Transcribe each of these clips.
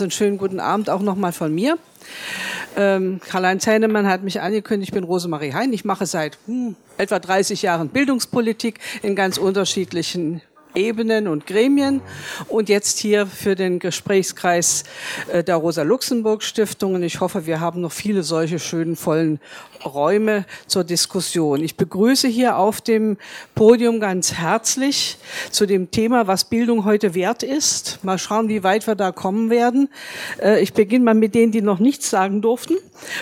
Einen schönen guten Abend auch nochmal von mir. Ähm, Karl-Heinz Heinemann hat mich angekündigt, ich bin Rosemarie Hein. Ich mache seit hm, etwa 30 Jahren Bildungspolitik in ganz unterschiedlichen Ebenen und Gremien und jetzt hier für den Gesprächskreis äh, der Rosa-Luxemburg-Stiftung. Und ich hoffe, wir haben noch viele solche schönen, vollen Räume zur Diskussion. Ich begrüße hier auf dem Podium ganz herzlich zu dem Thema, was Bildung heute wert ist. Mal schauen, wie weit wir da kommen werden. Äh, ich beginne mal mit denen, die noch nichts sagen durften.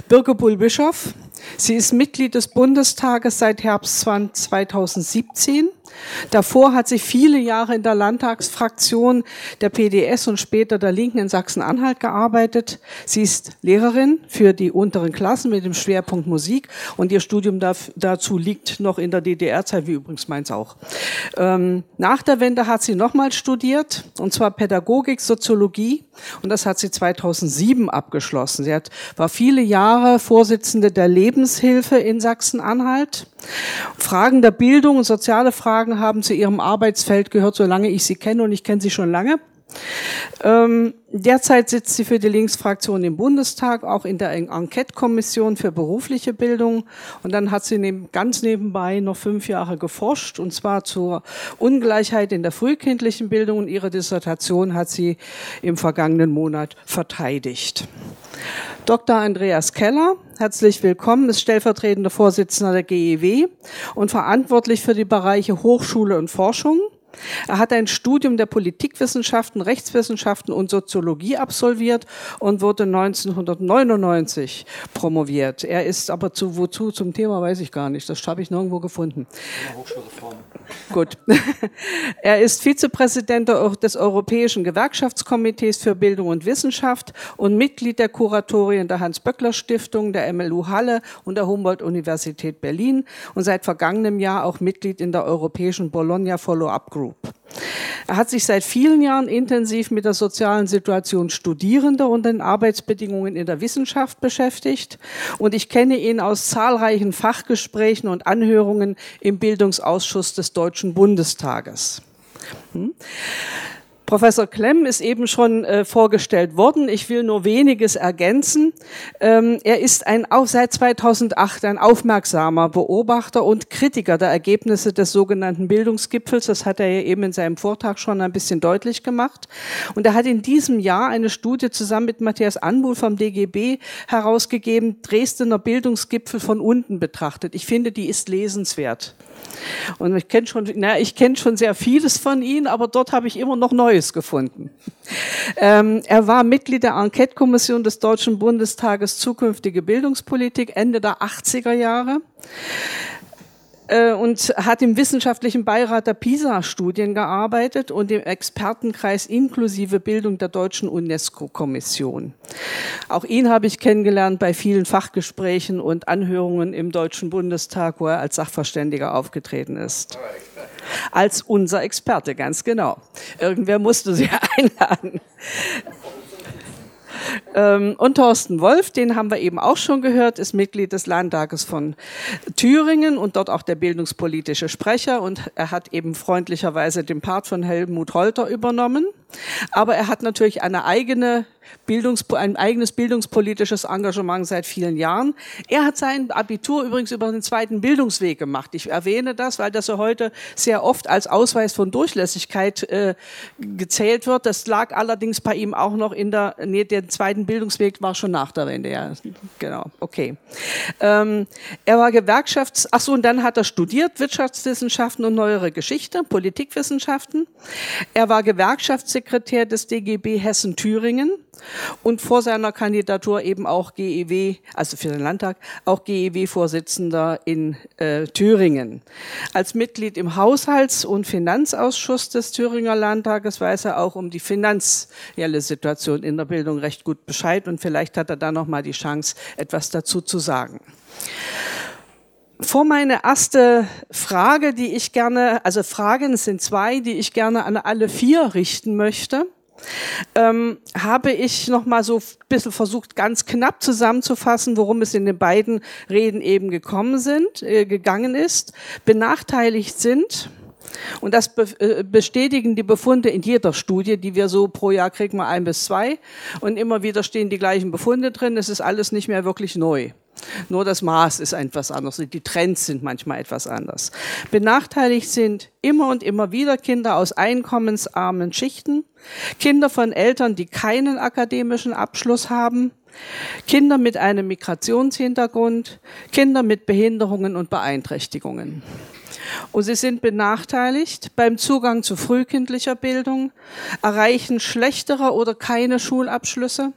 Birke Bull-Bischoff. Sie ist Mitglied des Bundestages seit Herbst 2017. Davor hat sie viele Jahre in der Landtagsfraktion der PDS und später der Linken in Sachsen-Anhalt gearbeitet. Sie ist Lehrerin für die unteren Klassen mit dem Schwerpunkt Musik und ihr Studium dazu liegt noch in der DDR-Zeit, wie übrigens meins auch. Ähm, nach der Wende hat sie nochmal studiert, und zwar Pädagogik, Soziologie, und das hat sie 2007 abgeschlossen. Sie hat, war viele Jahre Vorsitzende der Lebenshilfe in Sachsen-Anhalt. Fragen der Bildung und soziale Fragen haben zu ihrem Arbeitsfeld gehört, solange ich sie kenne, und ich kenne sie schon lange. Ähm, derzeit sitzt sie für die Linksfraktion im Bundestag, auch in der Enquete-Kommission für berufliche Bildung. Und dann hat sie neben, ganz nebenbei noch fünf Jahre geforscht, und zwar zur Ungleichheit in der frühkindlichen Bildung. Und ihre Dissertation hat sie im vergangenen Monat verteidigt. Dr. Andreas Keller, herzlich willkommen, ist stellvertretender Vorsitzender der GEW und verantwortlich für die Bereiche Hochschule und Forschung. Er hat ein Studium der Politikwissenschaften, Rechtswissenschaften und Soziologie absolviert und wurde 1999 promoviert. Er ist aber zu wozu zum Thema weiß ich gar nicht. Das habe ich nirgendwo gefunden. Hochschulreform. Gut. Er ist Vizepräsident des Europäischen Gewerkschaftskomitees für Bildung und Wissenschaft und Mitglied der Kuratorien der Hans-Böckler-Stiftung, der MLU Halle und der Humboldt-Universität Berlin und seit vergangenem Jahr auch Mitglied in der Europäischen Bologna Follow-up Group. Er hat sich seit vielen Jahren intensiv mit der sozialen Situation Studierender und den Arbeitsbedingungen in der Wissenschaft beschäftigt. Und ich kenne ihn aus zahlreichen Fachgesprächen und Anhörungen im Bildungsausschuss des Deutschen Bundestages. Hm? Professor Klemm ist eben schon äh, vorgestellt worden. Ich will nur weniges ergänzen. Ähm, er ist ein, auch seit 2008 ein aufmerksamer Beobachter und Kritiker der Ergebnisse des sogenannten Bildungsgipfels. Das hat er ja eben in seinem Vortrag schon ein bisschen deutlich gemacht. Und er hat in diesem Jahr eine Studie zusammen mit Matthias Anbuhl vom DGB herausgegeben, Dresdner Bildungsgipfel von unten betrachtet. Ich finde, die ist lesenswert. Und ich kenne schon, na, ich kenne schon sehr vieles von ihm, aber dort habe ich immer noch Neues gefunden. Ähm, er war Mitglied der Enquete-Kommission des Deutschen Bundestages Zukünftige Bildungspolitik Ende der 80er Jahre. Äh, und hat im wissenschaftlichen Beirat der PISA-Studien gearbeitet und im Expertenkreis inklusive Bildung der deutschen UNESCO-Kommission. Auch ihn habe ich kennengelernt bei vielen Fachgesprächen und Anhörungen im Deutschen Bundestag, wo er als Sachverständiger aufgetreten ist. Als unser Experte, ganz genau. Irgendwer musste sie einladen. Ähm, und Thorsten Wolf, den haben wir eben auch schon gehört, ist Mitglied des Landtages von Thüringen und dort auch der bildungspolitische Sprecher. Und er hat eben freundlicherweise den Part von Helmut Holter übernommen. Aber er hat natürlich eine eigene Bildungs ein eigenes bildungspolitisches Engagement seit vielen Jahren. Er hat sein Abitur übrigens über den zweiten Bildungsweg gemacht. Ich erwähne das, weil das ja heute sehr oft als Ausweis von Durchlässigkeit äh, gezählt wird. Das lag allerdings bei ihm auch noch in der, nee, der zweiten Bildungsweg war schon nach der Wende, ja, genau, okay. Ähm, er war Gewerkschafts, ach so, und dann hat er studiert Wirtschaftswissenschaften und neuere Geschichte, Politikwissenschaften. Er war Gewerkschaftssekretär des DGB Hessen-Thüringen und vor seiner Kandidatur eben auch GEW, also für den Landtag, auch GEW-Vorsitzender in äh, Thüringen. Als Mitglied im Haushalts- und Finanzausschuss des Thüringer Landtages weiß er auch um die finanzielle Situation in der Bildung recht gut Bescheid und vielleicht hat er da noch mal die Chance, etwas dazu zu sagen. Vor meine erste Frage, die ich gerne, also Fragen sind zwei, die ich gerne an alle vier richten möchte ähm, habe ich noch mal so ein bisschen versucht, ganz knapp zusammenzufassen, worum es in den beiden Reden eben gekommen sind, äh, gegangen ist. Benachteiligt sind Und das äh, bestätigen die Befunde in jeder Studie, die wir so pro Jahr kriegen wir ein bis zwei. Und immer wieder stehen die gleichen Befunde drin. Es ist alles nicht mehr wirklich neu. Nur das Maß ist etwas anders. Die Trends sind manchmal etwas anders. Benachteiligt sind immer und immer wieder Kinder aus einkommensarmen Schichten, Kinder von Eltern, die keinen akademischen Abschluss haben, Kinder mit einem Migrationshintergrund, Kinder mit Behinderungen und Beeinträchtigungen. Und sie sind benachteiligt beim Zugang zu frühkindlicher Bildung, erreichen schlechtere oder keine Schulabschlüsse,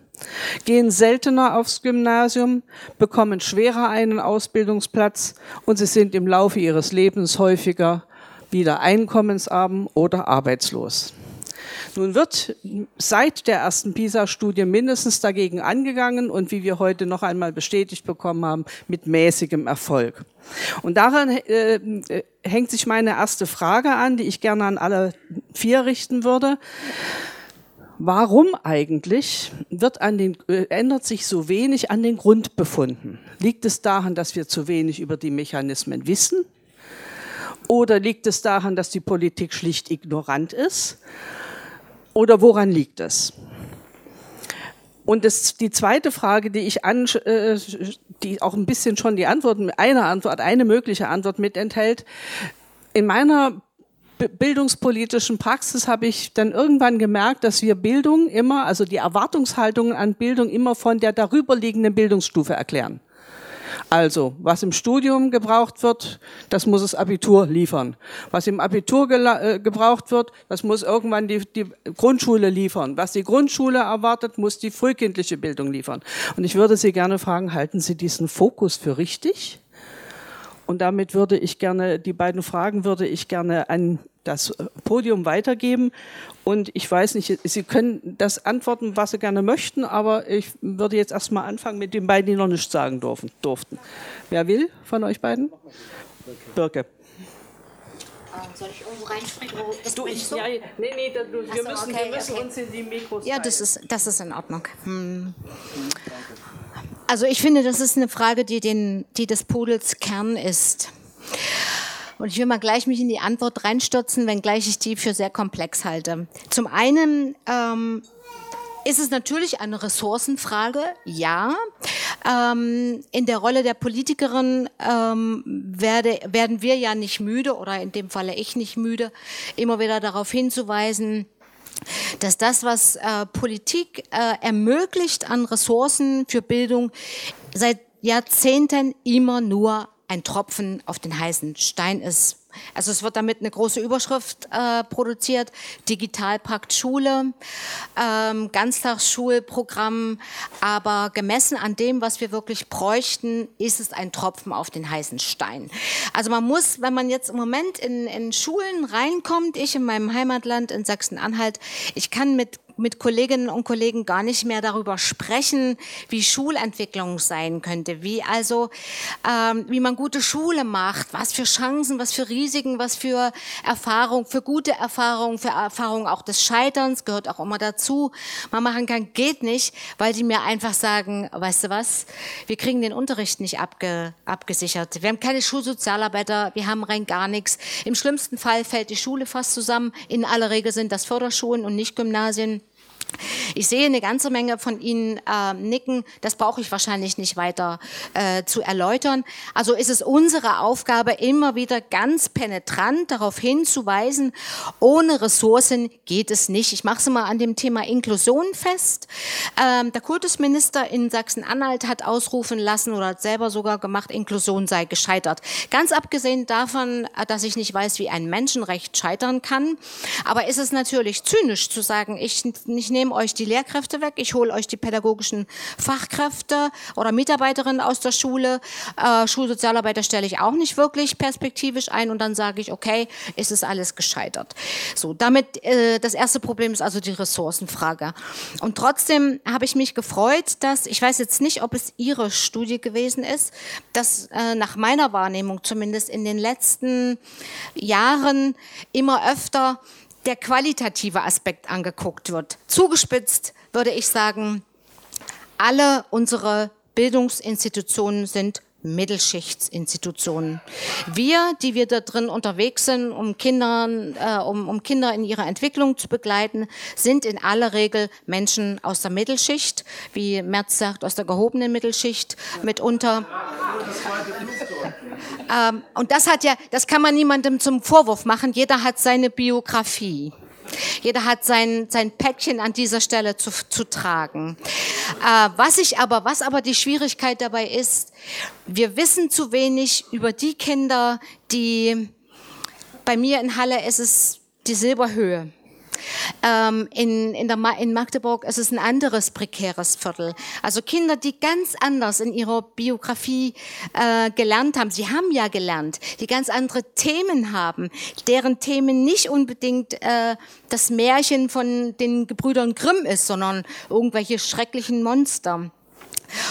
gehen seltener aufs Gymnasium, bekommen schwerer einen Ausbildungsplatz und sie sind im Laufe ihres Lebens häufiger wieder einkommensarm oder arbeitslos. Nun wird seit der ersten PISA-Studie mindestens dagegen angegangen und wie wir heute noch einmal bestätigt bekommen haben, mit mäßigem Erfolg. Und daran äh, hängt sich meine erste Frage an, die ich gerne an alle vier richten würde. Warum eigentlich wird an den, äh, ändert sich so wenig an den Grundbefunden? Liegt es daran, dass wir zu wenig über die Mechanismen wissen? Oder liegt es daran, dass die Politik schlicht ignorant ist? Oder woran liegt es? Und das, die zweite Frage, die ich an, äh, die auch ein bisschen schon die Antwort, eine Antwort, eine mögliche Antwort mit enthält. In meiner bildungspolitischen Praxis habe ich dann irgendwann gemerkt, dass wir Bildung immer, also die Erwartungshaltungen an Bildung immer von der darüberliegenden Bildungsstufe erklären. Also, was im Studium gebraucht wird, das muss das Abitur liefern. Was im Abitur äh, gebraucht wird, das muss irgendwann die, die Grundschule liefern. Was die Grundschule erwartet, muss die frühkindliche Bildung liefern. Und ich würde Sie gerne fragen, halten Sie diesen Fokus für richtig? Und damit würde ich gerne, die beiden Fragen würde ich gerne an das Podium weitergeben. Und ich weiß nicht, Sie können das antworten, was Sie gerne möchten, aber ich würde jetzt erstmal anfangen mit den beiden, die noch nichts sagen durften. Wer will von euch beiden? Birke. Ähm, soll ich irgendwo reinspringen? Du, ich, so? ja, nee, nee, da, du, wir, so, müssen, okay, wir müssen okay. uns in die Mikros Ja, das ist, das ist in Ordnung. Hm. Also ich finde, das ist eine Frage, die, den, die des Pudels Kern ist. Und ich will mal gleich mich in die Antwort reinstürzen, wenngleich ich die für sehr komplex halte. Zum einen ähm, ist es natürlich eine Ressourcenfrage, ja. Ähm, in der Rolle der Politikerin ähm, werde, werden wir ja nicht müde, oder in dem Falle ich nicht müde, immer wieder darauf hinzuweisen, dass das, was äh, Politik äh, ermöglicht an Ressourcen für Bildung, seit Jahrzehnten immer nur ein Tropfen auf den heißen Stein ist. Also es wird damit eine große Überschrift äh, produziert, Digitalpakt Schule, ähm, Ganztagsschulprogramm, aber gemessen an dem, was wir wirklich bräuchten, ist es ein Tropfen auf den heißen Stein. Also man muss, wenn man jetzt im Moment in, in Schulen reinkommt, ich in meinem Heimatland in Sachsen-Anhalt, ich kann mit mit Kolleginnen und Kollegen gar nicht mehr darüber sprechen, wie Schulentwicklung sein könnte, wie also, ähm, wie man gute Schule macht, was für Chancen, was für Risiken, was für Erfahrung, für gute Erfahrungen, für Erfahrungen auch des Scheiterns gehört auch immer dazu. Man machen kann, geht nicht, weil die mir einfach sagen, weißt du was, wir kriegen den Unterricht nicht abge, abgesichert. Wir haben keine Schulsozialarbeiter, wir haben rein gar nichts. Im schlimmsten Fall fällt die Schule fast zusammen. In aller Regel sind das Förderschulen und nicht Gymnasien. Ich sehe eine ganze Menge von Ihnen äh, nicken. Das brauche ich wahrscheinlich nicht weiter äh, zu erläutern. Also ist es unsere Aufgabe, immer wieder ganz penetrant darauf hinzuweisen, ohne Ressourcen geht es nicht. Ich mache es mal an dem Thema Inklusion fest. Ähm, der Kultusminister in Sachsen-Anhalt hat ausrufen lassen oder hat selber sogar gemacht, Inklusion sei gescheitert. Ganz abgesehen davon, dass ich nicht weiß, wie ein Menschenrecht scheitern kann. Aber ist es natürlich zynisch zu sagen, ich nicht nehme euch die Lehrkräfte weg, ich hole euch die pädagogischen Fachkräfte oder Mitarbeiterinnen aus der Schule. Äh, Schulsozialarbeiter stelle ich auch nicht wirklich perspektivisch ein und dann sage ich, okay, ist es alles gescheitert. So, damit äh, das erste Problem ist also die Ressourcenfrage. Und trotzdem habe ich mich gefreut, dass ich weiß jetzt nicht, ob es Ihre Studie gewesen ist, dass äh, nach meiner Wahrnehmung zumindest in den letzten Jahren immer öfter der qualitative Aspekt angeguckt wird. Zugespitzt würde ich sagen, alle unsere Bildungsinstitutionen sind Mittelschichtsinstitutionen. Wir, die wir da drin unterwegs sind, um, Kindern, äh, um, um Kinder in ihrer Entwicklung zu begleiten, sind in aller Regel Menschen aus der Mittelschicht, wie Merz sagt, aus der gehobenen Mittelschicht mitunter. Ähm, und das hat ja, das kann man niemandem zum Vorwurf machen. Jeder hat seine Biografie. Jeder hat sein, sein Päckchen an dieser Stelle zu, zu tragen. Äh, was ich aber, was aber die Schwierigkeit dabei ist, wir wissen zu wenig über die Kinder, die bei mir in Halle ist es die Silberhöhe. Ähm, in, in, der Ma in Magdeburg ist es ein anderes prekäres Viertel. Also Kinder, die ganz anders in ihrer Biografie äh, gelernt haben. Sie haben ja gelernt, die ganz andere Themen haben, deren Themen nicht unbedingt äh, das Märchen von den Gebrüdern Grimm ist, sondern irgendwelche schrecklichen Monster.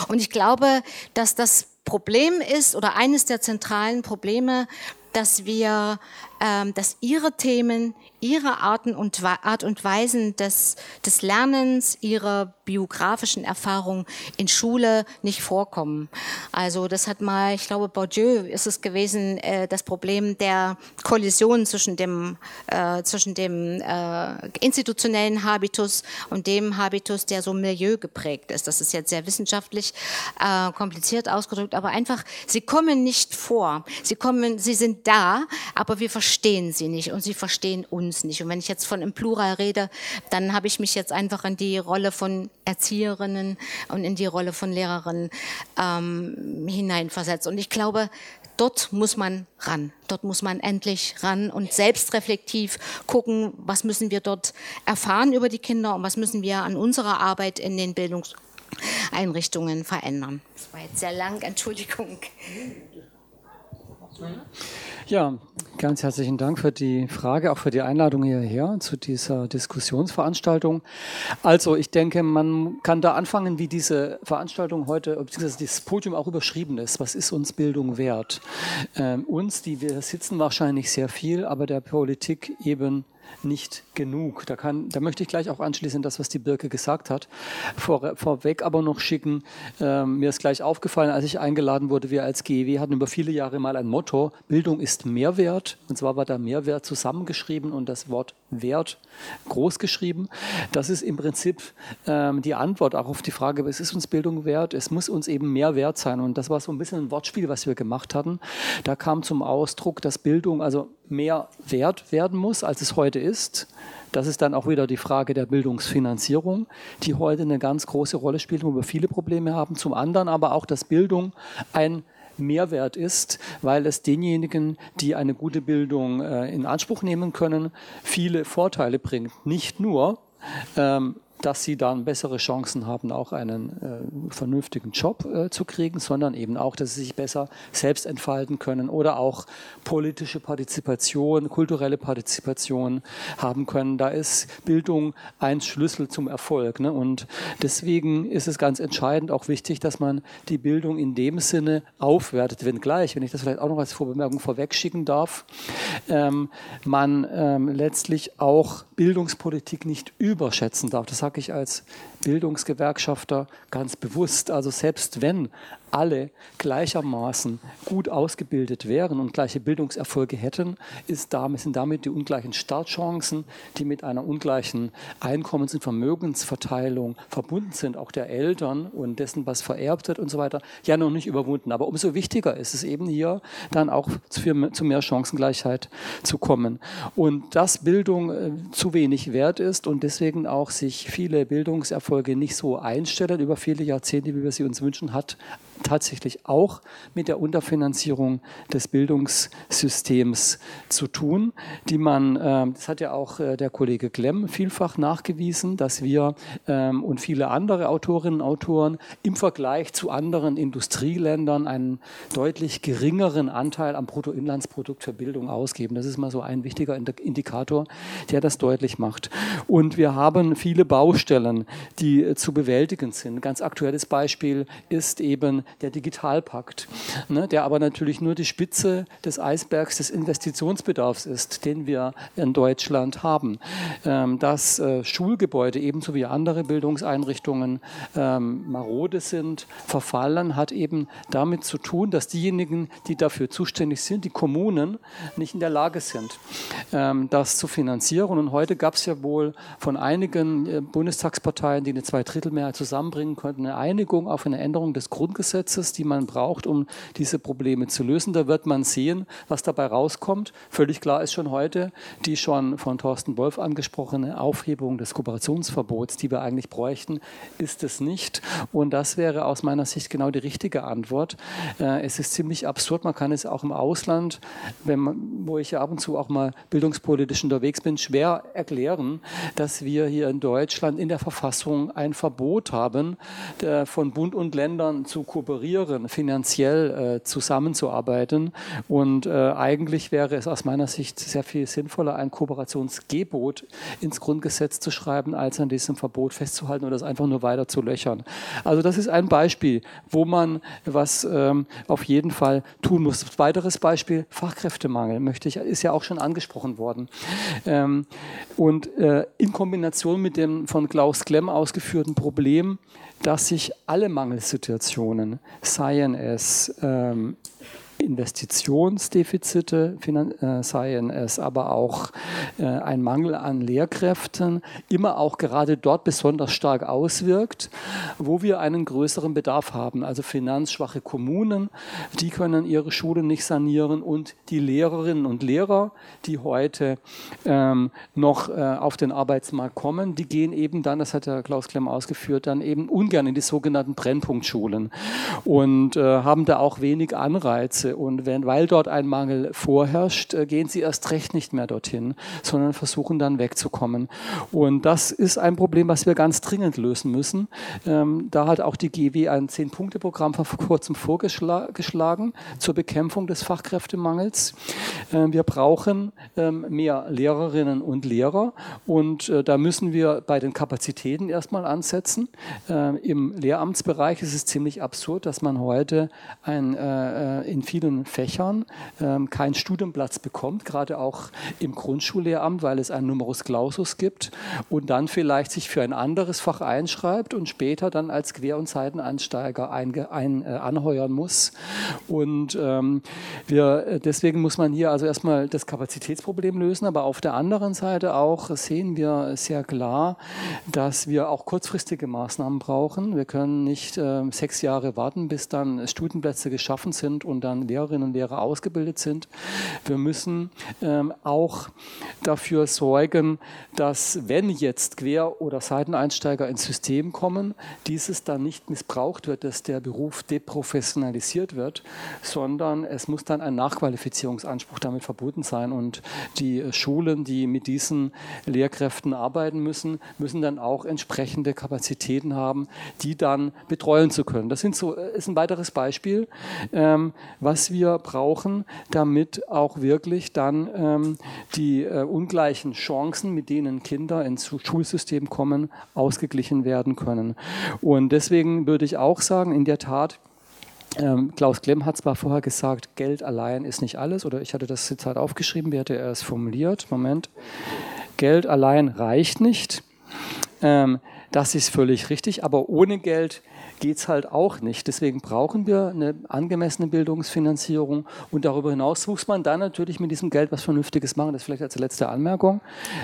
Und ich glaube, dass das Problem ist oder eines der zentralen Probleme, dass wir, ähm, dass ihre Themen, ihre Arten und Art und Weisen des, des Lernens, ihre biografischen Erfahrungen in Schule nicht vorkommen. Also das hat mal, ich glaube, Bourdieu ist es gewesen, äh, das Problem der Kollision zwischen dem, äh, zwischen dem äh, institutionellen Habitus und dem Habitus, der so Milieu geprägt ist. Das ist jetzt sehr wissenschaftlich äh, kompliziert ausgedrückt, aber einfach, sie kommen nicht vor. Sie kommen, sie sind da, aber wir verstehen sie nicht und sie verstehen uns nicht. Und wenn ich jetzt von im Plural rede, dann habe ich mich jetzt einfach in die Rolle von Erzieherinnen und in die Rolle von Lehrerinnen ähm, hineinversetzt. Und ich glaube, dort muss man ran. Dort muss man endlich ran und selbstreflektiv gucken, was müssen wir dort erfahren über die Kinder und was müssen wir an unserer Arbeit in den Bildungseinrichtungen verändern. Das war jetzt sehr lang, Entschuldigung. Ja, ganz herzlichen Dank für die Frage, auch für die Einladung hierher zu dieser Diskussionsveranstaltung. Also ich denke, man kann da anfangen, wie diese Veranstaltung heute, beziehungsweise dieses Podium auch überschrieben ist. Was ist uns Bildung wert? Ähm, uns, die wir sitzen, wahrscheinlich sehr viel, aber der Politik eben nicht genug. Da, kann, da möchte ich gleich auch anschließen, das, was die Birke gesagt hat. Vor, vorweg aber noch schicken, äh, mir ist gleich aufgefallen, als ich eingeladen wurde, wir als GEW hatten über viele Jahre mal ein Motto, Bildung ist Mehrwert. Und zwar war da Mehrwert zusammengeschrieben und das Wort Wert groß geschrieben. Das ist im Prinzip ähm, die Antwort auch auf die Frage, was ist uns Bildung wert? Es muss uns eben mehr wert sein. Und das war so ein bisschen ein Wortspiel, was wir gemacht hatten. Da kam zum Ausdruck, dass Bildung also mehr wert werden muss, als es heute ist. Das ist dann auch wieder die Frage der Bildungsfinanzierung, die heute eine ganz große Rolle spielt, wo wir viele Probleme haben. Zum anderen aber auch, dass Bildung ein Mehrwert ist, weil es denjenigen, die eine gute Bildung äh, in Anspruch nehmen können, viele Vorteile bringt. Nicht nur, ähm, dass sie dann bessere Chancen haben, auch einen äh, vernünftigen Job äh, zu kriegen, sondern eben auch, dass sie sich besser selbst entfalten können oder auch politische Partizipation, kulturelle Partizipation haben können. Da ist Bildung ein Schlüssel zum Erfolg. Ne? Und deswegen ist es ganz entscheidend auch wichtig, dass man die Bildung in dem Sinne aufwertet, wenngleich, wenn ich das vielleicht auch noch als Vorbemerkung vorwegschicken darf, ähm, man ähm, letztlich auch Bildungspolitik nicht überschätzen darf. Das sage ich als Bildungsgewerkschafter ganz bewusst. Also selbst wenn alle gleichermaßen gut ausgebildet wären und gleiche Bildungserfolge hätten, ist damit, sind damit die ungleichen Startchancen, die mit einer ungleichen Einkommens- und Vermögensverteilung verbunden sind, auch der Eltern und dessen, was vererbt wird und so weiter, ja noch nicht überwunden. Aber umso wichtiger ist es eben hier dann auch zu mehr Chancengleichheit zu kommen. Und dass Bildung äh, wenig wert ist und deswegen auch sich viele Bildungserfolge Erfolge nicht so einstellen über viele Jahrzehnte, wie wir sie uns wünschen, hat tatsächlich auch mit der Unterfinanzierung des Bildungssystems zu tun, die man, ähm, das hat ja auch äh, der Kollege Klemm vielfach nachgewiesen, dass wir ähm, und viele andere Autorinnen und Autoren im Vergleich zu anderen Industrieländern einen deutlich geringeren Anteil am Bruttoinlandsprodukt für Bildung ausgeben. Das ist mal so ein wichtiger Indikator, der das deutlich macht. Und wir haben viele Baustellen, die äh, zu bewältigen sind. Ein ganz aktuelles Beispiel ist eben der Digitalpakt, ne, der aber natürlich nur die Spitze des Eisbergs des Investitionsbedarfs ist, den wir in Deutschland haben. Ähm, dass äh, Schulgebäude ebenso wie andere Bildungseinrichtungen ähm, marode sind, verfallen, hat eben damit zu tun, dass diejenigen, die dafür zuständig sind, die Kommunen, nicht in der Lage sind, ähm, das zu finanzieren. Und heute gab es ja wohl von einigen äh, Bundestagsparteien, die eine Zweidrittelmehrheit zusammenbringen konnten, eine Einigung auf eine Änderung des Grundgesetzes, die man braucht, um diese Probleme zu lösen. Da wird man sehen, was dabei rauskommt. Völlig klar ist schon heute die schon von Thorsten Wolf angesprochene Aufhebung des Kooperationsverbots, die wir eigentlich bräuchten, ist es nicht. Und das wäre aus meiner Sicht genau die richtige Antwort. Äh, es ist ziemlich absurd. Man kann es auch im Ausland, man, wo ich ja ab und zu auch mal bildungspolitisch unterwegs bin, schwer erklären, dass wir hier in Deutschland in der Verfassung ein Verbot haben, von Bund und Ländern zu kooperieren, finanziell äh, zusammenzuarbeiten. Und äh, eigentlich wäre es aus meiner Sicht sehr viel sinnvoller, ein Kooperationsgebot ins Grundgesetz zu schreiben, als an diesem Verbot festzuhalten oder es einfach nur weiter zu löchern. Also das ist ein Beispiel, wo man was ähm, auf jeden Fall tun muss. Weiteres Beispiel, Fachkräftemangel, möchte ich, ist ja auch schon angesprochen worden. Ähm, und äh, in Kombination mit dem von Klaus Klemm ausgeführten Problem, dass sich alle Mangelsituationen, seien es ähm, Investitionsdefizite äh, seien es, aber auch äh, ein Mangel an Lehrkräften immer auch gerade dort besonders stark auswirkt, wo wir einen größeren Bedarf haben. Also finanzschwache Kommunen, die können ihre Schulen nicht sanieren und die Lehrerinnen und Lehrer, die heute ähm, noch äh, auf den Arbeitsmarkt kommen, die gehen eben dann, das hat ja Klaus Klemm ausgeführt, dann eben ungern in die sogenannten Brennpunktschulen und äh, haben da auch wenig Anreize Grenze. Und wenn, weil dort ein Mangel vorherrscht, äh, gehen sie erst recht nicht mehr dorthin, sondern versuchen dann wegzukommen. Und das ist ein Problem, was wir ganz dringend lösen müssen. Ähm, da hat auch die GW ein Zehn-Punkte-Programm vor kurzem vorgeschlagen zur Bekämpfung des Fachkräftemangels. Ähm, wir brauchen ähm, mehr Lehrerinnen und Lehrer und äh, da müssen wir bei den Kapazitäten erstmal ansetzen. Im Lehramtsbereich ist es ziemlich absurd, dass man heute ein, äh, in vielen vielen Fächern ähm, keinen Studienplatz bekommt, gerade auch im Grundschullehramt, weil es einen Numerus Clausus gibt und dann vielleicht sich für ein anderes Fach einschreibt und später dann als Quer- und Seitenansteiger ein, ein, äh, anheuern muss. Und ähm, wir, äh, deswegen muss man hier also erstmal das Kapazitätsproblem lösen, aber auf der anderen Seite auch sehen wir sehr klar, dass wir auch kurzfristige Maßnahmen brauchen. Wir können nicht äh, sechs Jahre warten, bis dann Studienplätze geschaffen sind und dann Lehrerinnen und Lehrer ausgebildet sind. Wir müssen ähm, auch dafür sorgen, dass wenn jetzt Quer- oder Seiteneinsteiger ins System kommen, dieses dann nicht missbraucht wird, dass der Beruf deprofessionalisiert wird, sondern es muss dann ein Nachqualifizierungsanspruch damit verbunden sein. Und die Schulen, die mit diesen Lehrkräften arbeiten müssen, müssen dann auch entsprechende Kapazitäten haben, die dann betreuen zu können. Das sind so, äh, ist ein weiteres Beispiel, ähm, was was wir brauchen, damit auch wirklich dann ähm, die äh, ungleichen Chancen, mit denen Kinder ins Schulsystem kommen, ausgeglichen werden können. Und deswegen würde ich auch sagen, in der Tat, ähm, Klaus Klemm hat zwar vorher gesagt, Geld allein ist nicht alles, oder ich hatte das Zitat aufgeschrieben, wie hatte er es formuliert? Moment. Geld allein reicht nicht. Ähm, das ist völlig richtig, aber ohne Geld geht es halt auch nicht. Deswegen brauchen wir eine angemessene Bildungsfinanzierung und darüber hinaus muss man dann natürlich mit diesem Geld was Vernünftiges machen. Das vielleicht als letzte Anmerkung.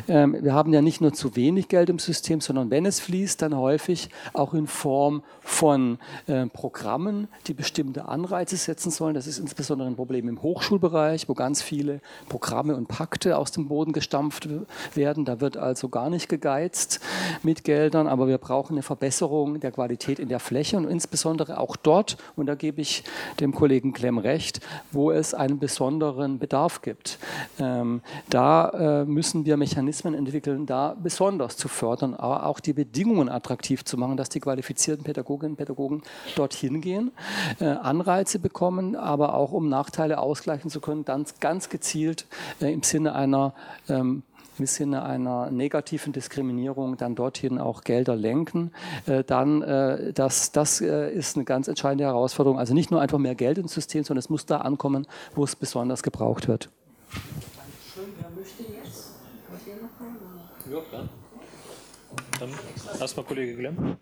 Ähm, wir haben ja nicht nur zu wenig Geld im System, sondern wenn es fließt, dann häufig auch in Form von äh, Programmen, die bestimmte Anreize setzen sollen. Das ist insbesondere ein Problem im Hochschulbereich, wo ganz viele Programme und Pakte aus dem Boden gestampft werden. Da wird also gar nicht gegeizt mit Geldern, aber wir brauchen eine Verbesserung der Qualität in der Fläche Fläche und insbesondere auch dort, und da gebe ich dem Kollegen Klemm recht, wo es einen besonderen Bedarf gibt. Ähm, da äh, müssen wir Mechanismen entwickeln, da besonders zu fördern, aber auch die Bedingungen attraktiv zu machen, dass die qualifizierten Pädagoginnen und Pädagogen dorthin gehen, äh, Anreize bekommen, aber auch um Nachteile ausgleichen zu können, ganz, ganz gezielt äh, im Sinne einer ähm, im Sinne einer negativen Diskriminierung dann dorthin auch Gelder lenken, äh, dann äh, das, das äh, ist eine ganz entscheidende Herausforderung. Also nicht nur einfach mehr Geld ins System, sondern es muss da ankommen, wo es besonders gebraucht wird. Schön, wer möchte jetzt? Ja, klar. Dann erstmal Kollege Glemm.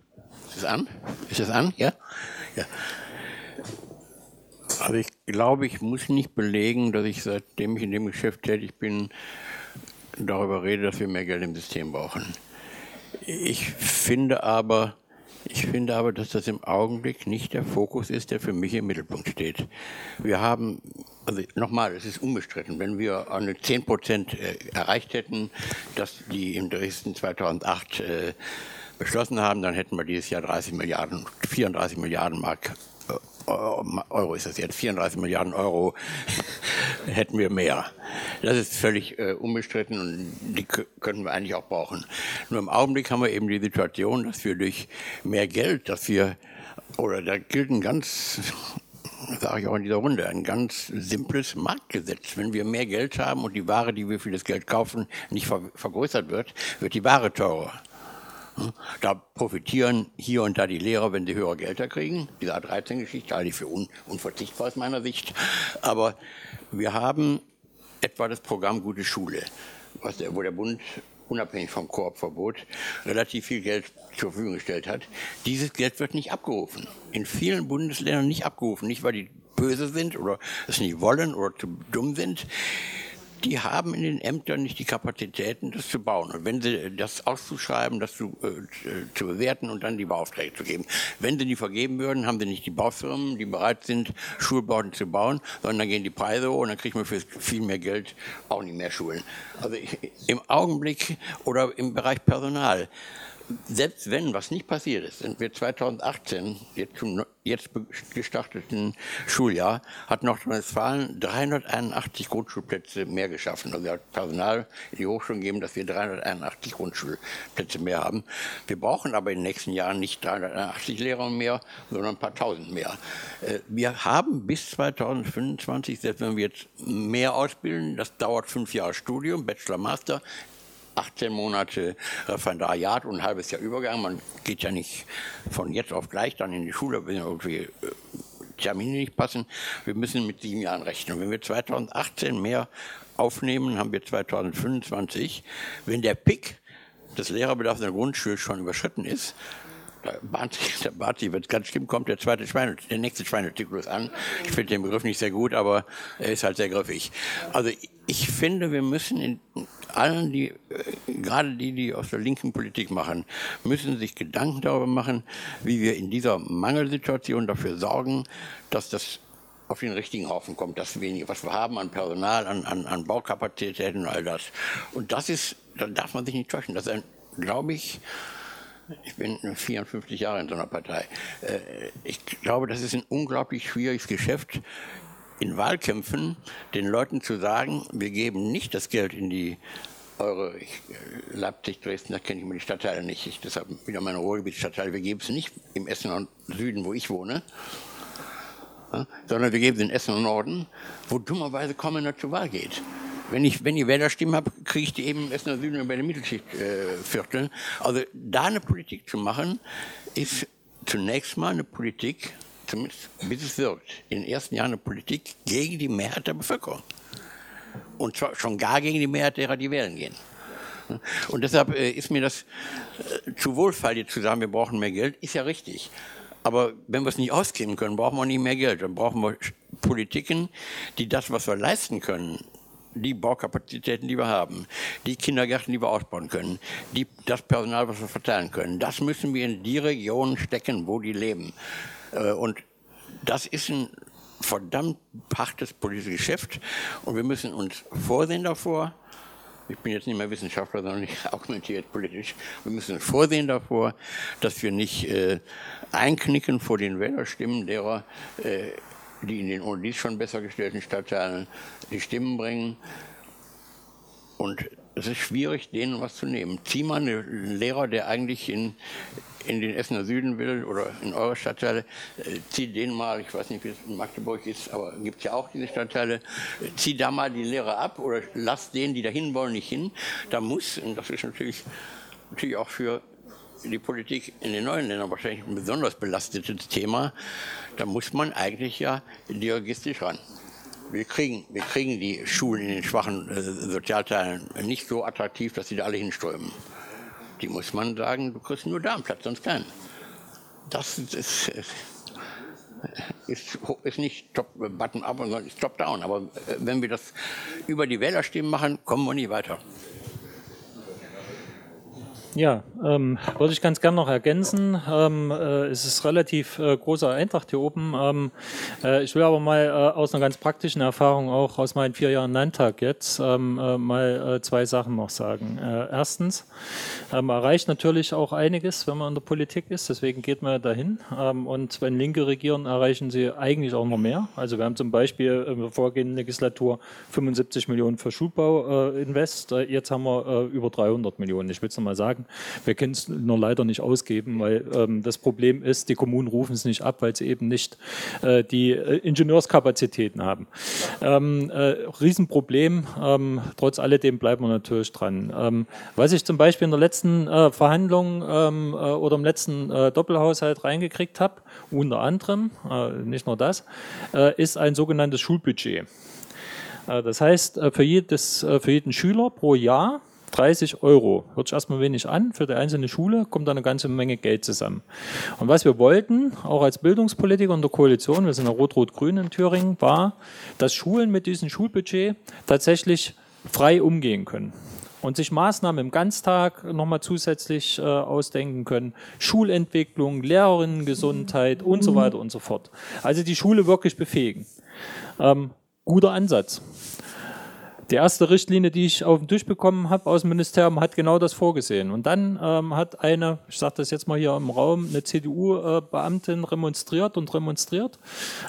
Ist das an? Ist das an? Ja? Ja. Also ich glaube, ich muss nicht belegen, dass ich seitdem ich in dem Geschäft tätig bin, darüber rede, dass wir mehr Geld im System brauchen. Ich finde aber, ich finde aber, dass das im Augenblick nicht der Fokus ist, der für mich im Mittelpunkt steht. Wir haben, also nochmal, es ist unbestritten, wenn wir eine 10 Prozent äh, erreicht hätten, dass die in Dresden 2008 äh, beschlossen haben, dann hätten wir dieses Jahr 30 Milliarden, 34 Milliarden Mark Euro ist das jetzt, 34 Milliarden Euro hätten wir mehr. Das ist völlig äh, unbestritten und die könnten wir eigentlich auch brauchen. Nur im Augenblick haben wir eben die Situation, dass wir durch mehr Geld, dass wir, oder da gilt ein ganz sage ich auch in dieser Runde, ein ganz simples Marktgesetz. Wenn wir mehr Geld haben und die Ware, die wir für das Geld kaufen, nicht vergrößert wird, wird die Ware teurer. Da profitieren hier und da die Lehrer, wenn sie höhere Gelder kriegen. Diese A13-Geschichte halte ich für un unverzichtbar aus meiner Sicht. Aber wir haben etwa das Programm Gute Schule, der, wo der Bund unabhängig vom Koopverbot relativ viel Geld zur Verfügung gestellt hat. Dieses Geld wird nicht abgerufen. In vielen Bundesländern nicht abgerufen. Nicht, weil die böse sind oder es nicht wollen oder zu dumm sind die haben in den Ämtern nicht die Kapazitäten, das zu bauen. Und wenn sie das auszuschreiben, das zu, äh, zu bewerten und dann die Beaufträge zu geben. Wenn sie die vergeben würden, haben sie nicht die Baufirmen, die bereit sind, Schulbauten zu bauen, sondern dann gehen die Preise hoch und dann kriegt man für viel mehr Geld auch nicht mehr Schulen. Also ich, im Augenblick oder im Bereich Personal selbst wenn was nicht passiert ist, sind wir 2018, jetzt zum jetzt gestarteten Schuljahr, hat Nordrhein-Westfalen 381 Grundschulplätze mehr geschaffen. Also hat Personal in die Hochschulen gegeben, dass wir 381 Grundschulplätze mehr haben. Wir brauchen aber in den nächsten Jahren nicht 380 Lehrer mehr, sondern ein paar tausend mehr. Äh, wir haben bis 2025, selbst wenn wir jetzt mehr ausbilden, das dauert fünf Jahre Studium, Bachelor, Master, 18 Monate Referendariat und ein halbes Jahr Übergang. Man geht ja nicht von jetzt auf gleich dann in die Schule, wenn irgendwie äh, Termine nicht passen. Wir müssen mit sieben Jahren rechnen. Wenn wir 2018 mehr aufnehmen, haben wir 2025. Wenn der Pick des Lehrerbedarfs in der Grundschule schon überschritten ist, bahnt sich, wenn es ganz schlimm kommt, der zweite Schweine, der nächste Schweinezyklus an. Ich finde den Begriff nicht sehr gut, aber er ist halt sehr griffig. Also ich finde, wir müssen in allen, die, äh, gerade die, die aus der linken Politik machen, müssen sich Gedanken darüber machen, wie wir in dieser Mangelsituation dafür sorgen, dass das auf den richtigen Haufen kommt, das wenige, was wir haben an Personal, an, an, an Baukapazitäten und all das. Und das ist, da darf man sich nicht täuschen. Das ist ein, glaube ich, ich bin 54 Jahre in so einer Partei. Äh, ich glaube, das ist ein unglaublich schwieriges Geschäft, in Wahlkämpfen den Leuten zu sagen, wir geben nicht das Geld in die eure ich, äh, Leipzig, Dresden, da kenne ich mir die Stadtteile nicht. Ich, deshalb wieder meine Ruhrgebietsstadtteile. Wir geben es nicht im Essen und Süden, wo ich wohne, sondern wir geben es in Essen und Norden, wo dummerweise einer zur Wahl geht. Wenn ich, wenn ich Wählerstimmen habe, kriege ich die eben im Essen und Süden bei den Mittelschichtvierteln. Äh, also da eine Politik zu machen, ist zunächst mal eine Politik, zumindest bis es wirkt, in den ersten Jahren eine Politik gegen die Mehrheit der Bevölkerung. Und zwar schon gar gegen die Mehrheit derer, die wählen gehen. Und deshalb äh, ist mir das äh, zu Wohlfall, jetzt zu sagen, wir brauchen mehr Geld, ist ja richtig. Aber wenn wir es nicht ausgeben können, brauchen wir nicht mehr Geld. Dann brauchen wir Politiken, die das, was wir leisten können, die Baukapazitäten, die wir haben, die Kindergärten, die wir ausbauen können, die, das Personal, was wir verteilen können, das müssen wir in die Regionen stecken, wo die leben. Äh, und das ist ein verdammt hartes politisches Geschäft und wir müssen uns vorsehen davor. Ich bin jetzt nicht mehr Wissenschaftler, sondern ich argumentiere politisch. Wir müssen uns vorsehen davor, dass wir nicht äh, einknicken vor den Wählerstimmen derer, äh, die in den dies schon besser gestellten Stadtteilen die Stimmen bringen. Und es ist schwierig, denen was zu nehmen. Zieh mal einen Lehrer, der eigentlich in, in den Essener Süden will oder in eure Stadtteile, äh, zieh den mal, ich weiß nicht, wie es in Magdeburg ist, aber gibt ja auch diese Stadtteile, zieh da mal die Lehrer ab oder lass denen, die dahin wollen, nicht hin. Da muss, und das ist natürlich, natürlich auch für die Politik in den neuen Ländern wahrscheinlich ein besonders belastetes Thema, da muss man eigentlich ja dirigistisch ran wir kriegen, wir kriegen die Schulen in den schwachen äh, Sozialteilen nicht so attraktiv, dass sie da alle hinströmen. Die muss man sagen, du kriegst nur da einen Platz, sonst keinen. Das ist, ist, ist, nicht top button up, sondern ist top down. Aber äh, wenn wir das über die Wählerstimmen machen, kommen wir nie weiter. Ja, ähm, würde ich ganz gern noch ergänzen. Ähm, äh, es ist relativ äh, großer Eintracht hier oben. Ähm, äh, ich will aber mal äh, aus einer ganz praktischen Erfahrung, auch aus meinen vier Jahren Landtag jetzt, ähm, äh, mal äh, zwei Sachen noch sagen. erstens, ähm, man erreicht natürlich auch einiges, wenn man in der Politik ist. Deswegen geht man dahin. Ähm, und wenn Linke regieren, erreichen sie eigentlich auch noch mehr. Also wir haben zum Beispiel in der vorgehenden Legislatur 75 Millionen für Schulbau invest. jetzt haben wir über 300 Millionen. Ich will es nochmal sagen. Wir können es nur leider nicht ausgeben, weil ähm, das Problem ist, die Kommunen rufen es nicht ab, weil sie eben nicht äh, die äh, Ingenieurskapazitäten haben. Ähm, äh, Riesenproblem. Ähm, trotz alledem bleiben wir natürlich dran. Ähm, was ich zum Beispiel in der letzten äh, Verhandlung ähm, äh, oder im letzten äh, Doppelhaushalt reingekriegt habe, unter anderem, nicht nur das, ist ein sogenanntes Schulbudget. Das heißt, für, jedes, für jeden Schüler pro Jahr 30 Euro. Hört sich erstmal wenig an. Für die einzelne Schule kommt da eine ganze Menge Geld zusammen. Und was wir wollten, auch als Bildungspolitiker in der Koalition, wir sind ja Rot-Rot-Grün in Thüringen, war, dass Schulen mit diesem Schulbudget tatsächlich frei umgehen können und sich Maßnahmen im Ganztag nochmal zusätzlich äh, ausdenken können. Schulentwicklung, Lehrerinnengesundheit und so weiter und so fort. Also die Schule wirklich befähigen. Ähm, guter Ansatz. Die erste Richtlinie, die ich auf den Tisch bekommen habe aus dem Ministerium, hat genau das vorgesehen. Und dann ähm, hat eine, ich sage das jetzt mal hier im Raum, eine CDU-Beamtin remonstriert und remonstriert.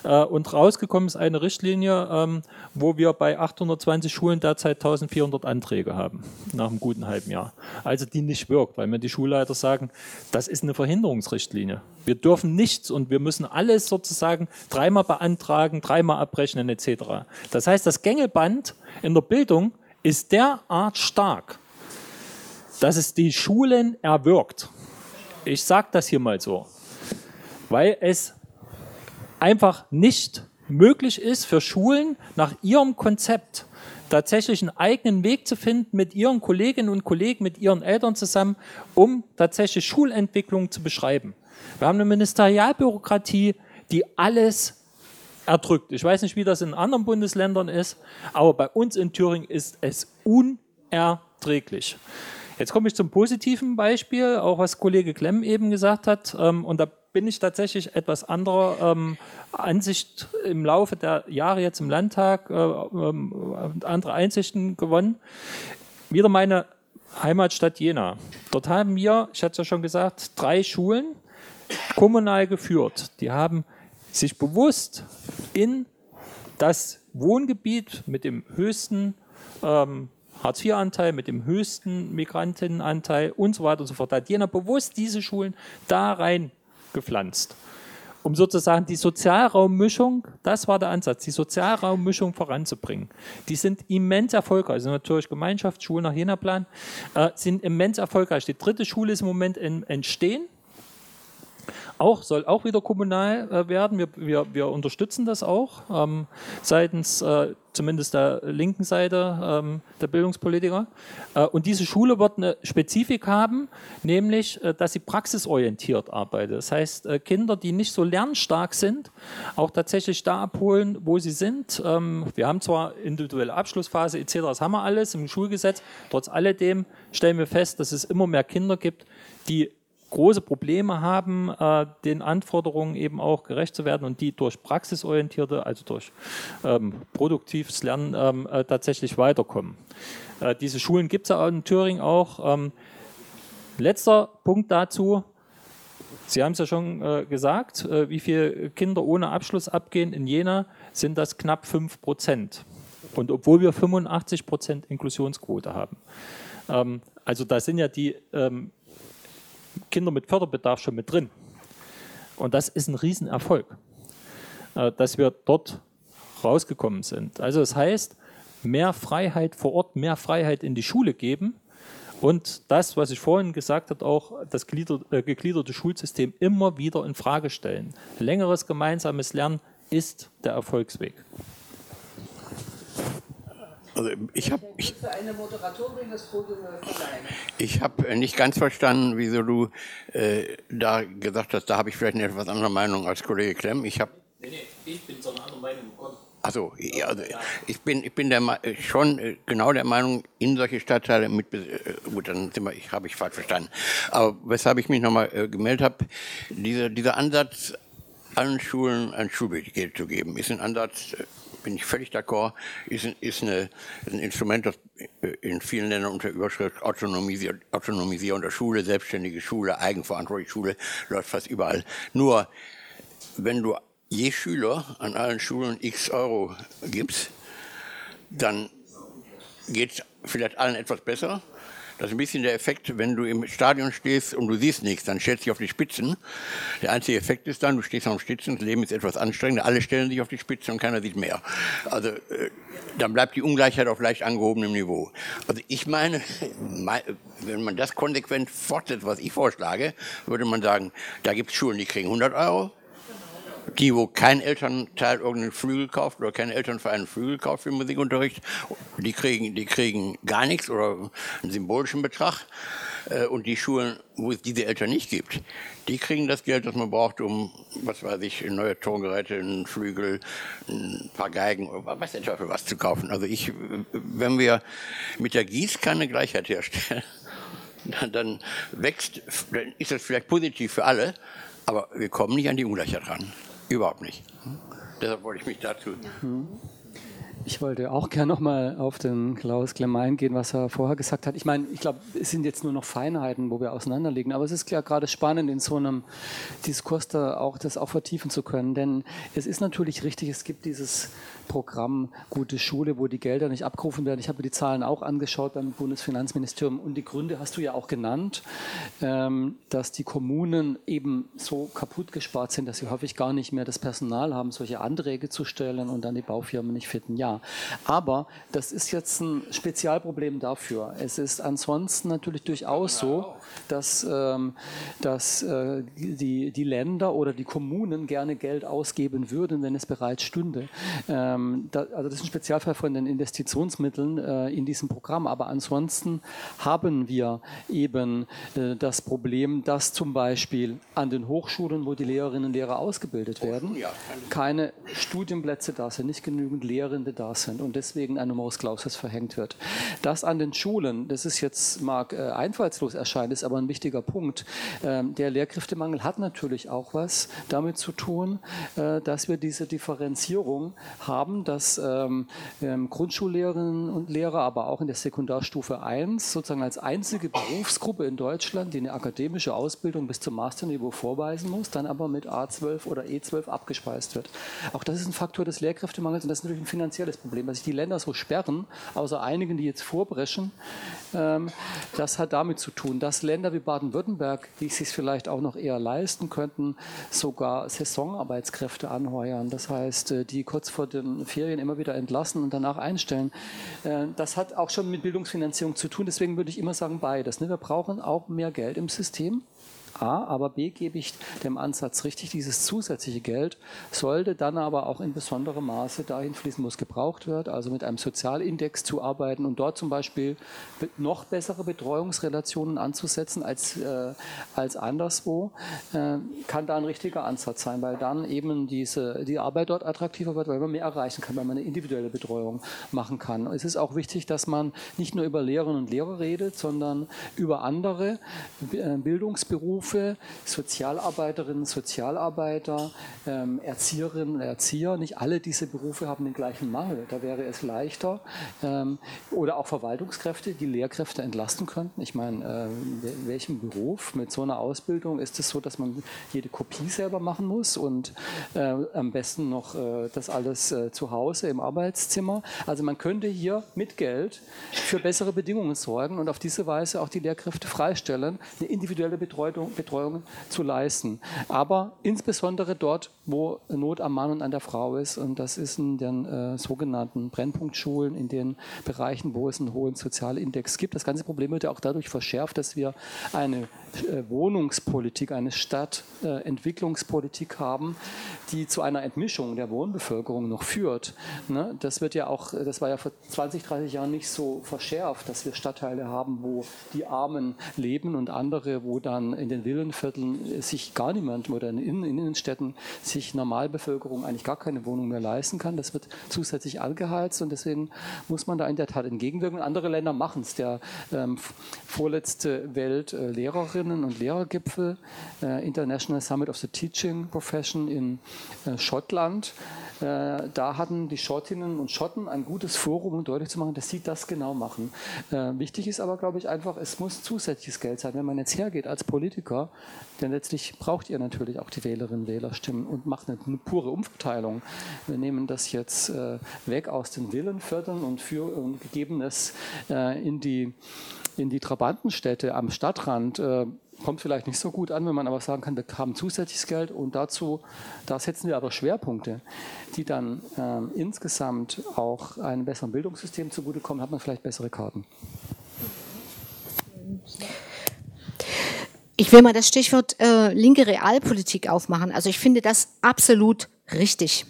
Äh, und rausgekommen ist eine Richtlinie, ähm, wo wir bei 820 Schulen derzeit 1400 Anträge haben, nach einem guten halben Jahr. Also die nicht wirkt, weil mir die Schulleiter sagen, das ist eine Verhinderungsrichtlinie. Wir dürfen nichts und wir müssen alles sozusagen dreimal beantragen, dreimal abrechnen etc. Das heißt, das Gängelband in der Bildung ist derart stark, dass es die Schulen erwirkt. Ich sage das hier mal so, weil es einfach nicht möglich ist für Schulen nach ihrem Konzept tatsächlich einen eigenen Weg zu finden mit ihren Kolleginnen und Kollegen, mit ihren Eltern zusammen, um tatsächlich Schulentwicklung zu beschreiben. Wir haben eine Ministerialbürokratie, die alles erdrückt. Ich weiß nicht, wie das in anderen Bundesländern ist, aber bei uns in Thüringen ist es unerträglich. Jetzt komme ich zum positiven Beispiel, auch was Kollege Klemm eben gesagt hat. Ähm, und da bin ich tatsächlich etwas anderer ähm, Ansicht im Laufe der Jahre jetzt im Landtag, äh, ähm, andere Einsichten gewonnen. Wieder meine Heimatstadt Jena. Dort haben wir, ich hatte es ja schon gesagt, drei Schulen kommunal geführt. Die haben sich bewusst in das Wohngebiet mit dem höchsten ähm, Hartz-IV-Anteil, mit dem höchsten Migrantinnenanteil und so weiter und so fort, hat Jena bewusst diese Schulen da rein gepflanzt. Um sozusagen die Sozialraummischung, das war der Ansatz, die Sozialraummischung voranzubringen. Die sind immens erfolgreich. Also natürlich Gemeinschaftsschulen nach Jena-Plan äh, sind immens erfolgreich. Die dritte Schule ist im Moment im Entstehen auch, soll auch wieder kommunal äh, werden. Wir, wir, wir unterstützen das auch ähm, seitens äh, zumindest der linken Seite ähm, der Bildungspolitiker. Äh, und diese Schule wird eine Spezifik haben, nämlich, äh, dass sie praxisorientiert arbeitet. Das heißt, äh, Kinder, die nicht so lernstark sind, auch tatsächlich da abholen, wo sie sind. Ähm, wir haben zwar individuelle Abschlussphase etc., das haben wir alles im Schulgesetz. Trotz alledem stellen wir fest, dass es immer mehr Kinder gibt, die große Probleme haben, äh, den Anforderungen eben auch gerecht zu werden und die durch praxisorientierte, also durch ähm, produktives Lernen ähm, äh, tatsächlich weiterkommen. Äh, diese Schulen gibt es in Thüringen auch. Ähm, letzter Punkt dazu. Sie haben es ja schon äh, gesagt, äh, wie viele Kinder ohne Abschluss abgehen in Jena, sind das knapp 5 Prozent. Und obwohl wir 85 Prozent Inklusionsquote haben. Ähm, also da sind ja die ähm, Kinder mit Förderbedarf schon mit drin. Und das ist ein Riesenerfolg, äh, dass wir dort rausgekommen sind. Also das heißt, mehr Freiheit vor Ort, mehr Freiheit in die Schule geben und das, was ich vorhin gesagt habe, auch das äh, gegliederte Schulsystem immer wieder in Frage stellen. Längeres gemeinsames Lernen ist der Erfolgsweg. Also ich habe ich, ich habe äh, nicht ganz verstanden, wieso du äh, da gesagt hast, da habe ich vielleicht eine etwas andere Meinung als Kollege Klemm. Ich habe nee, nee, ich bin so eine andere Meinung bekommen. Also, ja, also ich bin, ich bin der, schon äh, genau der Meinung, in solche Stadtteile mit, äh, gut, dann sind wir, ich habe ich falsch verstanden. Aber weshalb ich mich nochmal äh, gemeldet habe, dieser, dieser Ansatz, allen Schulen ein Schulgeld zu geben, ist ein Ansatz, äh, bin ich völlig d'accord, ist, ein, ist eine, ein Instrument, das in vielen Ländern unter Überschrift Autonomisierung Autonomisierung der Schule, selbstständige Schule, eigenverantwortliche Schule, läuft fast überall. Nur, wenn du je Schüler an allen Schulen x Euro gibst, dann geht es vielleicht allen etwas besser. Das ist ein bisschen der Effekt, wenn du im Stadion stehst und du siehst nichts, dann stellst du dich auf die Spitzen. Der einzige Effekt ist dann, du stehst auf den Spitzen, das Leben ist etwas anstrengender, alle stellen sich auf die Spitze und keiner sieht mehr. Also äh, dann bleibt die Ungleichheit auf leicht angehobenem Niveau. Also ich meine, wenn man das konsequent fortsetzt, was ich vorschlage, würde man sagen, da gibt es Schulen, die kriegen 100 Euro, die, wo kein Elternteil irgendeinen Flügel kauft oder kein Elternverein einen Flügel kauft für Musikunterricht, die kriegen, die kriegen gar nichts oder einen symbolischen Betrag. Äh, und die Schulen, wo es diese Eltern nicht gibt, die kriegen das Geld, das man braucht, um, was weiß ich, neue Tongeräte, einen Flügel, ein paar Geigen, oder was der Teufel was zu kaufen. Also ich, wenn wir mit der Gießkanne Gleichheit herstellen, dann wächst, dann ist das vielleicht positiv für alle, aber wir kommen nicht an die Ungleichheit ran. Überhaupt nicht. Deshalb wollte ich mich dazu. Ich wollte auch gerne nochmal auf den Klaus Klemm eingehen, was er vorher gesagt hat. Ich meine, ich glaube, es sind jetzt nur noch Feinheiten, wo wir auseinanderliegen. Aber es ist ja gerade spannend, in so einem Diskurs da auch das auch vertiefen zu können. Denn es ist natürlich richtig, es gibt dieses Programm Gute Schule, wo die Gelder nicht abgerufen werden. Ich habe die Zahlen auch angeschaut beim Bundesfinanzministerium und die Gründe hast du ja auch genannt, ähm, dass die Kommunen eben so kaputt gespart sind, dass sie häufig gar nicht mehr das Personal haben, solche Anträge zu stellen und dann die Baufirmen nicht finden. Ja, aber das ist jetzt ein Spezialproblem dafür. Es ist ansonsten natürlich durchaus so, dass, ähm, dass äh, die, die Länder oder die Kommunen gerne Geld ausgeben würden, wenn es bereits stünde. Äh, ähm, da, also das ist ein Spezialfall von den Investitionsmitteln äh, in diesem Programm. Aber ansonsten haben wir eben äh, das Problem, dass zum Beispiel an den Hochschulen, wo die Lehrerinnen und Lehrer ausgebildet werden, keine Studienplätze da sind, nicht genügend Lehrende da sind und deswegen ein Numerus Clausus verhängt wird. Das an den Schulen, das ist jetzt mag äh, einfallslos erscheinen, ist aber ein wichtiger Punkt. Ähm, der Lehrkräftemangel hat natürlich auch was damit zu tun, äh, dass wir diese Differenzierung haben haben, dass ähm, ähm, Grundschullehrerinnen und Lehrer, aber auch in der Sekundarstufe 1 sozusagen als einzige Berufsgruppe in Deutschland, die eine akademische Ausbildung bis zum Masterniveau vorweisen muss, dann aber mit A12 oder E12 abgespeist wird. Auch das ist ein Faktor des Lehrkräftemangels und das ist natürlich ein finanzielles Problem, dass sich die Länder so sperren, außer einigen, die jetzt vorbrechen. Ähm, das hat damit zu tun, dass Länder wie Baden-Württemberg, die sich vielleicht auch noch eher leisten könnten, sogar Saisonarbeitskräfte anheuern. Das heißt, äh, die kurz vor Ferien immer wieder entlassen und danach einstellen. Äh, das hat auch schon mit Bildungsfinanzierung zu tun. Deswegen würde ich immer sagen beides. Ne? Wir brauchen auch mehr Geld im System. A, aber B gebe ich dem Ansatz richtig, dieses zusätzliche Geld sollte dann aber auch in besonderem Maße dahin fließen, wo es gebraucht wird, also mit einem Sozialindex zu arbeiten und dort zum Beispiel noch bessere Betreuungsrelationen anzusetzen als, äh, als anderswo, äh, kann da ein richtiger Ansatz sein, weil dann eben diese, die Arbeit dort attraktiver wird, weil man mehr erreichen kann, weil man eine individuelle Betreuung machen kann. Es ist auch wichtig, dass man nicht nur über Lehrerinnen und Lehrer redet, sondern über andere äh, Bildungsberufe, Berufe, Sozialarbeiterinnen, Sozialarbeiter, ähm, Erzieherinnen, Erzieher, nicht alle diese Berufe haben den gleichen Mangel. Da wäre es leichter. Ähm, oder auch Verwaltungskräfte, die Lehrkräfte entlasten könnten. Ich meine, äh, in welchem Beruf mit so einer Ausbildung ist es so, dass man jede Kopie selber machen muss und äh, am besten noch äh, das alles äh, zu Hause im Arbeitszimmer. Also man könnte hier mit Geld für bessere Bedingungen sorgen und auf diese Weise auch die Lehrkräfte freistellen, eine individuelle Betreuung, Betreuung zu leisten. Aber insbesondere dort, wo Not am Mann und an der Frau ist und das ist in den äh, sogenannten Brennpunktschulen, in den Bereichen, wo es einen hohen Sozialindex gibt. Das ganze Problem wird ja auch dadurch verschärft, dass wir eine äh, Wohnungspolitik, eine Stadtentwicklungspolitik haben, die zu einer Entmischung der Wohnbevölkerung noch führt. Ne? Das wird ja auch, das war ja vor 20, 30 Jahren nicht so verschärft, dass wir Stadtteile haben, wo die Armen leben und andere, wo dann in den Villenvierteln sich gar niemand oder in, in Innenstädten sich Normalbevölkerung eigentlich gar keine Wohnung mehr leisten kann. Das wird zusätzlich angeheizt und deswegen muss man da in der Tat entgegenwirken. Andere Länder machen es. Der ähm, vorletzte Weltlehrerinnen- und Lehrergipfel, äh, International Summit of the Teaching Profession in äh, Schottland, äh, da hatten die Schottinnen und Schotten ein gutes Forum, um deutlich zu machen, dass sie das genau machen. Äh, wichtig ist aber, glaube ich, einfach, es muss zusätzliches Geld sein. Wenn man jetzt hergeht als Politiker, denn letztlich braucht ihr natürlich auch die Wählerinnen und Wählerstimmen und macht eine, eine pure Umverteilung. Wir nehmen das jetzt äh, weg aus den Villenvierteln und, für, und gegeben es äh, in die in die Trabantenstädte am Stadtrand äh, kommt vielleicht nicht so gut an, wenn man aber sagen kann, wir haben zusätzliches Geld und dazu, da setzen wir aber Schwerpunkte, die dann äh, insgesamt auch einem besseren Bildungssystem zugutekommen, hat man vielleicht bessere Karten. Ich will mal das Stichwort äh, linke Realpolitik aufmachen. Also ich finde das absolut richtig.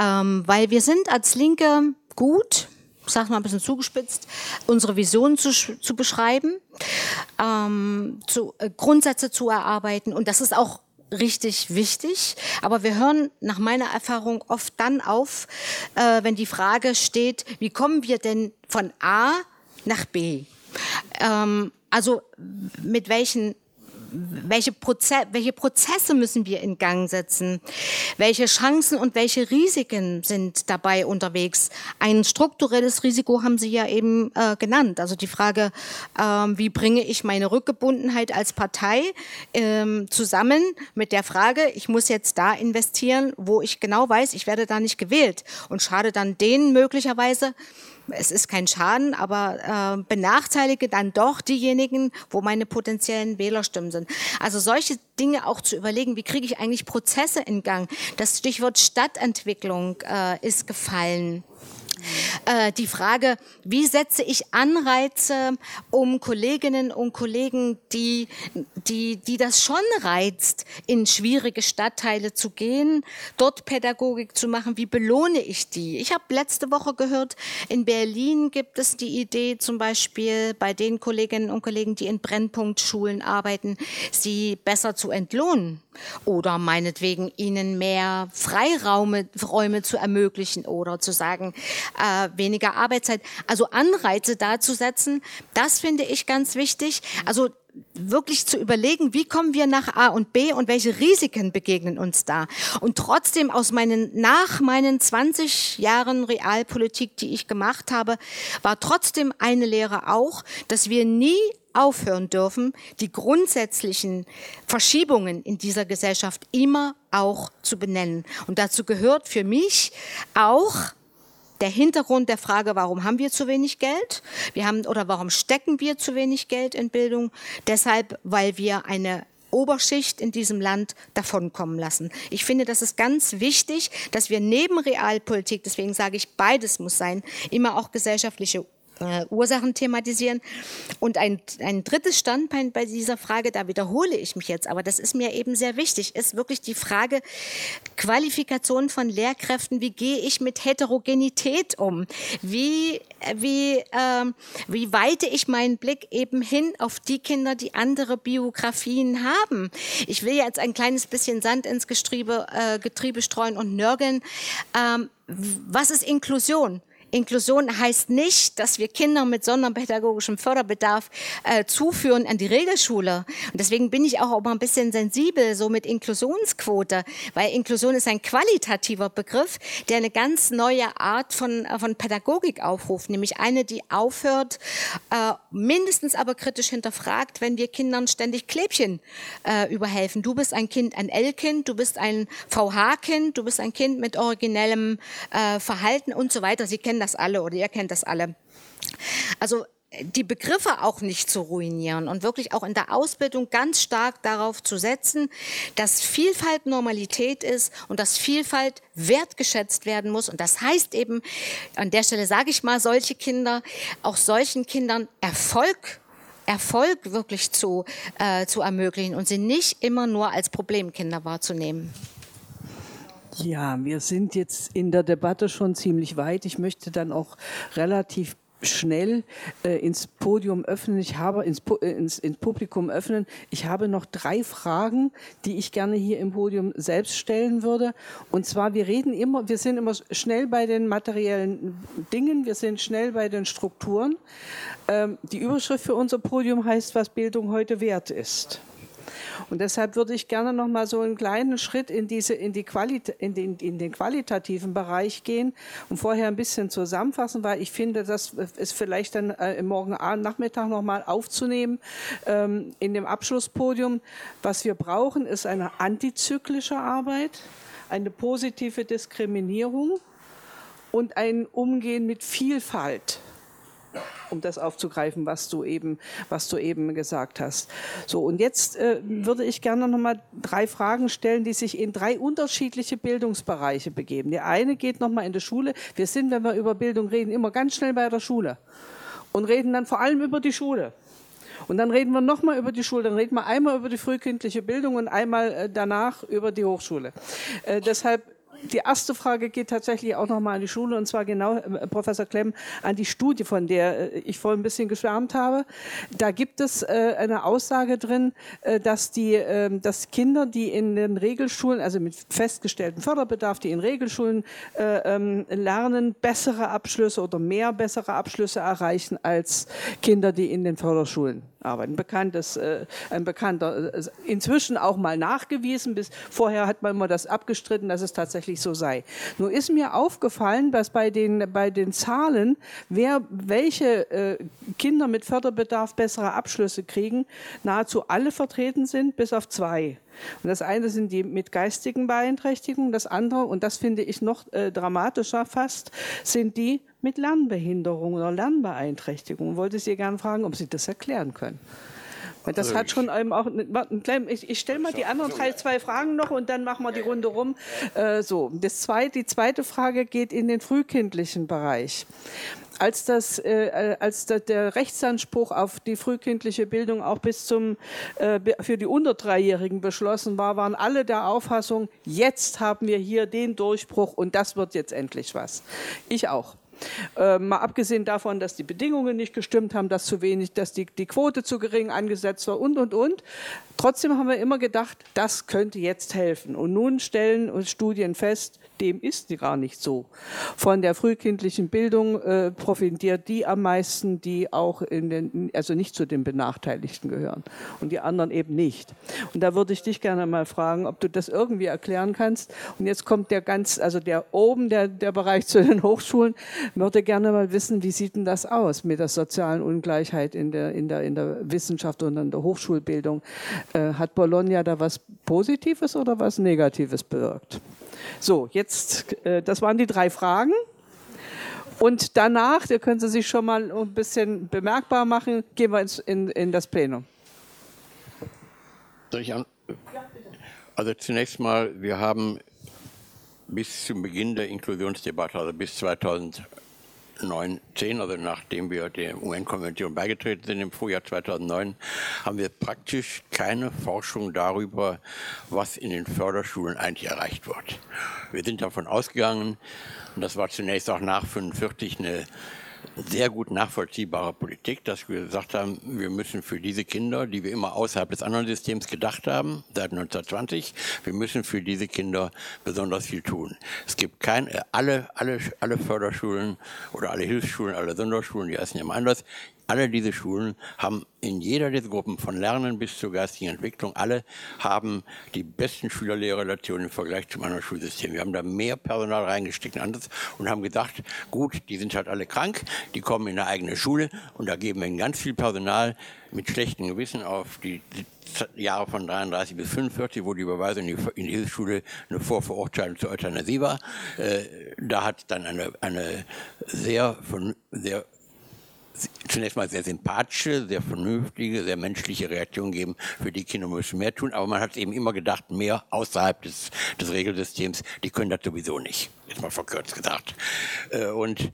Ähm, weil wir sind als Linke gut, sag mal ein bisschen zugespitzt, unsere Vision zu, zu beschreiben, ähm, zu, äh, Grundsätze zu erarbeiten. Und das ist auch richtig wichtig. Aber wir hören nach meiner Erfahrung oft dann auf, äh, wenn die Frage steht, wie kommen wir denn von A nach B? Ähm, also mit welchen welche, Proze welche Prozesse müssen wir in Gang setzen? Welche Chancen und welche Risiken sind dabei unterwegs? Ein strukturelles Risiko haben Sie ja eben äh, genannt. Also die Frage, ähm, wie bringe ich meine Rückgebundenheit als Partei ähm, zusammen mit der Frage, ich muss jetzt da investieren, wo ich genau weiß, ich werde da nicht gewählt und schade dann denen möglicherweise, es ist kein Schaden, aber äh, benachteilige dann doch diejenigen, wo meine potenziellen Wählerstimmen sind. Also solche Dinge auch zu überlegen, wie kriege ich eigentlich Prozesse in Gang. Das Stichwort Stadtentwicklung äh, ist gefallen. Äh, die Frage, wie setze ich Anreize, um Kolleginnen und Kollegen, die, die, die das schon reizt, in schwierige Stadtteile zu gehen, dort Pädagogik zu machen, wie belohne ich die? Ich habe letzte Woche gehört, in Berlin gibt es die Idee zum Beispiel bei den Kolleginnen und Kollegen, die in Brennpunktschulen arbeiten, sie besser zu entlohnen oder meinetwegen ihnen mehr Freiräume Räume zu ermöglichen oder zu sagen, äh, weniger Arbeitszeit. Also Anreize da zu setzen, das finde ich ganz wichtig. Also wirklich zu überlegen, wie kommen wir nach A und B und welche Risiken begegnen uns da. Und trotzdem aus meinen, nach meinen 20 Jahren Realpolitik, die ich gemacht habe, war trotzdem eine Lehre auch, dass wir nie aufhören dürfen, die grundsätzlichen Verschiebungen in dieser Gesellschaft immer auch zu benennen. Und dazu gehört für mich auch der Hintergrund der Frage, warum haben wir zu wenig Geld? Wir haben, oder warum stecken wir zu wenig Geld in Bildung? Deshalb, weil wir eine Oberschicht in diesem Land davonkommen lassen. Ich finde, das ist ganz wichtig, dass wir neben Realpolitik, deswegen sage ich, beides muss sein, immer auch gesellschaftliche äh, Ursachen thematisieren. Und ein, ein drittes Standbein bei dieser Frage, da wiederhole ich mich jetzt, aber das ist mir eben sehr wichtig, ist wirklich die Frage Qualifikation von Lehrkräften. Wie gehe ich mit Heterogenität um? Wie, wie, ähm, wie weite ich meinen Blick eben hin auf die Kinder, die andere Biografien haben? Ich will jetzt ein kleines bisschen Sand ins Getriebe, äh, Getriebe streuen und nörgeln. Ähm, was ist Inklusion? Inklusion heißt nicht, dass wir Kinder mit sonderpädagogischem Förderbedarf äh, zuführen an die Regelschule. Und deswegen bin ich auch immer ein bisschen sensibel so mit Inklusionsquote, weil Inklusion ist ein qualitativer Begriff, der eine ganz neue Art von, äh, von Pädagogik aufruft, nämlich eine, die aufhört, äh, mindestens aber kritisch hinterfragt, wenn wir Kindern ständig Klebchen äh, überhelfen. Du bist ein Kind, ein L-Kind, du bist ein VH-Kind, du bist ein Kind mit originellem äh, Verhalten und so weiter. Sie kennen das alle oder ihr kennt das alle. Also die Begriffe auch nicht zu ruinieren und wirklich auch in der Ausbildung ganz stark darauf zu setzen, dass Vielfalt Normalität ist und dass Vielfalt wertgeschätzt werden muss. Und das heißt eben, an der Stelle sage ich mal, solche Kinder, auch solchen Kindern Erfolg Erfolg wirklich zu, äh, zu ermöglichen und sie nicht immer nur als Problemkinder wahrzunehmen. Ja, wir sind jetzt in der Debatte schon ziemlich weit. Ich möchte dann auch relativ schnell äh, ins Podium öffnen. Ich habe ins, äh, ins, ins, Publikum öffnen. Ich habe noch drei Fragen, die ich gerne hier im Podium selbst stellen würde. Und zwar, wir reden immer, wir sind immer schnell bei den materiellen Dingen, wir sind schnell bei den Strukturen. Ähm, die Überschrift für unser Podium heißt, was Bildung heute wert ist. Und deshalb würde ich gerne noch mal so einen kleinen Schritt in, diese, in, die in, den, in den qualitativen Bereich gehen und vorher ein bisschen zusammenfassen, weil ich finde, das ist vielleicht dann äh, morgen Nachmittag noch mal aufzunehmen ähm, in dem Abschlusspodium. Was wir brauchen, ist eine antizyklische Arbeit, eine positive Diskriminierung und ein Umgehen mit Vielfalt um das aufzugreifen, was du eben, was du eben gesagt hast. So, und jetzt äh, würde ich gerne noch mal drei Fragen stellen, die sich in drei unterschiedliche Bildungsbereiche begeben. Der eine geht noch mal in die Schule. Wir sind, wenn wir über Bildung reden, immer ganz schnell bei der Schule und reden dann vor allem über die Schule. Und dann reden wir nochmal über die Schule, dann reden wir einmal über die frühkindliche Bildung und einmal äh, danach über die Hochschule. Äh, deshalb die erste Frage geht tatsächlich auch nochmal an die Schule und zwar genau, äh, Professor Klemm, an die Studie, von der äh, ich vorhin ein bisschen geschwärmt habe. Da gibt es äh, eine Aussage drin, dass die, ähm, dass Kinder, die in den Regelschulen, also mit festgestelltem Förderbedarf, die in Regelschulen ähm, lernen, bessere Abschlüsse oder mehr bessere Abschlüsse erreichen als Kinder, die in den Förderschulen arbeiten. Bekanntes, äh, ein bekannter, äh, inzwischen auch mal nachgewiesen. Bis vorher hat man immer das abgestritten, dass es tatsächlich so sei. Nur ist mir aufgefallen, dass bei den bei den Zahlen, wer welche äh, Kinder mit Förderbedarf bessere Abschlüsse kriegen, nahezu alle vertreten sind, bis auf zwei. Und das eine sind die mit geistigen Beeinträchtigungen, das andere, und das finde ich noch äh, dramatischer fast, sind die mit Lernbehinderung oder Lernbeeinträchtigung. Wollte Sie gerne fragen, ob Sie das erklären können. Weil das also hat schon eben auch. Ich, ich stelle mal die anderen drei, zwei Fragen noch und dann machen wir die Runde rum. Äh, so, das zweite, die zweite Frage geht in den frühkindlichen Bereich als, das, äh, als da, der Rechtsanspruch auf die frühkindliche Bildung auch bis zum, äh, für die unter Dreijährigen beschlossen war, waren alle der Auffassung, jetzt haben wir hier den Durchbruch und das wird jetzt endlich was. Ich auch. Äh, mal abgesehen davon, dass die Bedingungen nicht gestimmt haben, dass zu wenig, dass die, die Quote zu gering angesetzt war und, und, und. Trotzdem haben wir immer gedacht, das könnte jetzt helfen. Und nun stellen Studien fest, dem ist gar nicht so. Von der frühkindlichen Bildung äh, profitiert die am meisten, die auch in den, also nicht zu den Benachteiligten gehören und die anderen eben nicht. Und da würde ich dich gerne mal fragen, ob du das irgendwie erklären kannst. Und jetzt kommt der ganz, also der oben, der, der Bereich zu den Hochschulen, würde gerne mal wissen, wie sieht denn das aus mit der sozialen Ungleichheit in der, in der, in der Wissenschaft und in der Hochschulbildung? Äh, hat Bologna da was Positives oder was Negatives bewirkt? So, jetzt, äh, das waren die drei Fragen. Und danach, da können Sie sich schon mal ein bisschen bemerkbar machen, gehen wir ins, in, in das Plenum. Also zunächst mal, wir haben bis zum Beginn der Inklusionsdebatte, also bis 2000 2009, 10, also nachdem wir der UN-Konvention beigetreten sind im Frühjahr 2009, haben wir praktisch keine Forschung darüber, was in den Förderschulen eigentlich erreicht wird. Wir sind davon ausgegangen, und das war zunächst auch nach 45 eine sehr gut nachvollziehbare Politik, dass wir gesagt haben, wir müssen für diese Kinder, die wir immer außerhalb des anderen Systems gedacht haben, seit 1920, wir müssen für diese Kinder besonders viel tun. Es gibt kein, äh, alle, alle, alle Förderschulen oder alle Hilfsschulen, alle Sonderschulen, die heißen ja immer anders, alle diese Schulen haben in jeder dieser Gruppen von Lernen bis zur geistigen Entwicklung, alle haben die besten Schüler-Lehrer-Relationen im Vergleich zum anderen Schulsystem. Wir haben da mehr Personal reingesteckt anders und haben gedacht, gut, die sind halt alle krank, die kommen in eine eigene Schule und da geben wir ihnen ganz viel Personal mit schlechtem Gewissen auf die, Jahre von 33 bis 45, wo die Überweisung in die, in die Hilfsschule eine Vorverurteilung zur Euthanasie war. Äh, da hat dann eine, eine sehr, sehr zunächst mal sehr sympathische, sehr vernünftige, sehr menschliche Reaktion geben. Für die Kinder müssen mehr tun, aber man hat eben immer gedacht, mehr außerhalb des, des Regelsystems, die können das sowieso nicht. Jetzt mal verkürzt gesagt. Äh, und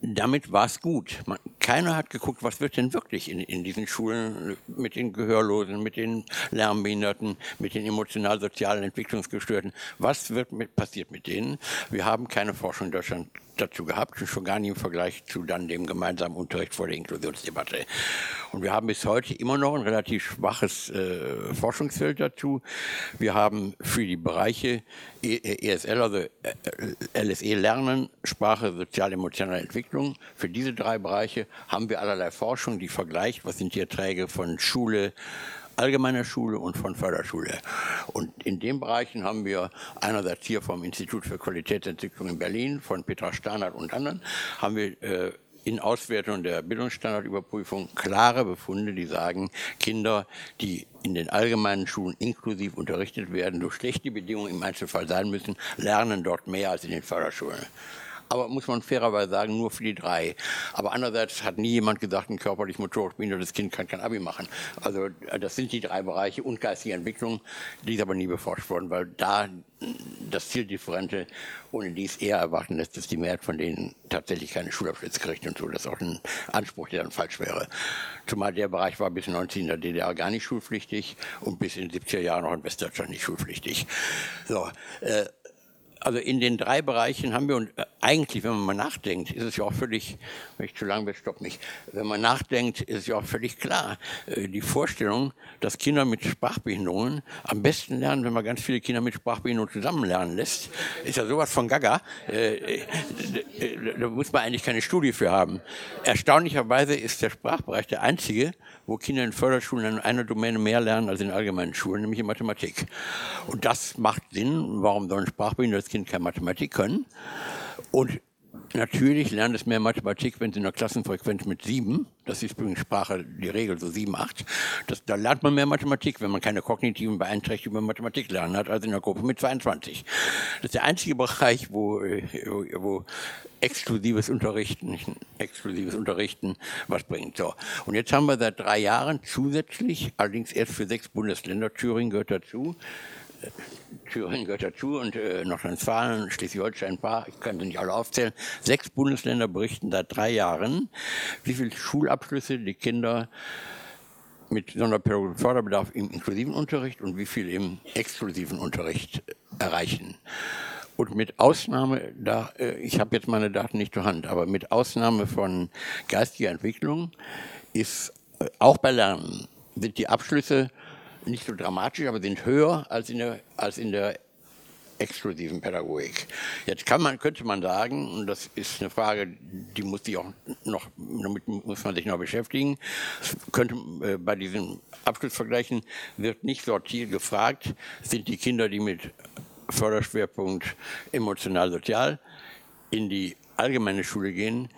damit war es gut. Man, keiner hat geguckt, was wird denn wirklich in, in diesen Schulen mit den Gehörlosen, mit den Lärmbehinderten, mit den emotional-sozialen Entwicklungsgestörten. Was wird mit, passiert mit denen? Wir haben keine Forschung in Deutschland dazu gehabt, schon gar nicht im Vergleich zu dann dem gemeinsamen Unterricht vor der Inklusionsdebatte. Und wir haben bis heute immer noch ein relativ schwaches äh, Forschungsfeld dazu. Wir haben für die Bereiche ESL, also äh, LSE Lernen, Sprache, sozial-emotionale Entwicklung, für diese drei Bereiche haben wir allerlei Forschung, die vergleicht, was sind die Erträge von Schule, allgemeiner Schule und von Förderschule. Und in den Bereichen haben wir einerseits hier vom Institut für Qualitätsentwicklung in Berlin, von Petra Starnert und anderen, haben wir äh, in Auswertung der Bildungsstandardüberprüfung klare Befunde, die sagen, Kinder, die in den allgemeinen Schulen inklusiv unterrichtet werden, durch schlechte Bedingungen im Einzelfall sein müssen, lernen dort mehr als in den Förderschulen aber muss man fairerweise sagen, nur für die drei. Aber andererseits hat nie jemand gesagt, ein körperlich motorisch behindertes Kind kann kein Abi machen. Also äh, das sind die drei Bereiche und geistige Entwicklung, die ist aber nie beforscht worden, weil da das Zieldifferente, ohne dies eher erwarten lässt, dass die Mehrheit von denen tatsächlich keine Schulabschlüsse kriegt und so. Das ist auch ein Anspruch, der dann falsch wäre. Zumal der Bereich war bis 19 in der DDR gar nicht schulpflichtig und bis in den 70er Jahren noch in Westdeutschland nicht schulpflichtig. So, äh, also in den drei Bereichen haben wir, und äh, eigentlich, wenn man mal nachdenkt, ist es ja auch völlig, wenn ich zu lang bin, stopp mich, wenn man nachdenkt, ist es ja auch völlig klar, äh, die Vorstellung, dass Kinder mit Sprachbehinderungen am besten lernen, wenn man ganz viele Kinder mit Sprachbehinderungen zusammen lernen lässt, ist ja sowas von Gaga. Äh, da muss man eigentlich keine Studie für haben. Erstaunlicherweise ist der Sprachbereich der einzige, wo Kinder in Förderschulen in einer Domäne mehr lernen als in allgemeinen Schulen, nämlich in Mathematik. Und das macht Sinn. Warum soll ein sprachbehindertes Kind keine Mathematik können? Und Natürlich lernt es mehr Mathematik, wenn es in einer Klassenfrequenz mit sieben, das ist übrigens Sprache die Regel, so sieben, acht, das, da lernt man mehr Mathematik, wenn man keine kognitiven Beeinträchtigungen über Mathematik lernen hat, als in einer Gruppe mit 22. Das ist der einzige Bereich, wo, wo, wo exklusives Unterrichten, exklusives Unterrichten was bringt. So. Und jetzt haben wir seit drei Jahren zusätzlich, allerdings erst für sechs Bundesländer, Thüringen gehört dazu, Thüringen gehört dazu und äh, Nordrhein-Westfalen, Schleswig-Holstein ein paar, ich kann sie nicht alle aufzählen. Sechs Bundesländer berichten seit drei Jahren, wie viele Schulabschlüsse die Kinder mit sonderpädagogischem Förderbedarf im inklusiven Unterricht und wie viel im exklusiven Unterricht erreichen. Und mit Ausnahme, da, äh, ich habe jetzt meine Daten nicht zur Hand, aber mit Ausnahme von geistiger Entwicklung ist äh, auch bei Lernen sind die Abschlüsse nicht so dramatisch, aber sind höher als in der, als in der exklusiven Pädagogik. Jetzt kann man, könnte man sagen, und das ist eine Frage, die muss sich auch noch, damit muss man sich noch beschäftigen, könnte äh, bei diesen Abschlussvergleichen wird nicht sortiert gefragt, sind die Kinder, die mit Förderschwerpunkt emotional-sozial in die allgemeine Schule gehen,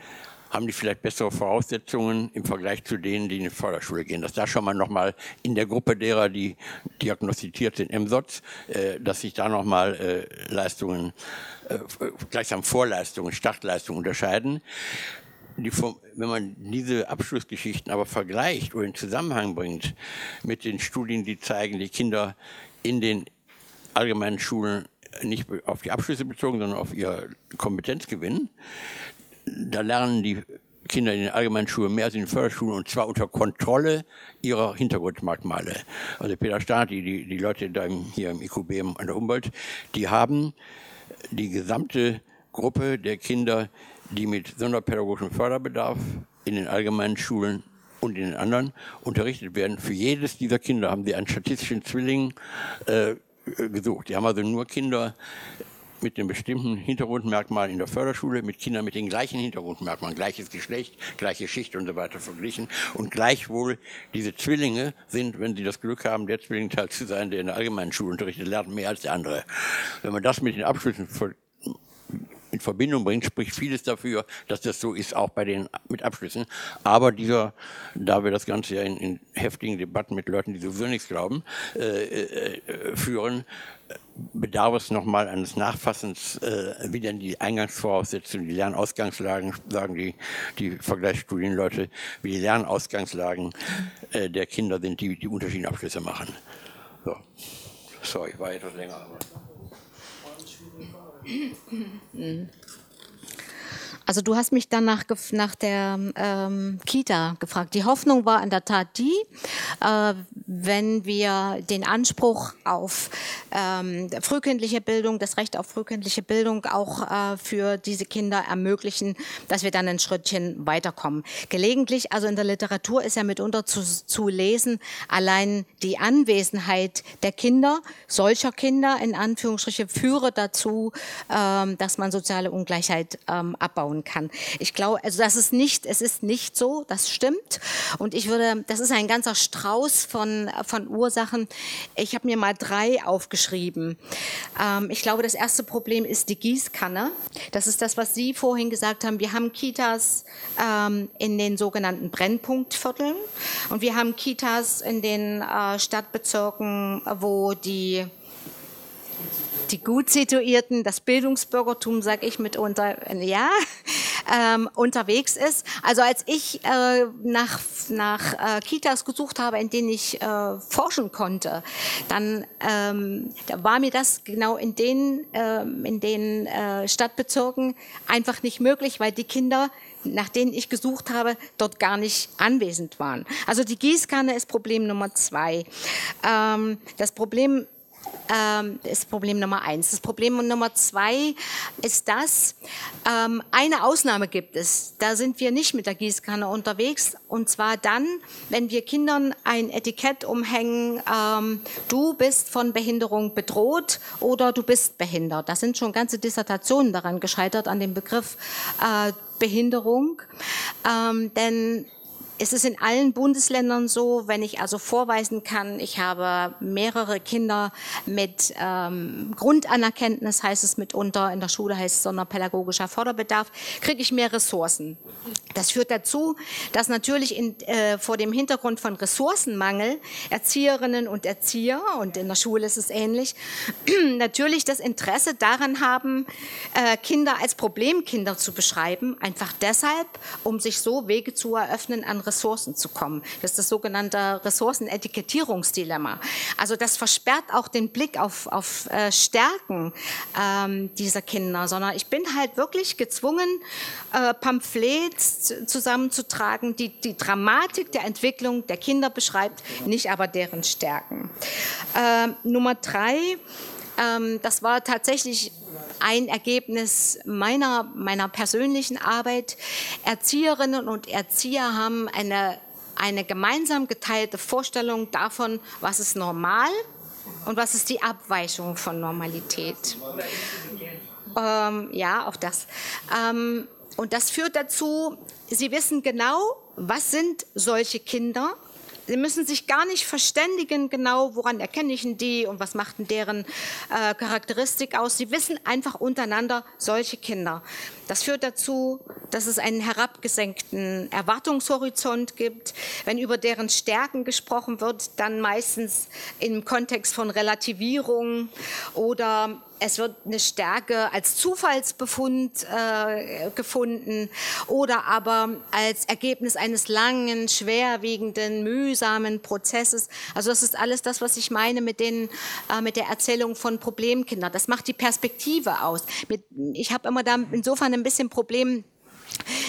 haben die vielleicht bessere Voraussetzungen im Vergleich zu denen, die in die Förderschule gehen. Das da schon mal nochmal in der Gruppe derer, die diagnostiziert sind im SOTS, äh, dass sich da nochmal äh, Leistungen, äh, gleichsam Vorleistungen, Startleistungen unterscheiden. Die, wenn man diese Abschlussgeschichten aber vergleicht oder in Zusammenhang bringt mit den Studien, die zeigen, die Kinder in den allgemeinen Schulen nicht auf die Abschlüsse bezogen, sondern auf ihr Kompetenzgewinn, da lernen die Kinder in den allgemeinen Schulen mehr als in den Förderschulen und zwar unter Kontrolle ihrer Hintergrundmerkmale. Also Peter Stati, die, die Leute da im, hier im IQB an der Humboldt, die haben die gesamte Gruppe der Kinder, die mit sonderpädagogischem Förderbedarf in den allgemeinen Schulen und in den anderen unterrichtet werden. Für jedes dieser Kinder haben sie einen statistischen Zwilling äh, gesucht. Die haben also nur Kinder mit einem bestimmten Hintergrundmerkmal in der Förderschule, mit Kindern mit den gleichen Hintergrundmerkmalen, gleiches Geschlecht, gleiche Schicht und so weiter verglichen. Und gleichwohl diese Zwillinge sind, wenn sie das Glück haben, der Zwillingteil zu sein, der in der allgemeinen Schule unterrichtet, lernt mehr als der andere. Wenn man das mit den Abschlüssen in Verbindung bringt, spricht vieles dafür, dass das so ist, auch bei den mit Abschlüssen. Aber dieser, da wir das Ganze ja in, in heftigen Debatten mit Leuten, die sowieso nichts glauben, äh, äh, führen, bedarf es nochmal eines Nachfassens, äh, wie denn die Eingangsvoraussetzungen, die Lernausgangslagen, sagen die, die Vergleichsstudienleute, wie die Lernausgangslagen äh, der Kinder sind, die die unterschiedlichen Abschlüsse machen. So. Sorry, war etwas länger. Aber also du hast mich dann nach, nach der ähm, Kita gefragt. Die Hoffnung war in der Tat die, äh, wenn wir den Anspruch auf ähm, frühkindliche Bildung, das Recht auf frühkindliche Bildung auch äh, für diese Kinder ermöglichen, dass wir dann ein Schrittchen weiterkommen. Gelegentlich, also in der Literatur ist ja mitunter zu, zu lesen, allein die Anwesenheit der Kinder, solcher Kinder in Anführungsstriche, führe dazu, ähm, dass man soziale Ungleichheit ähm, abbauen machen kann. Ich glaube, also das ist nicht, es ist nicht so, das stimmt. Und ich würde, das ist ein ganzer Strauß von, von Ursachen. Ich habe mir mal drei aufgeschrieben. Ähm, ich glaube, das erste Problem ist die Gießkanne. Das ist das, was Sie vorhin gesagt haben. Wir haben Kitas ähm, in den sogenannten Brennpunktvierteln und wir haben Kitas in den äh, Stadtbezirken, wo die die gut situierten, das Bildungsbürgertum, sage ich mitunter, ja, ähm, unterwegs ist. Also als ich äh, nach, nach äh, Kitas gesucht habe, in denen ich äh, forschen konnte, dann ähm, da war mir das genau in den, ähm, in den äh, Stadtbezirken einfach nicht möglich, weil die Kinder nach denen ich gesucht habe, dort gar nicht anwesend waren. Also die Gießkanne ist Problem Nummer zwei. Ähm, das Problem ähm, ist Problem Nummer eins. Das Problem Nummer zwei ist das, ähm, eine Ausnahme gibt es. Da sind wir nicht mit der Gießkanne unterwegs. Und zwar dann, wenn wir Kindern ein Etikett umhängen, ähm, du bist von Behinderung bedroht oder du bist behindert. Da sind schon ganze Dissertationen daran gescheitert, an dem Begriff äh, Behinderung. Denn es ist in allen Bundesländern so, wenn ich also vorweisen kann, ich habe mehrere Kinder mit ähm, Grundanerkenntnis, heißt es mitunter, in der Schule heißt es sonderpädagogischer Förderbedarf, kriege ich mehr Ressourcen. Das führt dazu, dass natürlich in, äh, vor dem Hintergrund von Ressourcenmangel Erzieherinnen und Erzieher, und in der Schule ist es ähnlich, natürlich das Interesse daran haben, äh, Kinder als Problemkinder zu beschreiben, einfach deshalb, um sich so Wege zu eröffnen, an Ressourcen zu kommen. Das ist das sogenannte Ressourcenetikettierungsdilemma. Also das versperrt auch den Blick auf, auf äh, Stärken ähm, dieser Kinder, sondern ich bin halt wirklich gezwungen, äh, Pamphlets zusammenzutragen, die die Dramatik der Entwicklung der Kinder beschreibt, nicht aber deren Stärken. Äh, Nummer drei, ähm, das war tatsächlich ein Ergebnis meiner, meiner persönlichen Arbeit. Erzieherinnen und Erzieher haben eine, eine gemeinsam geteilte Vorstellung davon, was ist normal und was ist die Abweichung von Normalität. Ähm, ja, auch das. Ähm, und das führt dazu, Sie wissen genau, was sind solche Kinder Sie müssen sich gar nicht verständigen, genau, woran erkenne ich denn die und was macht denn deren äh, Charakteristik aus. Sie wissen einfach untereinander solche Kinder. Das führt dazu, dass es einen herabgesenkten Erwartungshorizont gibt. Wenn über deren Stärken gesprochen wird, dann meistens im Kontext von Relativierung oder es wird eine Stärke als Zufallsbefund äh, gefunden oder aber als Ergebnis eines langen, schwerwiegenden, mühsamen Prozesses. Also das ist alles das, was ich meine mit, den, äh, mit der Erzählung von Problemkindern. Das macht die Perspektive aus. Mit, ich habe immer da insofern ein bisschen Problem.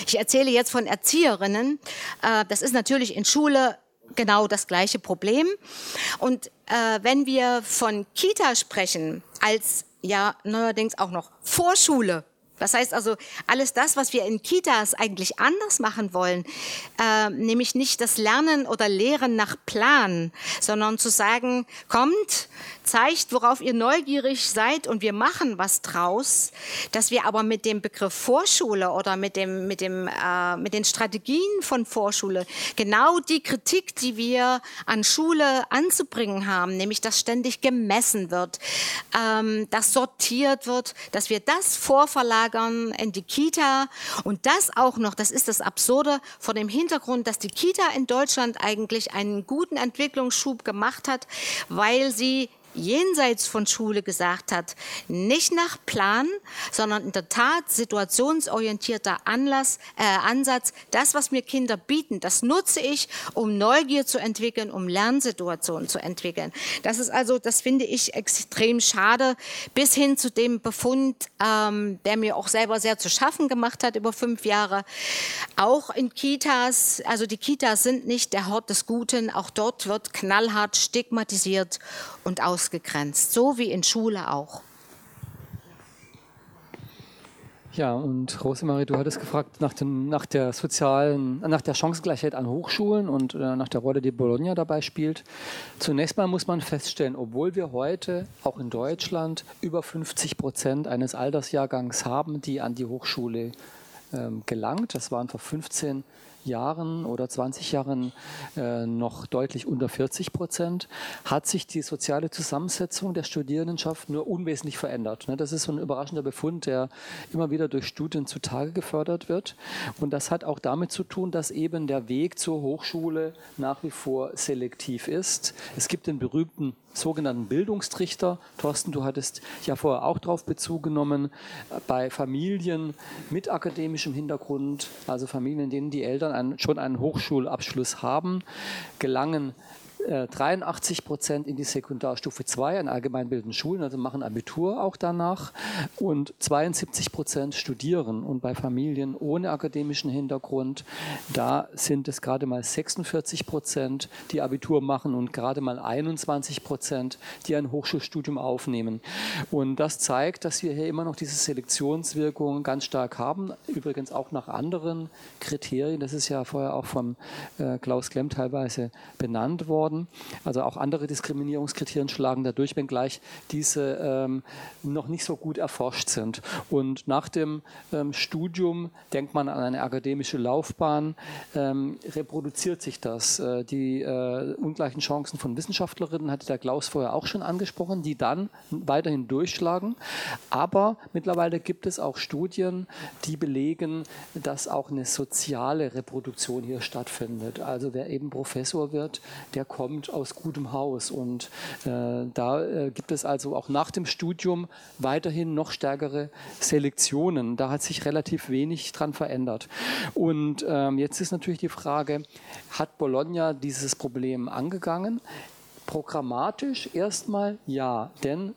Ich erzähle jetzt von Erzieherinnen. Äh, das ist natürlich in Schule genau das gleiche Problem. Und äh, wenn wir von Kita sprechen als ja neuerdings auch noch Vorschule. Das heißt also, alles das, was wir in Kitas eigentlich anders machen wollen, äh, nämlich nicht das Lernen oder Lehren nach Plan, sondern zu sagen, kommt, zeigt, worauf ihr neugierig seid und wir machen was draus, dass wir aber mit dem Begriff Vorschule oder mit, dem, mit, dem, äh, mit den Strategien von Vorschule genau die Kritik, die wir an Schule anzubringen haben, nämlich dass ständig gemessen wird, ähm, dass sortiert wird, dass wir das vorverlagern in die Kita und das auch noch, das ist das Absurde, vor dem Hintergrund, dass die Kita in Deutschland eigentlich einen guten Entwicklungsschub gemacht hat, weil sie jenseits von Schule gesagt hat, nicht nach Plan, sondern in der Tat situationsorientierter Anlass, äh, Ansatz. Das, was mir Kinder bieten, das nutze ich, um Neugier zu entwickeln, um Lernsituationen zu entwickeln. Das ist also, das finde ich extrem schade, bis hin zu dem Befund, ähm, der mir auch selber sehr zu schaffen gemacht hat über fünf Jahre. Auch in Kitas, also die Kitas sind nicht der Hort des Guten, auch dort wird knallhart stigmatisiert und aus ausgegrenzt, so wie in Schule auch. Ja, und Rosemarie, du hattest gefragt nach, den, nach der sozialen, nach der Chancengleichheit an Hochschulen und äh, nach der Rolle, die Bologna dabei spielt. Zunächst mal muss man feststellen, obwohl wir heute auch in Deutschland über 50 Prozent eines Altersjahrgangs haben, die an die Hochschule ähm, gelangt, das waren vor 15 Jahren Jahren oder 20 Jahren äh, noch deutlich unter 40 Prozent, hat sich die soziale Zusammensetzung der Studierendenschaft nur unwesentlich verändert. Ne? Das ist so ein überraschender Befund, der immer wieder durch Studien zutage gefördert wird. Und das hat auch damit zu tun, dass eben der Weg zur Hochschule nach wie vor selektiv ist. Es gibt den berühmten sogenannten Bildungstrichter. Thorsten, du hattest ja vorher auch darauf Bezug genommen, bei Familien mit akademischem Hintergrund, also Familien, in denen die Eltern einen, schon einen Hochschulabschluss haben, gelangen 83 äh, Prozent in die Sekundarstufe 2 an allgemeinbildenden Schulen, also machen Abitur auch danach. Und 72 Prozent studieren. Und bei Familien ohne akademischen Hintergrund, da sind es gerade mal 46 Prozent, die Abitur machen und gerade mal 21 Prozent, die ein Hochschulstudium aufnehmen. Und das zeigt, dass wir hier immer noch diese Selektionswirkung ganz stark haben. Übrigens auch nach anderen Kriterien. Das ist ja vorher auch vom äh, Klaus Klemm teilweise benannt worden worden. Also auch andere Diskriminierungskriterien schlagen dadurch, wenngleich diese ähm, noch nicht so gut erforscht sind. Und nach dem ähm, Studium denkt man an eine akademische Laufbahn, ähm, reproduziert sich das. Äh, die äh, ungleichen Chancen von Wissenschaftlerinnen hatte der Klaus vorher auch schon angesprochen, die dann weiterhin durchschlagen. Aber mittlerweile gibt es auch Studien, die belegen, dass auch eine soziale Reproduktion hier stattfindet. Also wer eben Professor wird, der kommt kommt aus gutem Haus. Und äh, da äh, gibt es also auch nach dem Studium weiterhin noch stärkere Selektionen. Da hat sich relativ wenig dran verändert. Und ähm, jetzt ist natürlich die Frage, hat Bologna dieses Problem angegangen? Programmatisch erstmal ja, denn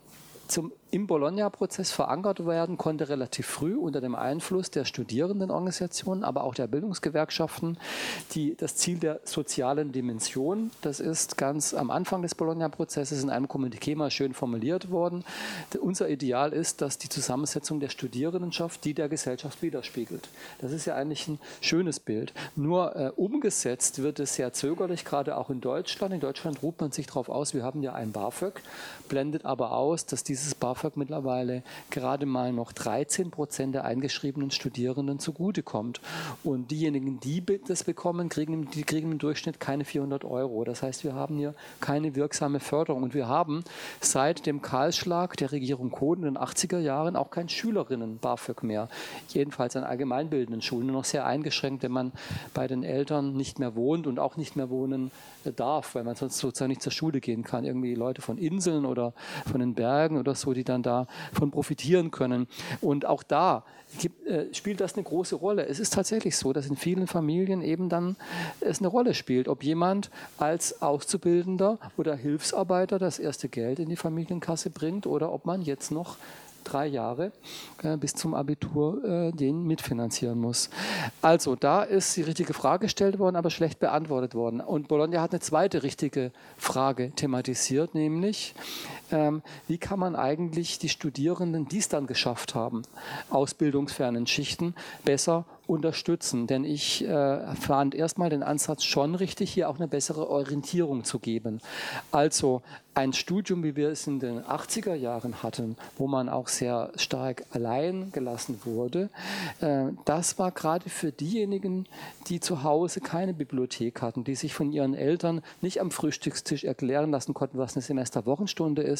zum im Bologna-Prozess verankert werden konnte relativ früh unter dem Einfluss der Studierendenorganisationen, aber auch der Bildungsgewerkschaften, die, das Ziel der sozialen Dimension, das ist ganz am Anfang des Bologna-Prozesses in einem Kommuniqué mal schön formuliert worden. Unser Ideal ist, dass die Zusammensetzung der Studierendenschaft die der Gesellschaft widerspiegelt. Das ist ja eigentlich ein schönes Bild. Nur äh, umgesetzt wird es sehr zögerlich, gerade auch in Deutschland. In Deutschland ruht man sich darauf aus, wir haben ja ein BAföG, blendet aber aus, dass dieses BAföG BAföG mittlerweile gerade mal noch 13 Prozent der eingeschriebenen Studierenden zugutekommt. Und diejenigen, die das bekommen, kriegen, die kriegen im Durchschnitt keine 400 Euro. Das heißt, wir haben hier keine wirksame Förderung. Und wir haben seit dem Kahlschlag der Regierung Kohl in den 80er Jahren auch kein Schülerinnen-BAföG mehr. Jedenfalls an allgemeinbildenden Schulen, nur noch sehr eingeschränkt, wenn man bei den Eltern nicht mehr wohnt und auch nicht mehr wohnen darf, weil man sonst sozusagen nicht zur Schule gehen kann. Irgendwie Leute von Inseln oder von den Bergen oder so, die dann davon profitieren können. Und auch da äh, spielt das eine große Rolle. Es ist tatsächlich so, dass in vielen Familien eben dann es eine Rolle spielt, ob jemand als Auszubildender oder Hilfsarbeiter das erste Geld in die Familienkasse bringt oder ob man jetzt noch drei Jahre äh, bis zum Abitur äh, den mitfinanzieren muss. Also da ist die richtige Frage gestellt worden, aber schlecht beantwortet worden. Und Bologna hat eine zweite richtige Frage thematisiert, nämlich ähm, wie kann man eigentlich die Studierenden, die es dann geschafft haben, aus bildungsfernen Schichten besser unterstützen. Denn ich äh, fand erstmal den Ansatz schon richtig, hier auch eine bessere Orientierung zu geben. Also ein Studium, wie wir es in den 80er Jahren hatten, wo man auch sehr stark allein gelassen wurde, äh, das war gerade für diejenigen, die zu Hause keine Bibliothek hatten, die sich von ihren Eltern nicht am Frühstückstisch erklären lassen konnten, was eine Semesterwochenstunde ist,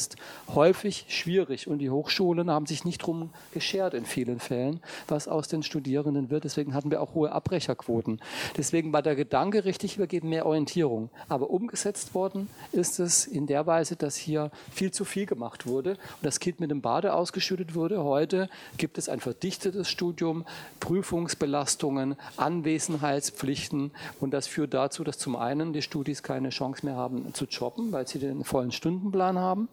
häufig schwierig. Und die Hochschulen haben sich nicht drum geschert in vielen Fällen, was aus den Studierenden wird. Deswegen hatten wir auch hohe Abbrecherquoten. Deswegen war der Gedanke richtig, wir geben mehr Orientierung. Aber umgesetzt worden ist es in der Weise, dass hier viel zu viel gemacht wurde und das Kind mit dem Bade ausgeschüttet wurde. Heute gibt es ein verdichtetes Studium, Prüfungsbelastungen, Anwesenheitspflichten und das führt dazu, dass zum einen die Studis keine Chance mehr haben zu jobben, weil sie den vollen Stundenplan haben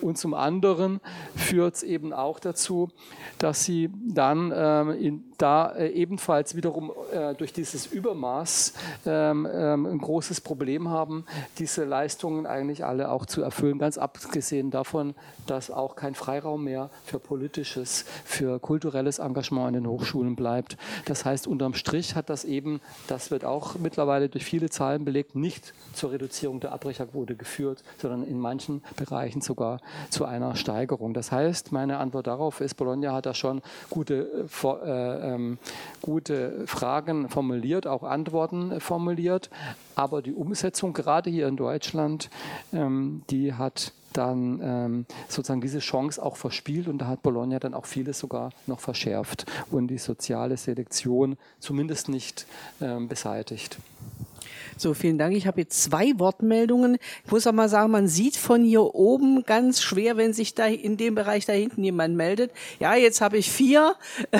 und zum anderen führt es eben auch dazu, dass sie dann ähm, in, da äh, ebenfalls wiederum äh, durch dieses Übermaß ähm, ähm, ein großes Problem haben, diese Leistungen eigentlich alle auch zu erfüllen, ganz abgesehen davon, dass auch kein Freiraum mehr für politisches, für kulturelles Engagement in den Hochschulen bleibt. Das heißt, unterm Strich hat das eben, das wird auch mittlerweile durch viele Zahlen belegt, nicht zur Reduzierung der Abbrecherquote geführt, sondern in manchen Bereichen sogar zu einer Steigerung. Das heißt, meine Antwort darauf ist, Bologna hat da schon gute, äh, ähm, gute Fragen formuliert, auch Antworten formuliert, aber die Umsetzung gerade hier in Deutschland, ähm, die hat dann ähm, sozusagen diese Chance auch verspielt und da hat Bologna dann auch vieles sogar noch verschärft und die soziale Selektion zumindest nicht ähm, beseitigt. So, vielen Dank. Ich habe jetzt zwei Wortmeldungen. Ich muss auch mal sagen, man sieht von hier oben ganz schwer, wenn sich da in dem Bereich da hinten jemand meldet. Ja, jetzt habe ich vier.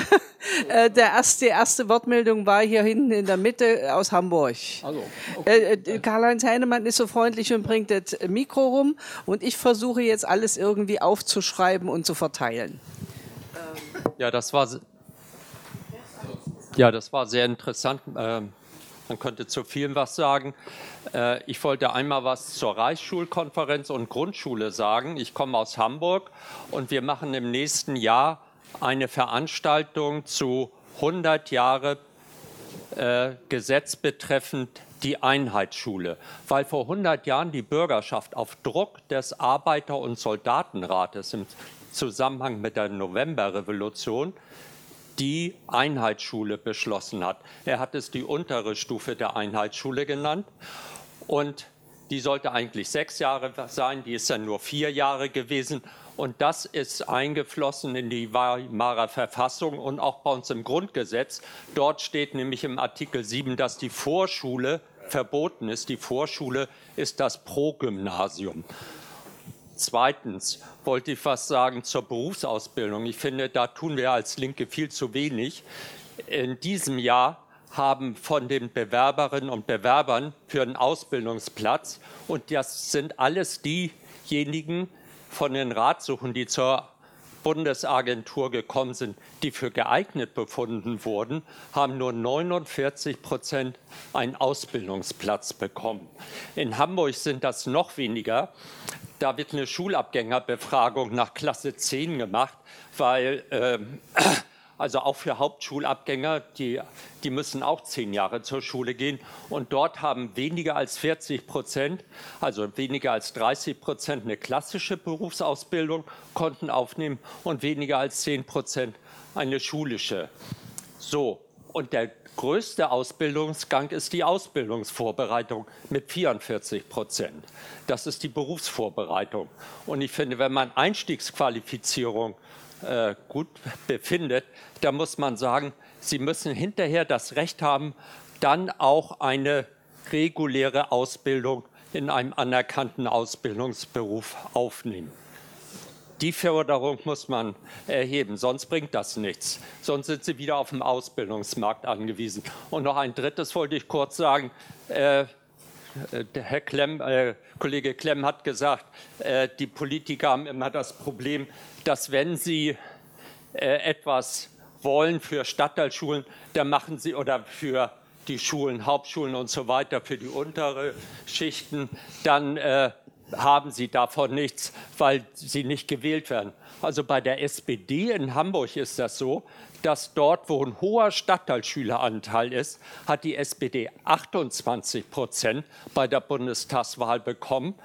Äh, der erste, die erste Wortmeldung war hier hinten in der Mitte aus Hamburg. Also, okay. Äh, äh, Karl-Heinz Heinemann ist so freundlich und bringt das Mikro rum und ich versuche jetzt alles irgendwie aufzuschreiben und zu verteilen. Ja, das war, ja, das war sehr interessant. Ähm man könnte zu vielen was sagen. Äh, ich wollte einmal was zur Reichsschulkonferenz und Grundschule sagen. Ich komme aus Hamburg und wir machen im nächsten Jahr eine Veranstaltung zu 100 Jahre äh, Gesetz betreffend die Einheitsschule, weil vor 100 Jahren die Bürgerschaft auf Druck des Arbeiter- und Soldatenrates im Zusammenhang mit der Novemberrevolution die Einheitsschule beschlossen hat. Er hat es die untere Stufe der Einheitsschule genannt und die sollte eigentlich sechs Jahre sein, die ist dann nur vier Jahre gewesen. Und das ist eingeflossen in die Weimarer Verfassung und auch bei uns im Grundgesetz. Dort steht nämlich im Artikel 7, dass die Vorschule verboten ist. Die Vorschule ist das Progymnasium. Zweitens wollte ich was sagen zur Berufsausbildung. Ich finde, da tun wir als Linke viel zu wenig. In diesem Jahr haben von den Bewerberinnen und Bewerbern für einen Ausbildungsplatz, und das sind alles diejenigen von den Ratsuchen, die zur Bundesagentur gekommen sind, die für geeignet befunden wurden, haben nur 49 Prozent einen Ausbildungsplatz bekommen. In Hamburg sind das noch weniger. Da wird eine Schulabgängerbefragung nach Klasse 10 gemacht, weil äh, also auch für Hauptschulabgänger, die, die müssen auch zehn Jahre zur Schule gehen. Und dort haben weniger als 40 Prozent, also weniger als 30 Prozent eine klassische Berufsausbildung konnten aufnehmen und weniger als 10 Prozent eine schulische. So, und der größte Ausbildungsgang ist die Ausbildungsvorbereitung mit 44 Prozent. Das ist die Berufsvorbereitung. Und ich finde, wenn man Einstiegsqualifizierung äh, gut befindet, dann muss man sagen, Sie müssen hinterher das Recht haben, dann auch eine reguläre Ausbildung in einem anerkannten Ausbildungsberuf aufnehmen. Die Förderung muss man erheben, sonst bringt das nichts. Sonst sind sie wieder auf dem Ausbildungsmarkt angewiesen. Und noch ein drittes wollte ich kurz sagen. Äh, der Herr Klemm, äh, Kollege Klemm hat gesagt, äh, die Politiker haben immer das Problem, dass wenn sie äh, etwas wollen für Stadtteilschulen, dann machen sie oder für die Schulen, Hauptschulen und so weiter, für die untere Schichten, dann äh, haben sie davon nichts, weil sie nicht gewählt werden. Also bei der SPD in Hamburg ist das so, dass dort, wo ein hoher Stadtteilschüleranteil ist, hat die SPD 28 Prozent bei der Bundestagswahl bekommen.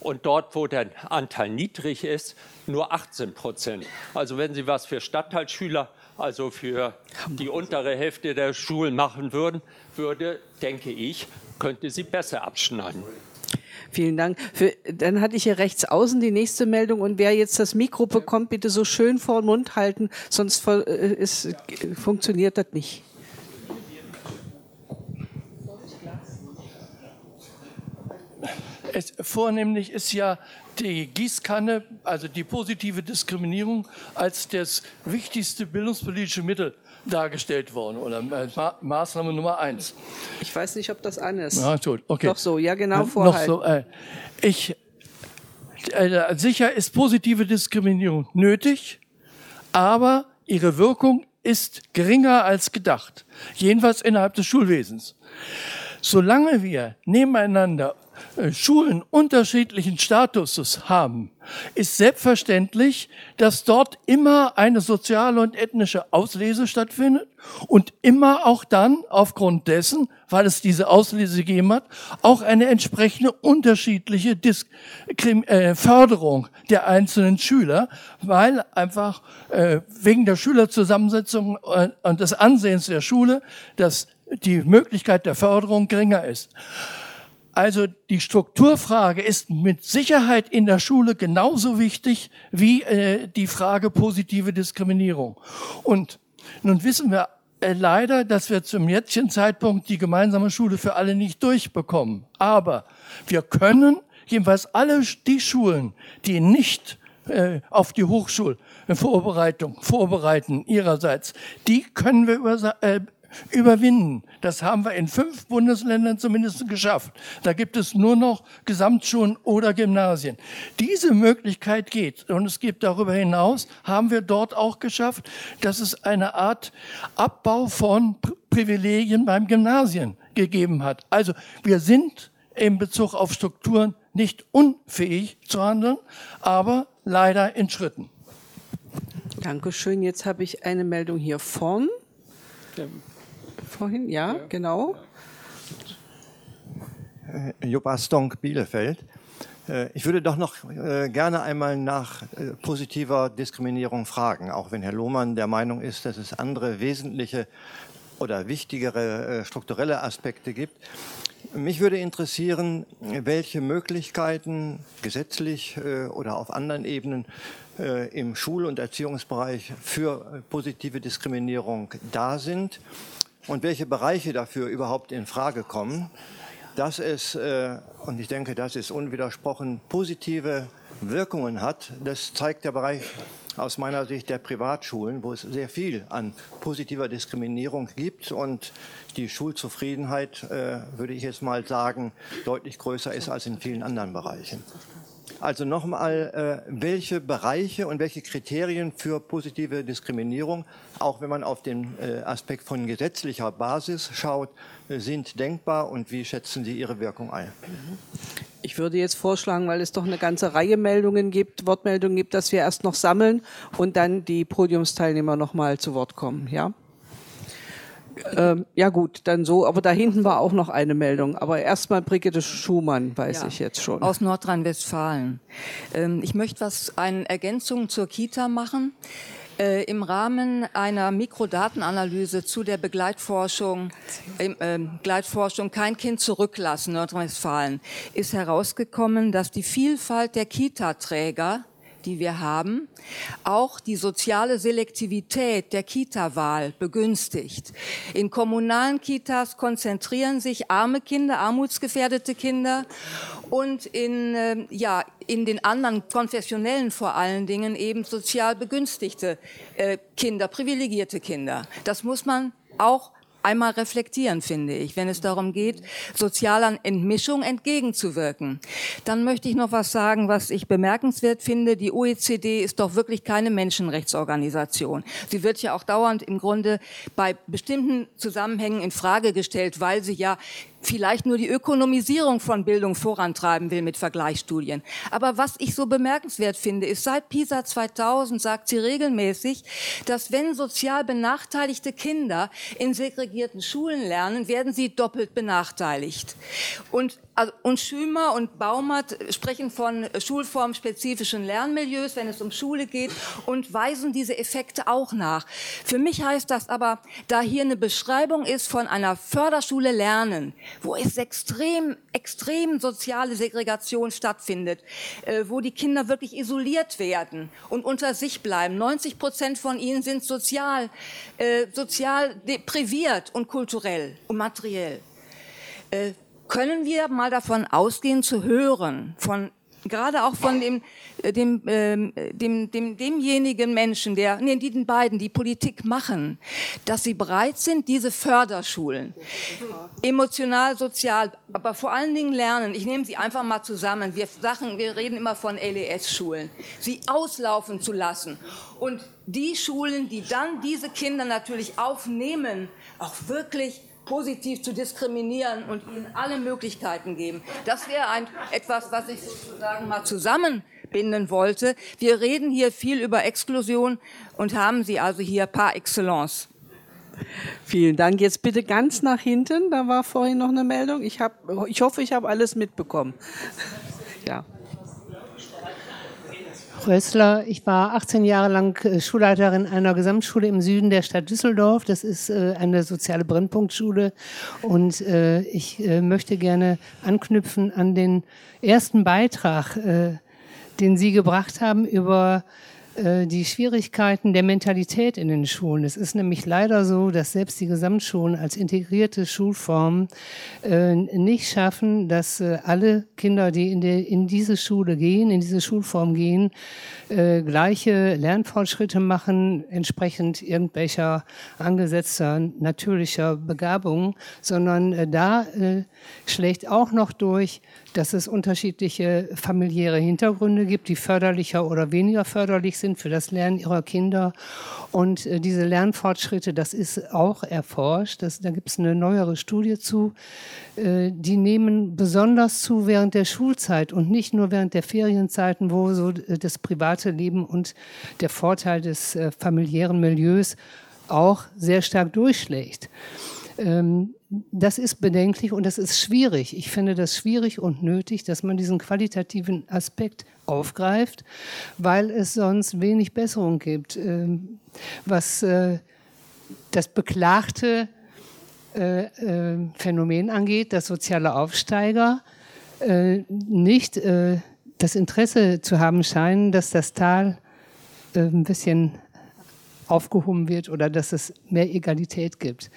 Und dort, wo der Anteil niedrig ist, nur 18 Prozent. Also wenn Sie was für Stadtteilschüler, also für die untere Hälfte der Schulen machen würden, würde, denke ich, könnte sie besser abschneiden. Vielen Dank. Für, dann hatte ich hier rechts außen die nächste Meldung und wer jetzt das Mikro bekommt, bitte so schön vor den Mund halten, sonst äh, ist, funktioniert das nicht. Es, vornehmlich ist ja die Gießkanne, also die positive Diskriminierung, als das wichtigste bildungspolitische Mittel dargestellt worden oder Ma Maßnahme Nummer eins. Ich weiß nicht, ob das an ist. Ja, gut, okay. Doch so, ja genau, vorhalten. Noch so, äh, ich, äh, sicher ist positive Diskriminierung nötig, aber ihre Wirkung ist geringer als gedacht. Jedenfalls innerhalb des Schulwesens. Solange wir nebeneinander Schulen unterschiedlichen Statuses haben, ist selbstverständlich, dass dort immer eine soziale und ethnische Auslese stattfindet und immer auch dann aufgrund dessen, weil es diese Auslese gegeben hat, auch eine entsprechende unterschiedliche Dis äh, Förderung der einzelnen Schüler, weil einfach äh, wegen der Schülerzusammensetzung äh, und des Ansehens der Schule, dass die Möglichkeit der Förderung geringer ist. Also die Strukturfrage ist mit Sicherheit in der Schule genauso wichtig wie äh, die Frage positive Diskriminierung. Und nun wissen wir äh, leider, dass wir zum jetzigen Zeitpunkt die gemeinsame Schule für alle nicht durchbekommen. Aber wir können jedenfalls alle die Schulen, die nicht äh, auf die Hochschulvorbereitung vorbereiten ihrerseits, die können wir über, äh, überwinden. Das haben wir in fünf Bundesländern zumindest geschafft. Da gibt es nur noch Gesamtschulen oder Gymnasien. Diese Möglichkeit geht. Und es gibt darüber hinaus, haben wir dort auch geschafft, dass es eine Art Abbau von Privilegien beim Gymnasien gegeben hat. Also wir sind in Bezug auf Strukturen nicht unfähig zu handeln, aber leider in Schritten. Dankeschön. Jetzt habe ich eine Meldung hier vorn vorhin, ja, ja. genau. Äh, Jupp Astonk, Bielefeld. Äh, ich würde doch noch äh, gerne einmal nach positiver Diskriminierung fragen, auch wenn Herr Lohmann der Meinung ist, dass es andere wesentliche oder wichtigere strukturelle Aspekte gibt. Mich würde interessieren, welche Möglichkeiten gesetzlich oder auf anderen Ebenen im Schul- und Erziehungsbereich für positive Diskriminierung da sind und welche Bereiche dafür überhaupt in Frage kommen. Dass es, äh, und ich denke, das ist unwidersprochen, positive Wirkungen hat, das zeigt der Bereich aus meiner Sicht der Privatschulen, wo es sehr viel an positiver Diskriminierung gibt und die Schulzufriedenheit, äh, würde ich jetzt mal sagen, deutlich größer ist als in vielen anderen Bereichen. Also nochmal, äh, welche Bereiche und welche Kriterien für positive Diskriminierung, auch wenn man auf den äh, Aspekt von gesetzlicher Basis schaut, äh, sind denkbar und wie schätzen Sie Ihre Wirkung ein? Ich würde jetzt vorschlagen, weil es doch eine ganze Reihe Meldungen gibt, Wortmeldungen gibt, dass wir erst noch sammeln und dann die Podiumsteilnehmer noch mal zu Wort kommen. Ja? Ähm, ja gut, dann so. Aber da hinten war auch noch eine Meldung. Aber erstmal Brigitte Schumann, weiß ja, ich jetzt schon. Aus Nordrhein-Westfalen. Ähm, ich möchte was eine Ergänzung zur Kita machen. Äh, Im Rahmen einer Mikrodatenanalyse zu der Begleitforschung, äh, Begleitforschung Kein Kind zurücklassen, Nordrhein-Westfalen, ist herausgekommen, dass die Vielfalt der Kita-Träger die wir haben, auch die soziale Selektivität der Kita-Wahl begünstigt. In kommunalen Kitas konzentrieren sich arme Kinder, armutsgefährdete Kinder und in, äh, ja, in den anderen konfessionellen vor allen Dingen eben sozial begünstigte äh, Kinder, privilegierte Kinder. Das muss man auch einmal reflektieren, finde ich, wenn es darum geht, sozialer Entmischung entgegenzuwirken. Dann möchte ich noch was sagen, was ich bemerkenswert finde. Die OECD ist doch wirklich keine Menschenrechtsorganisation. Sie wird ja auch dauernd im Grunde bei bestimmten Zusammenhängen in Frage gestellt, weil sie ja vielleicht nur die Ökonomisierung von Bildung vorantreiben will mit Vergleichsstudien. Aber was ich so bemerkenswert finde, ist, seit PISA 2000 sagt sie regelmäßig, dass wenn sozial benachteiligte Kinder in segregierten Schulen lernen, werden sie doppelt benachteiligt. Und also, und Schümer und Baumert sprechen von schulformspezifischen Lernmilieus, wenn es um Schule geht, und weisen diese Effekte auch nach. Für mich heißt das aber, da hier eine Beschreibung ist von einer Förderschule Lernen, wo es extrem, extrem soziale Segregation stattfindet, äh, wo die Kinder wirklich isoliert werden und unter sich bleiben. 90 Prozent von ihnen sind sozial, äh, sozial depriviert und kulturell und materiell. Können wir mal davon ausgehen zu hören, von gerade auch von dem, äh, dem, ähm, dem, dem, demjenigen Menschen, der, nee, die den beiden, die Politik machen, dass sie bereit sind, diese Förderschulen, emotional, sozial, aber vor allen Dingen lernen, ich nehme sie einfach mal zusammen, wir, Sachen, wir reden immer von LES-Schulen, sie auslaufen zu lassen. Und die Schulen, die dann diese Kinder natürlich aufnehmen, auch wirklich positiv zu diskriminieren und ihnen alle Möglichkeiten geben. Das wäre ein, etwas, was ich sozusagen mal zusammenbinden wollte. Wir reden hier viel über Exklusion und haben sie also hier par excellence. Vielen Dank. Jetzt bitte ganz nach hinten. Da war vorhin noch eine Meldung. Ich, hab, ich hoffe, ich habe alles mitbekommen. Ja. Rössler. Ich war 18 Jahre lang äh, Schulleiterin einer Gesamtschule im Süden der Stadt Düsseldorf. Das ist äh, eine soziale Brennpunktschule. Und äh, ich möchte gerne anknüpfen an den ersten Beitrag, den Sie gebracht haben über äh, die Schwierigkeiten der Mentalität in den Schulen. Es ist nämlich leider so, dass selbst die Gesamtschulen als integrierte Schulform äh, nicht schaffen, dass äh, alle Kinder, die in, der, in diese Schule gehen, in diese Schulform gehen, gleiche Lernfortschritte machen, entsprechend irgendwelcher angesetzter natürlicher Begabung, sondern da schlägt auch noch durch, dass es unterschiedliche familiäre Hintergründe gibt, die förderlicher oder weniger förderlich sind für das Lernen ihrer Kinder. Und äh, diese Lernfortschritte, das ist auch erforscht. Das, da gibt es eine neuere Studie zu. Äh, die nehmen besonders zu während der Schulzeit und nicht nur während der Ferienzeiten, wo so äh, das private Leben und der Vorteil des äh, familiären Milieus auch sehr stark durchschlägt. Ähm, das ist bedenklich und das ist schwierig. Ich finde das schwierig und nötig, dass man diesen qualitativen Aspekt aufgreift, weil es sonst wenig Besserung gibt. Ähm, was äh, das beklagte äh, äh, Phänomen angeht, dass soziale Aufsteiger nicht das Interesse zu haben scheinen, dass das Tal ein bisschen aufgehoben wird oder dass es mehr Egalität gibt.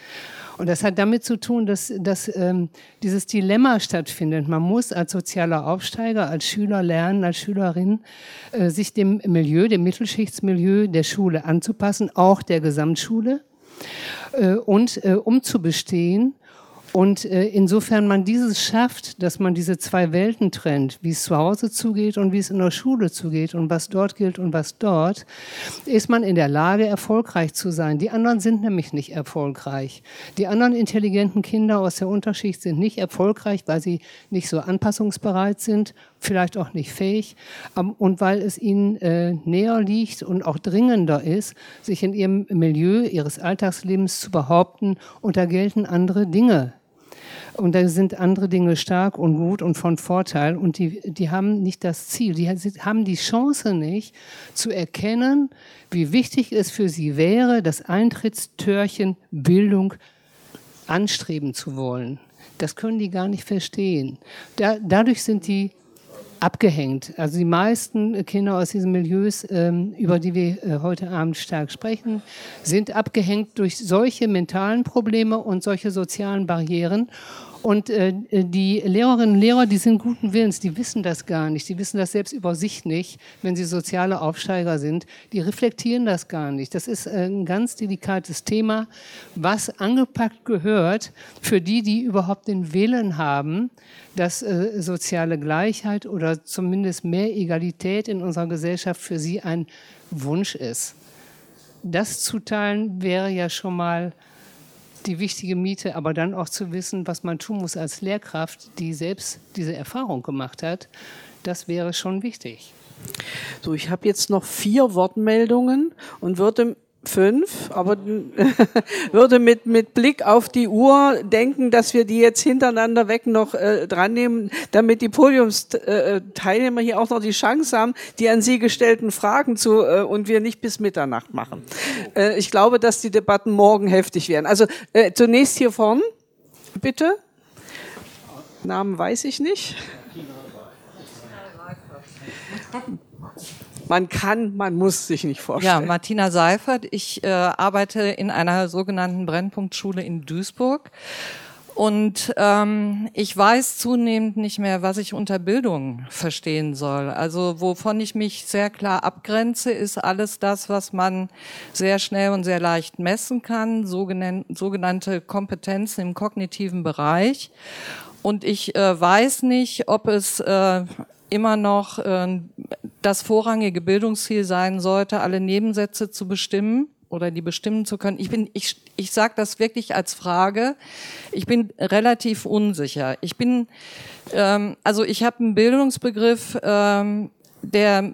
Und das hat damit zu tun, dass, dass ähm, dieses Dilemma stattfindet. Man muss als sozialer Aufsteiger, als Schüler lernen, als Schülerin, äh, sich dem Milieu, dem Mittelschichtsmilieu der Schule anzupassen, auch der Gesamtschule. Äh, und äh, um zu bestehen, und äh, insofern man dieses schafft, dass man diese zwei Welten trennt, wie es zu Hause zugeht und wie es in der Schule zugeht und was dort gilt und was dort, ist man in der Lage, erfolgreich zu sein. Die anderen sind nämlich nicht erfolgreich. Die anderen intelligenten Kinder aus der Unterschicht sind nicht erfolgreich, weil sie nicht so anpassungsbereit sind, vielleicht auch nicht fähig ähm, und weil es ihnen äh, näher liegt und auch dringender ist, sich in ihrem Milieu ihres Alltagslebens zu behaupten und da gelten andere Dinge und da sind andere Dinge stark und gut und von Vorteil. Und die, die haben nicht das Ziel, die haben die Chance nicht zu erkennen, wie wichtig es für sie wäre, das Eintrittstörchen Bildung anstreben zu wollen. Das können die gar nicht verstehen. Da, dadurch sind die abgehängt. Also die meisten Kinder aus diesen Milieus, ähm, über die wir äh, heute Abend stark sprechen, sind abgehängt durch solche mentalen Probleme und solche sozialen Barrieren. Und äh, die Lehrerinnen und Lehrer, die sind guten Willens, die wissen das gar nicht. Die wissen das selbst über sich nicht, wenn sie soziale Aufsteiger sind. Die reflektieren das gar nicht. Das ist ein ganz delikates Thema, was angepackt gehört für die, die überhaupt den Willen haben, dass äh, soziale Gleichheit oder zumindest mehr Egalität in unserer Gesellschaft für sie ein Wunsch ist. Das zu teilen wäre ja schon mal die wichtige Miete, aber dann auch zu wissen, was man tun muss als Lehrkraft, die selbst diese Erfahrung gemacht hat, das wäre schon wichtig. So, ich habe jetzt noch vier Wortmeldungen und würde fünf, aber würde mit, mit Blick auf die Uhr denken, dass wir die jetzt hintereinander weg noch äh, dran nehmen, damit die Podiumsteilnehmer hier auch noch die Chance haben, die an sie gestellten Fragen zu äh, und wir nicht bis Mitternacht machen. Äh, ich glaube, dass die Debatten morgen heftig werden. Also äh, zunächst hier vorn, bitte. Namen weiß ich nicht. Man kann, man muss sich nicht vorstellen. Ja, Martina Seifert. Ich äh, arbeite in einer sogenannten Brennpunktschule in Duisburg. Und ähm, ich weiß zunehmend nicht mehr, was ich unter Bildung verstehen soll. Also wovon ich mich sehr klar abgrenze, ist alles das, was man sehr schnell und sehr leicht messen kann, sogenannte Kompetenzen im kognitiven Bereich. Und ich äh, weiß nicht, ob es äh, immer noch äh, das vorrangige Bildungsziel sein sollte, alle Nebensätze zu bestimmen oder die bestimmen zu können. Ich bin, ich, ich sage das wirklich als Frage. Ich bin relativ unsicher. Ich bin, ähm, also ich habe einen Bildungsbegriff, ähm, der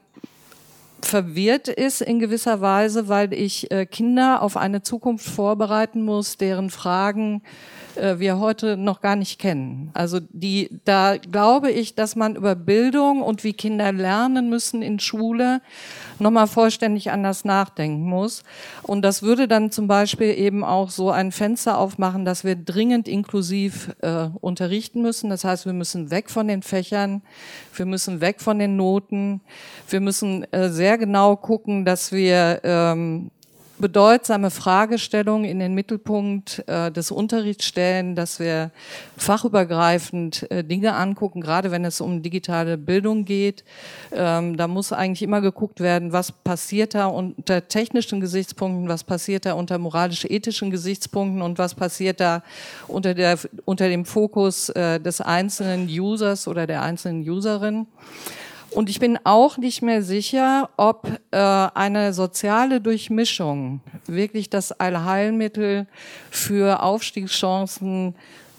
verwirrt ist in gewisser Weise, weil ich äh, Kinder auf eine Zukunft vorbereiten muss, deren Fragen äh, wir heute noch gar nicht kennen. Also die, da glaube ich, dass man über Bildung und wie Kinder lernen müssen in Schule nochmal vollständig anders nachdenken muss. Und das würde dann zum Beispiel eben auch so ein Fenster aufmachen, dass wir dringend inklusiv äh, unterrichten müssen. Das heißt, wir müssen weg von den Fächern, wir müssen weg von den Noten, wir müssen äh, sehr genau gucken, dass wir ähm, bedeutsame Fragestellungen in den Mittelpunkt äh, des Unterrichts stellen, dass wir fachübergreifend äh, Dinge angucken, gerade wenn es um digitale Bildung geht. Ähm, da muss eigentlich immer geguckt werden, was passiert da unter technischen Gesichtspunkten, was passiert da unter moralisch-ethischen Gesichtspunkten und was passiert da unter, der, unter dem Fokus äh, des einzelnen Users oder der einzelnen Userin. Und ich bin auch nicht mehr sicher, ob äh, eine soziale Durchmischung wirklich das Allheilmittel für Aufstiegschancen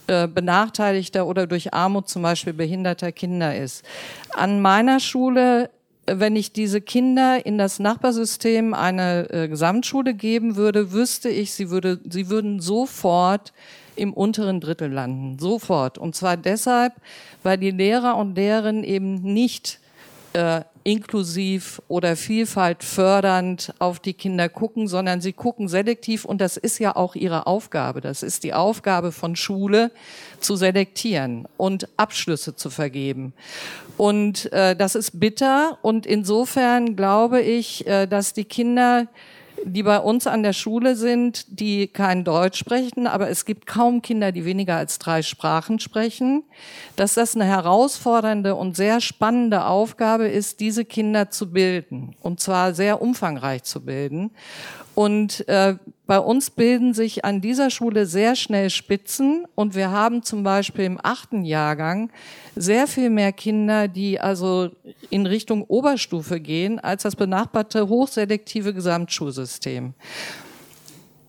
äh, benachteiligter oder durch Armut zum Beispiel behinderter Kinder ist. An meiner Schule wenn ich diese Kinder in das Nachbarsystem eine äh, Gesamtschule geben würde, wüsste ich, sie, würde, sie würden sofort im unteren Drittel landen. Sofort. Und zwar deshalb, weil die Lehrer und Lehrerinnen eben nicht äh, inklusiv oder Vielfalt fördernd auf die Kinder gucken, sondern sie gucken selektiv und das ist ja auch ihre Aufgabe. Das ist die Aufgabe von Schule, zu selektieren und Abschlüsse zu vergeben. Und äh, das ist bitter und insofern glaube ich, äh, dass die Kinder die bei uns an der Schule sind, die kein Deutsch sprechen, aber es gibt kaum Kinder, die weniger als drei Sprachen sprechen, dass das eine herausfordernde und sehr spannende Aufgabe ist, diese Kinder zu bilden und zwar sehr umfangreich zu bilden. Und äh, bei uns bilden sich an dieser Schule sehr schnell Spitzen und wir haben zum Beispiel im achten Jahrgang sehr viel mehr Kinder, die also in Richtung Oberstufe gehen, als das benachbarte hochselektive Gesamtschulsystem.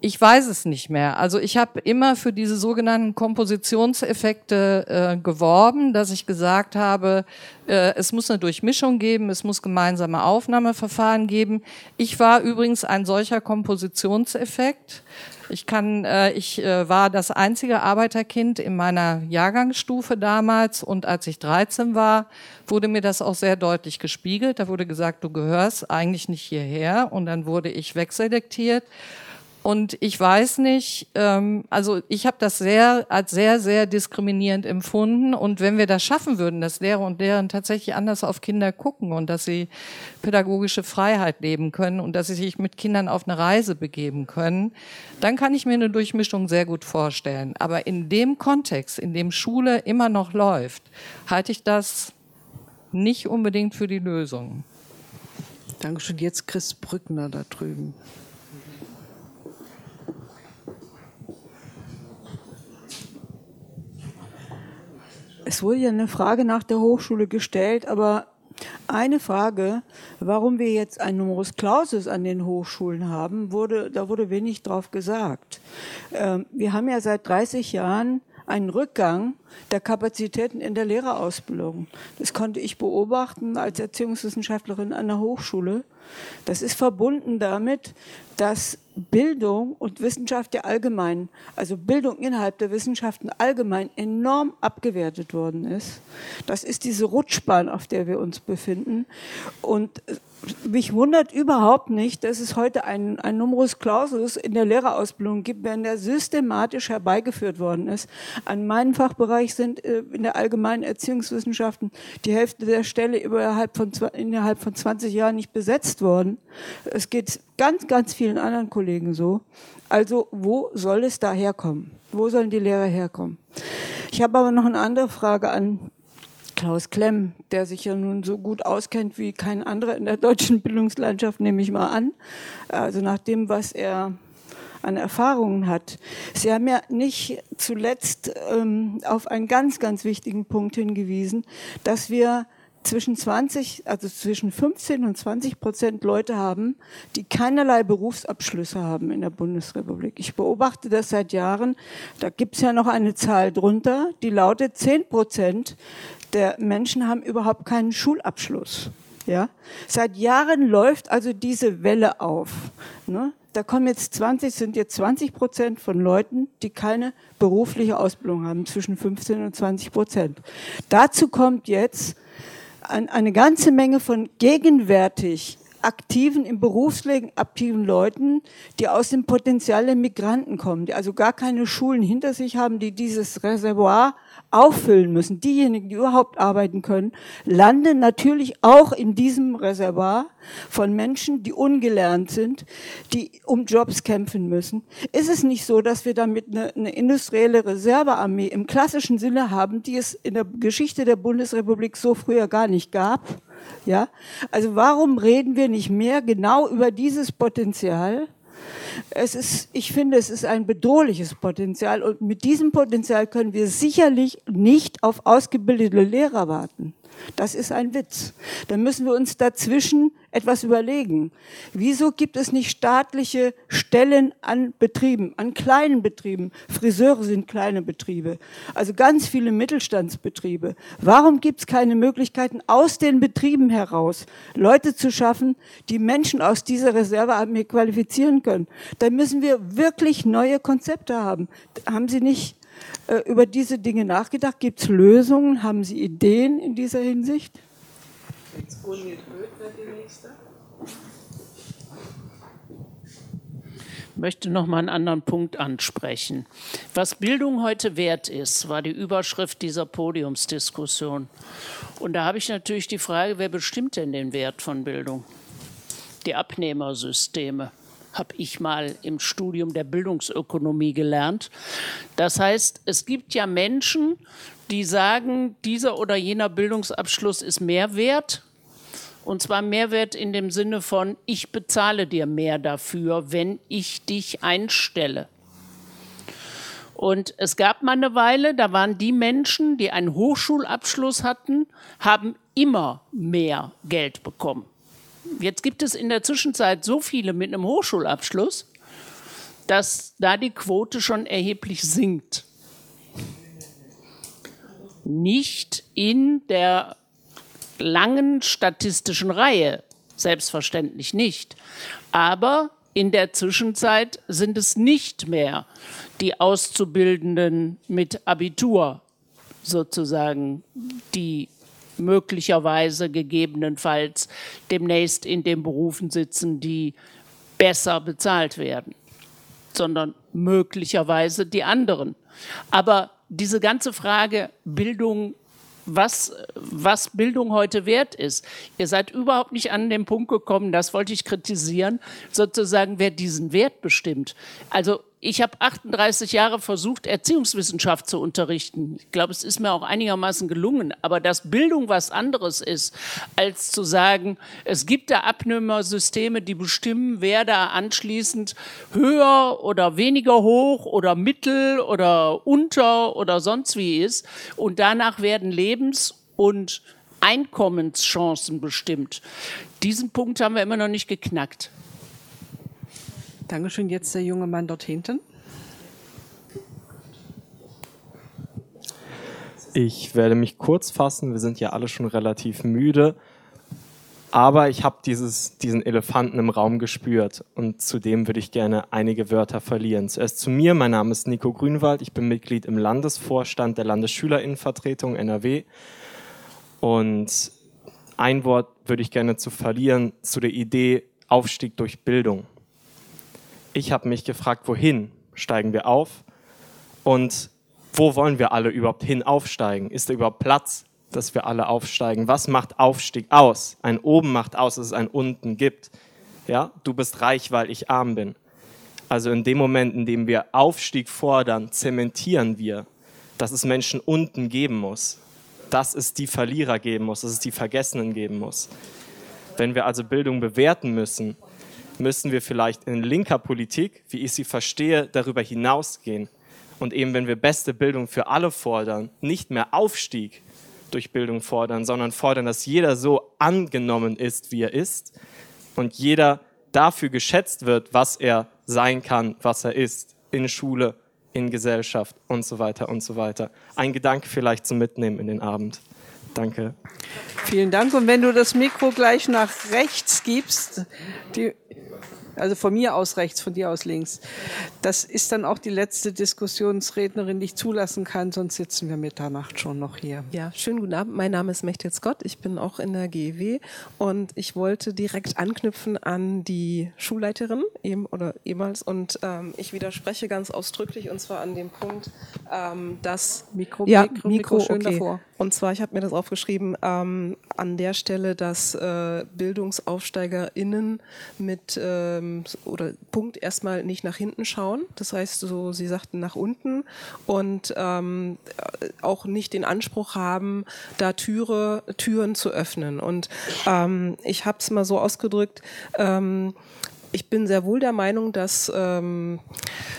Ich weiß es nicht mehr. Also ich habe immer für diese sogenannten Kompositionseffekte äh, geworben, dass ich gesagt habe, äh, es muss eine Durchmischung geben, es muss gemeinsame Aufnahmeverfahren geben. Ich war übrigens ein solcher Kompositionseffekt. Ich kann, äh, ich äh, war das einzige Arbeiterkind in meiner Jahrgangsstufe damals und als ich 13 war, wurde mir das auch sehr deutlich gespiegelt. Da wurde gesagt, du gehörst eigentlich nicht hierher und dann wurde ich wegselektiert. Und ich weiß nicht, ähm, also ich habe das sehr als sehr, sehr diskriminierend empfunden. Und wenn wir das schaffen würden, dass Lehrer und Lehrerinnen tatsächlich anders auf Kinder gucken und dass sie pädagogische Freiheit leben können und dass sie sich mit Kindern auf eine Reise begeben können, dann kann ich mir eine Durchmischung sehr gut vorstellen. Aber in dem Kontext, in dem Schule immer noch läuft, halte ich das nicht unbedingt für die Lösung. Dankeschön. Jetzt Chris Brückner da drüben. Es wurde ja eine Frage nach der Hochschule gestellt, aber eine Frage, warum wir jetzt ein Numerus Clausus an den Hochschulen haben, wurde, da wurde wenig drauf gesagt. Ähm, wir haben ja seit 30 Jahren einen Rückgang der Kapazitäten in der Lehrerausbildung. Das konnte ich beobachten als Erziehungswissenschaftlerin an der Hochschule. Das ist verbunden damit, dass Bildung und Wissenschaft ja allgemein, also Bildung innerhalb der Wissenschaften allgemein enorm abgewertet worden ist. Das ist diese Rutschbahn, auf der wir uns befinden. Und mich wundert überhaupt nicht, dass es heute einen, einen Numerus Clausus in der Lehrerausbildung gibt, wenn der systematisch herbeigeführt worden ist. An meinem Fachbereich sind äh, in der allgemeinen Erziehungswissenschaften die Hälfte der Stelle innerhalb von 20 Jahren nicht besetzt worden. Es geht ganz, ganz vielen anderen Kollegen so. Also wo soll es da herkommen? Wo sollen die Lehrer herkommen? Ich habe aber noch eine andere Frage an Klaus Klemm, der sich ja nun so gut auskennt wie kein anderer in der deutschen Bildungslandschaft, nehme ich mal an. Also nach dem, was er an Erfahrungen hat. Sie haben ja nicht zuletzt ähm, auf einen ganz, ganz wichtigen Punkt hingewiesen, dass wir zwischen 20, also zwischen 15 und 20 Prozent Leute haben, die keinerlei Berufsabschlüsse haben in der Bundesrepublik. Ich beobachte das seit Jahren. Da gibt es ja noch eine Zahl drunter, die lautet 10 Prozent der Menschen haben überhaupt keinen Schulabschluss. Ja? Seit Jahren läuft also diese Welle auf. Ne? Da kommen jetzt 20, sind jetzt 20 Prozent von Leuten, die keine berufliche Ausbildung haben, zwischen 15 und 20 Prozent. Dazu kommt jetzt eine ganze Menge von gegenwärtig aktiven, im Berufsleben aktiven Leuten, die aus dem Potenzial der Migranten kommen, die also gar keine Schulen hinter sich haben, die dieses Reservoir auffüllen müssen. Diejenigen, die überhaupt arbeiten können, landen natürlich auch in diesem Reservoir von Menschen, die ungelernt sind, die um Jobs kämpfen müssen. Ist es nicht so, dass wir damit eine, eine industrielle Reservearmee im klassischen Sinne haben, die es in der Geschichte der Bundesrepublik so früher gar nicht gab? Ja? Also warum reden wir nicht mehr genau über dieses Potenzial? Es ist, ich finde, es ist ein bedrohliches Potenzial und mit diesem Potenzial können wir sicherlich nicht auf ausgebildete Lehrer warten. Das ist ein Witz. Dann müssen wir uns dazwischen etwas überlegen. Wieso gibt es nicht staatliche Stellen an Betrieben, an kleinen Betrieben? Friseure sind kleine Betriebe, also ganz viele Mittelstandsbetriebe. Warum gibt es keine Möglichkeiten, aus den Betrieben heraus Leute zu schaffen, die Menschen aus dieser Reservearmee qualifizieren können? Da müssen wir wirklich neue Konzepte haben. Haben Sie nicht über diese Dinge nachgedacht? Gibt es Lösungen? Haben Sie Ideen in dieser Hinsicht? Jetzt Gunhild wäre die nächste. Ich möchte noch mal einen anderen Punkt ansprechen. Was Bildung heute wert ist, war die Überschrift dieser Podiumsdiskussion. Und da habe ich natürlich die Frage, wer bestimmt denn den Wert von Bildung? Die Abnehmersysteme habe ich mal im Studium der Bildungsökonomie gelernt. Das heißt, es gibt ja Menschen, die sagen, dieser oder jener Bildungsabschluss ist mehr wert. Und zwar Mehrwert in dem Sinne von, ich bezahle dir mehr dafür, wenn ich dich einstelle. Und es gab mal eine Weile, da waren die Menschen, die einen Hochschulabschluss hatten, haben immer mehr Geld bekommen. Jetzt gibt es in der Zwischenzeit so viele mit einem Hochschulabschluss, dass da die Quote schon erheblich sinkt. Nicht in der langen statistischen Reihe, selbstverständlich nicht. Aber in der Zwischenzeit sind es nicht mehr die Auszubildenden mit Abitur sozusagen, die möglicherweise gegebenenfalls demnächst in den Berufen sitzen, die besser bezahlt werden. sondern möglicherweise die anderen. Aber diese ganze Frage Bildung was, was Bildung heute wert ist. Ihr seid überhaupt nicht an den Punkt gekommen, das wollte ich kritisieren, sozusagen, wer diesen Wert bestimmt. Also ich habe 38 Jahre versucht, Erziehungswissenschaft zu unterrichten. Ich glaube, es ist mir auch einigermaßen gelungen. Aber dass Bildung was anderes ist, als zu sagen, es gibt da Abnehmersysteme, die bestimmen, wer da anschließend höher oder weniger hoch oder mittel oder unter oder sonst wie ist. Und danach werden Lebens- und Einkommenschancen bestimmt. Diesen Punkt haben wir immer noch nicht geknackt. Dankeschön. Jetzt der junge Mann dort hinten. Ich werde mich kurz fassen. Wir sind ja alle schon relativ müde. Aber ich habe diesen Elefanten im Raum gespürt und zudem würde ich gerne einige Wörter verlieren. Zuerst zu mir. Mein Name ist Nico Grünwald. Ich bin Mitglied im Landesvorstand der Landesschülerinnenvertretung NRW. Und ein Wort würde ich gerne zu verlieren zu der Idee Aufstieg durch Bildung ich habe mich gefragt, wohin steigen wir auf und wo wollen wir alle überhaupt hin aufsteigen? Ist da überhaupt Platz, dass wir alle aufsteigen? Was macht Aufstieg aus? Ein Oben macht aus, dass es ein Unten gibt. Ja, du bist reich, weil ich arm bin. Also in dem Moment, in dem wir Aufstieg fordern, zementieren wir, dass es Menschen unten geben muss, dass es die Verlierer geben muss, dass es die Vergessenen geben muss. Wenn wir also Bildung bewerten müssen, müssen wir vielleicht in linker Politik, wie ich sie verstehe, darüber hinausgehen. Und eben, wenn wir beste Bildung für alle fordern, nicht mehr Aufstieg durch Bildung fordern, sondern fordern, dass jeder so angenommen ist, wie er ist und jeder dafür geschätzt wird, was er sein kann, was er ist, in Schule, in Gesellschaft und so weiter und so weiter. Ein Gedanke vielleicht zum Mitnehmen in den Abend. Danke. Vielen Dank. Und wenn du das Mikro gleich nach rechts gibst, die also von mir aus rechts, von dir aus links. Das ist dann auch die letzte Diskussionsrednerin, die ich zulassen kann, sonst sitzen wir Mitternacht schon noch hier. Ja, schönen guten Abend. Mein Name ist Mechthild Scott. Ich bin auch in der GEW und ich wollte direkt anknüpfen an die Schulleiterin eben oder ehemals und ähm, ich widerspreche ganz ausdrücklich und zwar an dem Punkt, ähm, dass Mikro, ja, Mikro, Mikro, Mikro schön okay. davor. Und zwar, ich habe mir das aufgeschrieben, ähm, an der Stelle, dass äh, BildungsaufsteigerInnen mit ähm, oder Punkt erstmal nicht nach hinten schauen. Das heißt, so Sie sagten nach unten und ähm, auch nicht den Anspruch haben, da Türe, Türen zu öffnen. Und ähm, ich habe es mal so ausgedrückt, ähm, ich bin sehr wohl der Meinung, dass ähm,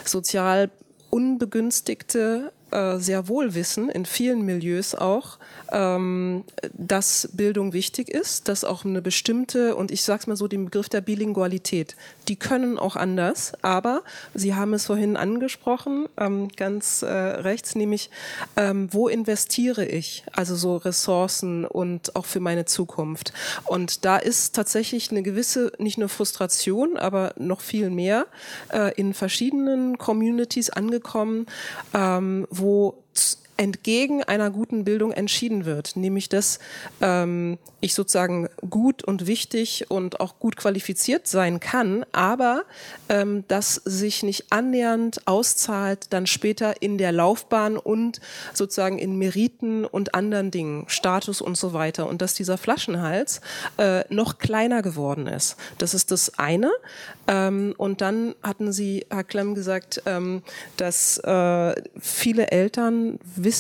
sozial Unbegünstigte äh, sehr wohl wissen, in vielen Milieus auch, ähm, dass Bildung wichtig ist, dass auch eine bestimmte, und ich sage es mal so, den Begriff der Bilingualität, die können auch anders, aber Sie haben es vorhin angesprochen, ähm, ganz äh, rechts, nämlich, ähm, wo investiere ich? Also so Ressourcen und auch für meine Zukunft. Und da ist tatsächlich eine gewisse, nicht nur Frustration, aber noch viel mehr äh, in verschiedenen Communities angekommen, ähm, wo entgegen einer guten Bildung entschieden wird, nämlich dass ähm, ich sozusagen gut und wichtig und auch gut qualifiziert sein kann, aber ähm, das sich nicht annähernd auszahlt dann später in der Laufbahn und sozusagen in Meriten und anderen Dingen, Status und so weiter und dass dieser Flaschenhals äh, noch kleiner geworden ist. Das ist das eine. Ähm, und dann hatten Sie, Herr Klemm, gesagt, ähm, dass äh, viele Eltern wissen,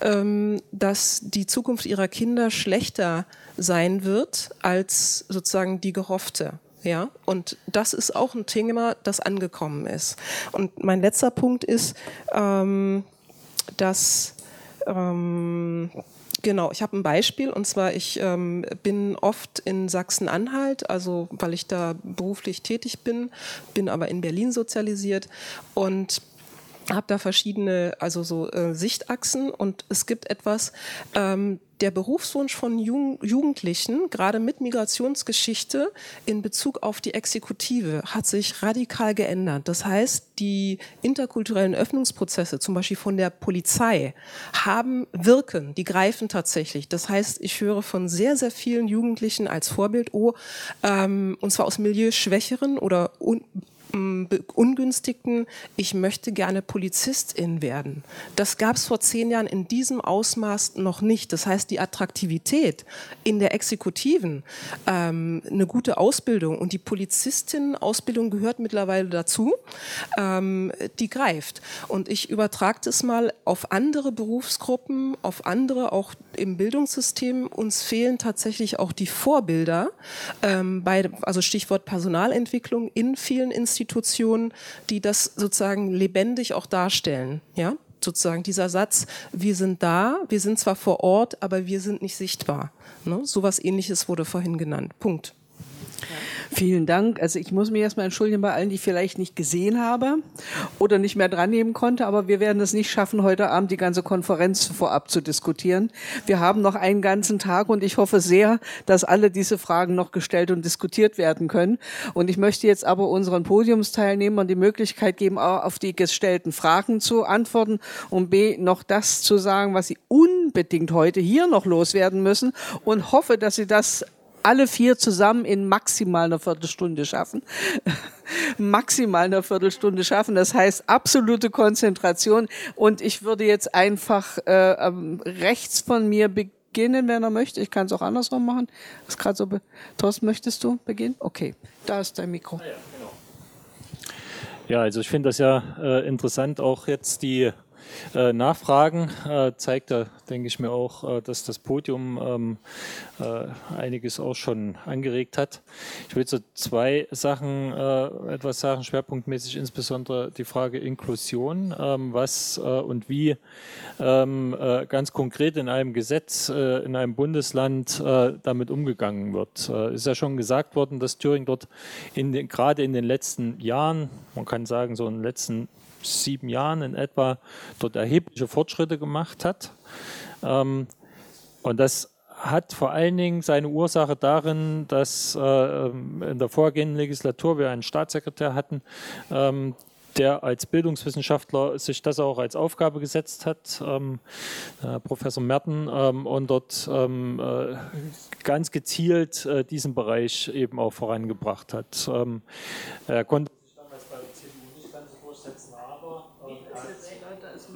ähm, dass die Zukunft ihrer Kinder schlechter sein wird als sozusagen die gehoffte. Ja, und das ist auch ein Thema, das angekommen ist. Und mein letzter Punkt ist, ähm, dass ähm, Genau, ich habe ein Beispiel und zwar ich ähm, bin oft in Sachsen-Anhalt, also weil ich da beruflich tätig bin, bin aber in Berlin sozialisiert und habe da verschiedene, also so äh, Sichtachsen und es gibt etwas, ähm, der Berufswunsch von Jugend Jugendlichen, gerade mit Migrationsgeschichte in Bezug auf die Exekutive, hat sich radikal geändert. Das heißt, die interkulturellen Öffnungsprozesse, zum Beispiel von der Polizei, haben wirken, die greifen tatsächlich. Das heißt, ich höre von sehr, sehr vielen Jugendlichen als Vorbild, oh, ähm, und zwar aus milieuschwächeren oder ungünstigten, ich möchte gerne Polizistin werden. Das gab es vor zehn Jahren in diesem Ausmaß noch nicht. Das heißt, die Attraktivität in der Exekutiven, ähm, eine gute Ausbildung und die Polizistinnen-Ausbildung gehört mittlerweile dazu, ähm, die greift. Und ich übertrage das mal auf andere Berufsgruppen, auf andere auch im Bildungssystem. Uns fehlen tatsächlich auch die Vorbilder, ähm, bei, also Stichwort Personalentwicklung in vielen Institutionen, die das sozusagen lebendig auch darstellen. Ja, sozusagen dieser Satz, wir sind da, wir sind zwar vor Ort, aber wir sind nicht sichtbar. Ne? Sowas ähnliches wurde vorhin genannt. Punkt. Vielen Dank. Also ich muss mich erstmal entschuldigen bei allen, die ich vielleicht nicht gesehen habe oder nicht mehr dran nehmen konnte, aber wir werden es nicht schaffen, heute Abend die ganze Konferenz vorab zu diskutieren. Wir haben noch einen ganzen Tag und ich hoffe sehr, dass alle diese Fragen noch gestellt und diskutiert werden können. Und ich möchte jetzt aber unseren Podiumsteilnehmern die Möglichkeit geben, auch auf die gestellten Fragen zu antworten und B, noch das zu sagen, was sie unbedingt heute hier noch loswerden müssen und hoffe, dass sie das alle vier zusammen in maximal einer Viertelstunde schaffen. maximal einer Viertelstunde schaffen. Das heißt absolute Konzentration. Und ich würde jetzt einfach äh, ähm, rechts von mir beginnen, wenn er möchte. Ich kann es auch andersrum machen. Das gerade so. Thorsten, möchtest du beginnen? Okay, da ist dein Mikro. Ja, also ich finde das ja äh, interessant, auch jetzt die äh, Nachfragen äh, zeigt da, denke ich mir auch, äh, dass das Podium ähm, äh, einiges auch schon angeregt hat. Ich will zu zwei Sachen äh, etwas sagen, schwerpunktmäßig insbesondere die Frage Inklusion, ähm, was äh, und wie ähm, ganz konkret in einem Gesetz, in einem Bundesland damit umgegangen wird. Ist ja schon gesagt worden, dass Thüringen dort in den, gerade in den letzten Jahren, man kann sagen so in den letzten sieben Jahren in etwa dort erhebliche Fortschritte gemacht hat. Ähm, und das hat vor allen Dingen seine Ursache darin, dass äh, in der vorgehenden Legislatur wir einen Staatssekretär hatten, ähm, der als Bildungswissenschaftler sich das auch als Aufgabe gesetzt hat, ähm, äh, Professor Merten, ähm, und dort ähm, äh, ganz gezielt äh, diesen Bereich eben auch vorangebracht hat. Ähm, er konnte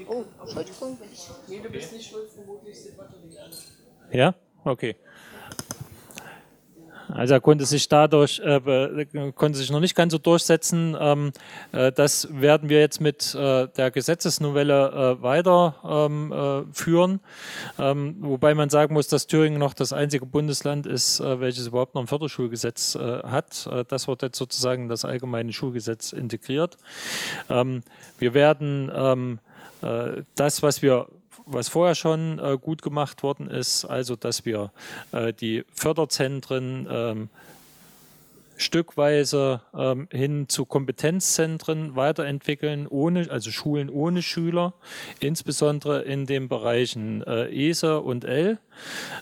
Oh, Entschuldigung. Nee, du bist nicht schuld, vermutlich sind Batterien Ja, okay. Also er konnte sich dadurch äh, konnte sich noch nicht ganz so durchsetzen. Ähm, äh, das werden wir jetzt mit äh, der Gesetzesnovelle äh, weiterführen, ähm, äh, ähm, wobei man sagen muss, dass Thüringen noch das einzige Bundesland ist, äh, welches überhaupt noch ein Förderschulgesetz hat. das wird jetzt sozusagen in das allgemeine Schulgesetz integriert. Ähm, wir werden ähm, äh, das, was wir was vorher schon äh, gut gemacht worden ist, also dass wir äh, die Förderzentren ähm, stückweise ähm, hin zu Kompetenzzentren weiterentwickeln, ohne, also Schulen ohne Schüler, insbesondere in den Bereichen äh, ESA und L.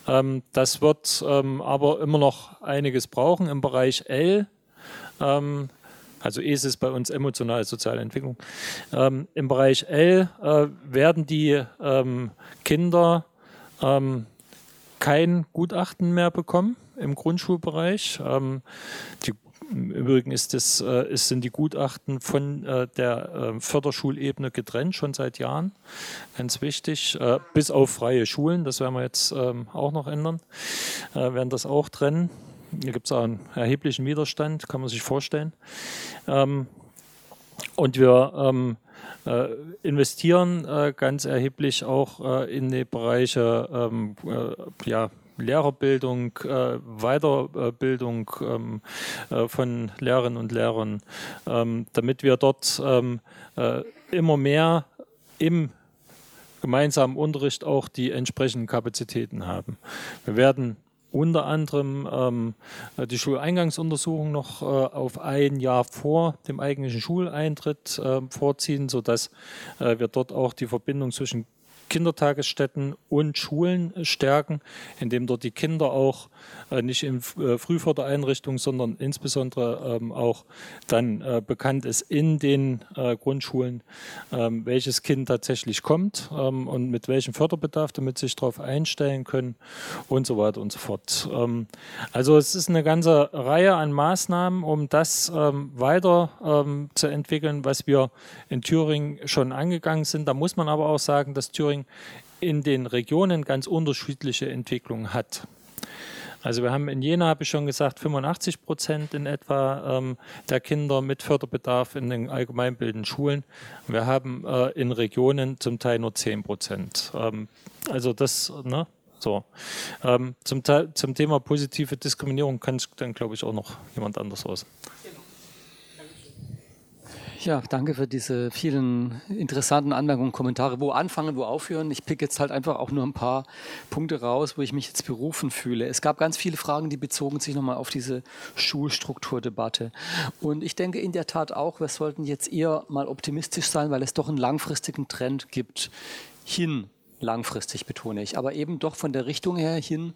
Ähm, das wird ähm, aber immer noch einiges brauchen. Im Bereich L ähm, also E ist bei uns emotionale soziale Entwicklung. Ähm, Im Bereich L äh, werden die ähm, Kinder ähm, kein Gutachten mehr bekommen im Grundschulbereich. Ähm, die, Im Übrigen ist das, äh, ist, sind die Gutachten von äh, der äh, Förderschulebene getrennt, schon seit Jahren. Ganz wichtig. Äh, bis auf freie Schulen, das werden wir jetzt ähm, auch noch ändern, äh, werden das auch trennen. Hier gibt es einen erheblichen Widerstand, kann man sich vorstellen. Ähm, und wir ähm, äh, investieren äh, ganz erheblich auch äh, in die Bereiche ähm, äh, ja, Lehrerbildung, äh, Weiterbildung ähm, äh, von Lehrerinnen und Lehrern, ähm, damit wir dort ähm, immer mehr im gemeinsamen Unterricht auch die entsprechenden Kapazitäten haben. Wir werden unter anderem ähm, die Schuleingangsuntersuchung noch äh, auf ein Jahr vor dem eigentlichen Schuleintritt äh, vorziehen, sodass äh, wir dort auch die Verbindung zwischen Kindertagesstätten und Schulen stärken, indem dort die Kinder auch äh, nicht in äh, Frühfördereinrichtungen, sondern insbesondere ähm, auch dann äh, bekannt ist in den Grundschulen, ähm, welches Kind tatsächlich kommt ähm, und mit welchem Förderbedarf, damit sich darauf einstellen können und so weiter und so fort. Also es ist eine ganze Reihe an Maßnahmen, um das weiter zu entwickeln, was wir in Thüringen schon angegangen sind. Da muss man aber auch sagen, dass Thüringen in den Regionen ganz unterschiedliche Entwicklungen hat. Also wir haben in Jena, habe ich schon gesagt, 85 Prozent in etwa ähm, der Kinder mit Förderbedarf in den allgemeinbildenden Schulen. Wir haben äh, in Regionen zum Teil nur 10 Prozent. Ähm, also das, ne? So. Ähm, zum, zum Thema positive Diskriminierung kann dann, glaube ich, auch noch jemand anders aus. Ja, danke für diese vielen interessanten Anmerkungen, Kommentare. Wo anfangen, wo aufhören? Ich pick jetzt halt einfach auch nur ein paar Punkte raus, wo ich mich jetzt berufen fühle. Es gab ganz viele Fragen, die bezogen sich nochmal auf diese Schulstrukturdebatte. Und ich denke in der Tat auch, wir sollten jetzt eher mal optimistisch sein, weil es doch einen langfristigen Trend gibt hin langfristig betone ich, aber eben doch von der Richtung her hin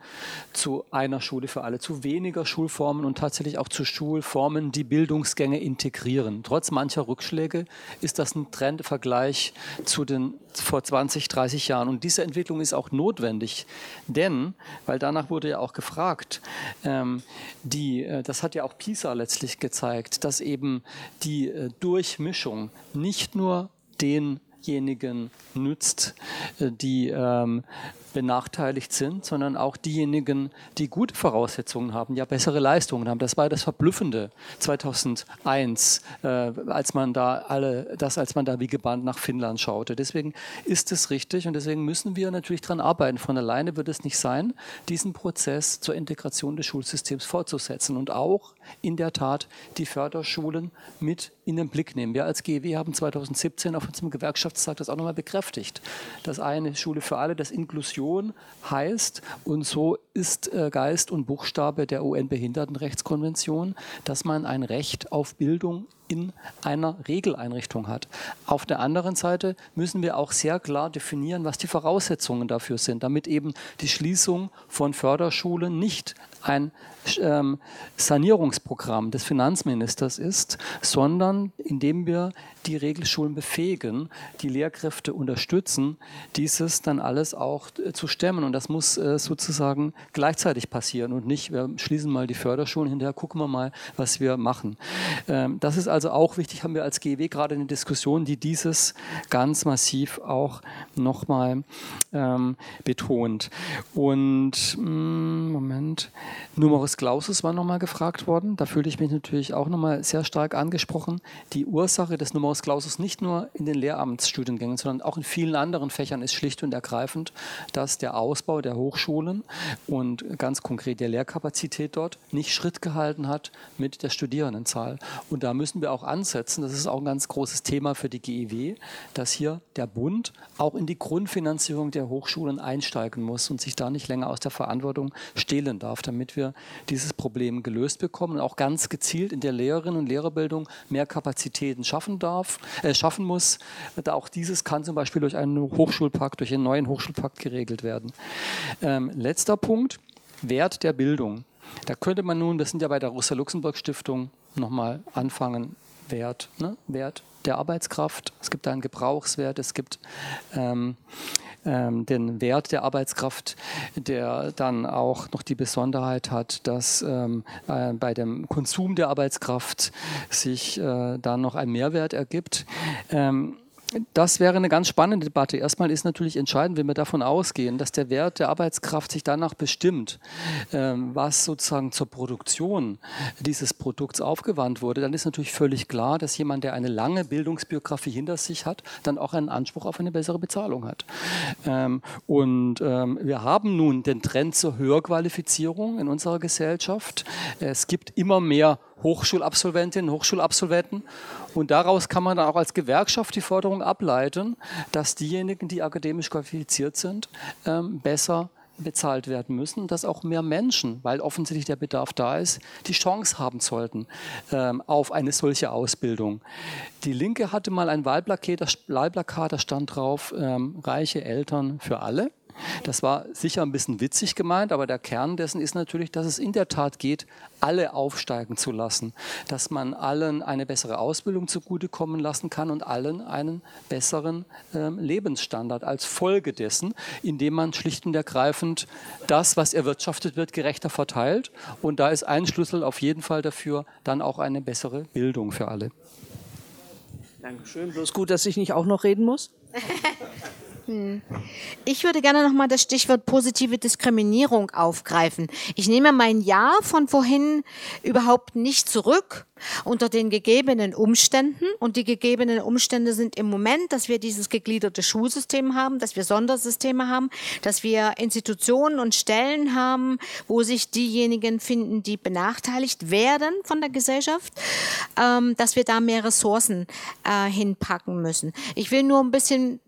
zu einer Schule für alle, zu weniger Schulformen und tatsächlich auch zu Schulformen, die Bildungsgänge integrieren. Trotz mancher Rückschläge ist das ein Trendvergleich zu den vor 20, 30 Jahren. Und diese Entwicklung ist auch notwendig, denn, weil danach wurde ja auch gefragt, ähm, die, äh, das hat ja auch PISA letztlich gezeigt, dass eben die äh, Durchmischung nicht nur den diejenigen nützt, äh, die ähm, benachteiligt sind, sondern auch diejenigen, die gute Voraussetzungen haben, ja bessere Leistungen haben. Das war das Verblüffende 2001, äh, als man da alle, das als man da wie gebannt nach Finnland schaute. Deswegen ist es richtig und deswegen müssen wir natürlich daran arbeiten. Von alleine wird es nicht sein, diesen Prozess zur Integration des Schulsystems fortzusetzen und auch in der Tat die Förderschulen mit in den Blick nehmen. Wir als GEW haben 2017 auf unserem Gewerkschaftstag das auch nochmal bekräftigt. Das eine Schule für alle, das Inklusion heißt und so ist äh, Geist und Buchstabe der UN-Behindertenrechtskonvention, dass man ein Recht auf Bildung in einer Regeleinrichtung hat. Auf der anderen Seite müssen wir auch sehr klar definieren, was die Voraussetzungen dafür sind, damit eben die Schließung von Förderschulen nicht ein ähm, Sanierungsprogramm des Finanzministers ist, sondern indem wir die Regelschulen befähigen, die Lehrkräfte unterstützen, dieses dann alles auch äh, zu stemmen. Und das muss äh, sozusagen gleichzeitig passieren und nicht, wir schließen mal die Förderschulen, hinterher gucken wir mal, was wir machen. Ähm, das ist also auch wichtig, haben wir als GEW gerade eine Diskussion, die dieses ganz massiv auch nochmal ähm, betont. Und mh, mm, Moment, Numerus Clausus war nochmal gefragt worden. Da fühlte ich mich natürlich auch nochmal sehr stark angesprochen. Die Ursache des Numerus Clausus nicht nur in den Lehramtsstudiengängen, sondern auch in vielen anderen Fächern ist schlicht und ergreifend, dass der Ausbau der Hochschulen und ganz konkret der Lehrkapazität dort nicht Schritt gehalten hat mit der Studierendenzahl. Und da müssen wir auch ansetzen. Das ist auch ein ganz großes Thema für die GEW, dass hier der Bund auch in die Grundfinanzierung der Hochschulen einsteigen muss und sich da nicht länger aus der Verantwortung stehlen darf, damit wir dieses Problem gelöst bekommen und auch ganz gezielt in der Lehrerinnen- und Lehrerbildung mehr Kapazitäten schaffen darf, äh, schaffen muss. Da auch dieses kann zum Beispiel durch einen Hochschulpakt, durch einen neuen Hochschulpakt geregelt werden. Ähm, letzter Punkt, Wert der Bildung. Da könnte man nun, das sind ja bei der Rosa-Luxemburg-Stiftung, nochmal anfangen, Wert, ne? Wert der Arbeitskraft. Es gibt einen Gebrauchswert, es gibt ähm, ähm, den Wert der Arbeitskraft, der dann auch noch die Besonderheit hat, dass ähm, äh, bei dem Konsum der Arbeitskraft sich äh, dann noch ein Mehrwert ergibt. Ähm, das wäre eine ganz spannende Debatte. Erstmal ist natürlich entscheidend, wenn wir davon ausgehen, dass der Wert der Arbeitskraft sich danach bestimmt, ähm, was sozusagen zur Produktion dieses Produkts aufgewandt wurde, dann ist natürlich völlig klar, dass jemand, der eine lange Bildungsbiografie hinter sich hat, dann auch einen Anspruch auf eine bessere Bezahlung hat. Ähm, und ähm, wir haben nun den Trend zur Höherqualifizierung in unserer Gesellschaft. Es gibt immer mehr Hochschulabsolventinnen, Hochschulabsolventen. Und daraus kann man dann auch als Gewerkschaft die Forderung ableiten, dass diejenigen, die akademisch qualifiziert sind, ähm, besser bezahlt werden müssen, dass auch mehr Menschen, weil offensichtlich der Bedarf da ist, die Chance haben sollten ähm, auf eine solche Ausbildung. Die Linke hatte mal ein Wahlplakat, das, Wahlplakat, da stand drauf, ähm, reiche Eltern für alle. Das war sicher ein bisschen witzig gemeint, aber der Kern dessen ist natürlich, dass es in der Tat geht, alle aufsteigen zu lassen, dass man allen eine bessere Ausbildung zugutekommen lassen kann und allen einen besseren äh, Lebensstandard als Folge dessen, indem man schlicht und ergreifend das, was erwirtschaftet wird, gerechter verteilt. Und da ist ein Schlüssel auf jeden Fall dafür dann auch eine bessere Bildung für alle. Dankeschön. Bloß gut, dass ich nicht auch noch reden muss. Hm. Ich würde gerne nochmal das Stichwort positive Diskriminierung aufgreifen. Ich nehme mein Ja von vorhin überhaupt nicht zurück unter den gegebenen Umständen. Und die gegebenen Umstände sind im Moment, dass wir dieses gegliederte Schulsystem haben, dass wir Sondersysteme haben, dass wir Institutionen und Stellen haben, wo sich diejenigen finden, die benachteiligt werden von der Gesellschaft, ähm, dass wir da mehr Ressourcen äh, hinpacken müssen. Ich will nur ein bisschen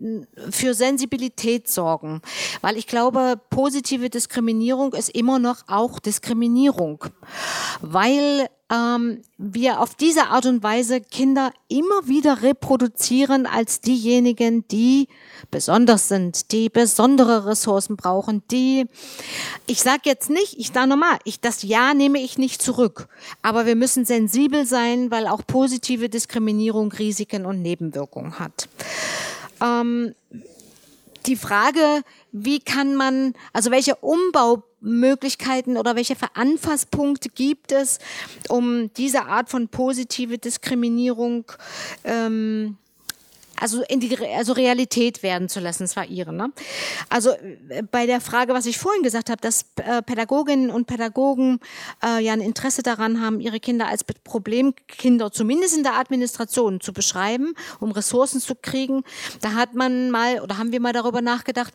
für Sensibilität sorgen, weil ich glaube, positive Diskriminierung ist immer noch auch Diskriminierung, weil ähm, wir auf diese Art und Weise Kinder immer wieder reproduzieren als diejenigen, die besonders sind, die besondere Ressourcen brauchen, die, ich sage jetzt nicht, ich sage nochmal, ich, das Ja nehme ich nicht zurück, aber wir müssen sensibel sein, weil auch positive Diskriminierung Risiken und Nebenwirkungen hat. Ähm, die Frage, wie kann man, also welche Umbaumöglichkeiten oder welche Veranfasspunkte gibt es, um diese Art von positive Diskriminierung ähm, also in die also Realität werden zu lassen. Das war ihre. Ne? Also äh, bei der Frage, was ich vorhin gesagt habe, dass äh, Pädagoginnen und Pädagogen äh, ja ein Interesse daran haben, ihre Kinder als Problemkinder zumindest in der Administration zu beschreiben, um Ressourcen zu kriegen. Da hat man mal oder haben wir mal darüber nachgedacht,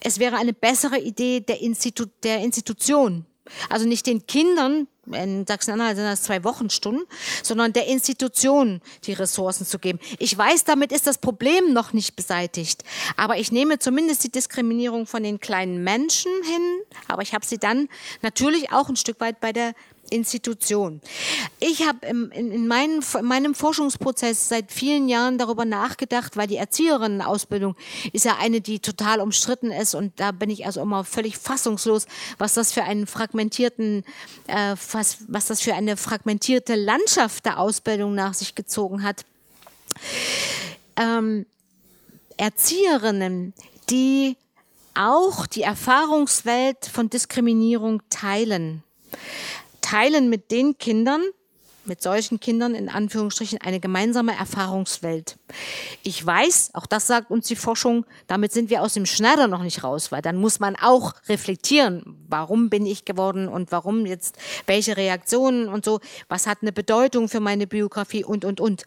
es wäre eine bessere Idee der, Institu der Institution also nicht den Kindern, in Sachsen-Anhalt sind das zwei Wochenstunden, sondern der Institution die Ressourcen zu geben. Ich weiß, damit ist das Problem noch nicht beseitigt, aber ich nehme zumindest die Diskriminierung von den kleinen Menschen hin, aber ich habe sie dann natürlich auch ein Stück weit bei der Institution. Ich habe in, in, meinem, in meinem Forschungsprozess seit vielen Jahren darüber nachgedacht, weil die Erzieherinnenausbildung ist ja eine, die total umstritten ist und da bin ich also immer völlig fassungslos, was das für einen fragmentierten, äh, was, was das für eine fragmentierte Landschaft der Ausbildung nach sich gezogen hat. Ähm, Erzieherinnen, die auch die Erfahrungswelt von Diskriminierung teilen teilen mit den Kindern, mit solchen Kindern in Anführungsstrichen eine gemeinsame Erfahrungswelt. Ich weiß, auch das sagt uns die Forschung, damit sind wir aus dem Schneider noch nicht raus, weil dann muss man auch reflektieren, warum bin ich geworden und warum jetzt welche Reaktionen und so, was hat eine Bedeutung für meine Biografie und, und, und.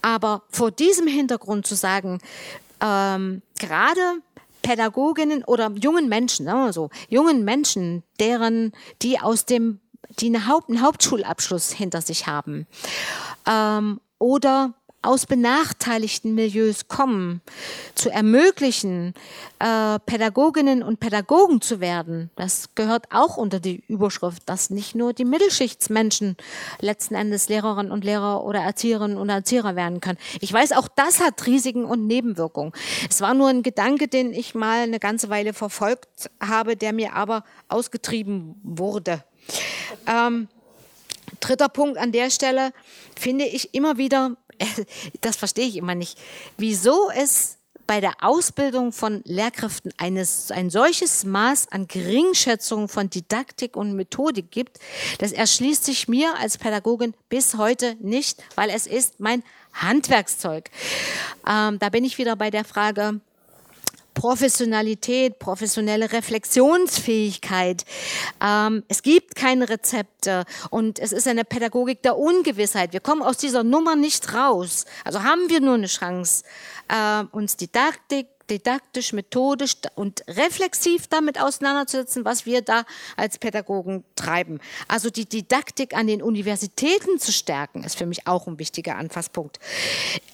Aber vor diesem Hintergrund zu sagen, ähm, gerade Pädagoginnen oder jungen Menschen, sagen wir so, jungen Menschen, deren, die aus dem die eine Haupt, einen Hauptschulabschluss hinter sich haben ähm, oder aus benachteiligten Milieus kommen, zu ermöglichen, äh, Pädagoginnen und Pädagogen zu werden. Das gehört auch unter die Überschrift, dass nicht nur die Mittelschichtsmenschen letzten Endes Lehrerinnen und Lehrer oder Erzieherinnen und Erzieher werden können. Ich weiß, auch das hat Risiken und Nebenwirkungen. Es war nur ein Gedanke, den ich mal eine ganze Weile verfolgt habe, der mir aber ausgetrieben wurde. Ähm, dritter Punkt an der Stelle finde ich immer wieder, das verstehe ich immer nicht, wieso es bei der Ausbildung von Lehrkräften eines, ein solches Maß an Geringschätzung von Didaktik und Methodik gibt, das erschließt sich mir als Pädagogin bis heute nicht, weil es ist mein Handwerkszeug. Ähm, da bin ich wieder bei der Frage, Professionalität, professionelle Reflexionsfähigkeit. Ähm, es gibt keine Rezepte und es ist eine Pädagogik der Ungewissheit. Wir kommen aus dieser Nummer nicht raus. Also haben wir nur eine Chance, äh, uns Didaktik, didaktisch, methodisch und reflexiv damit auseinanderzusetzen, was wir da als Pädagogen treiben. Also die Didaktik an den Universitäten zu stärken, ist für mich auch ein wichtiger Anfasspunkt.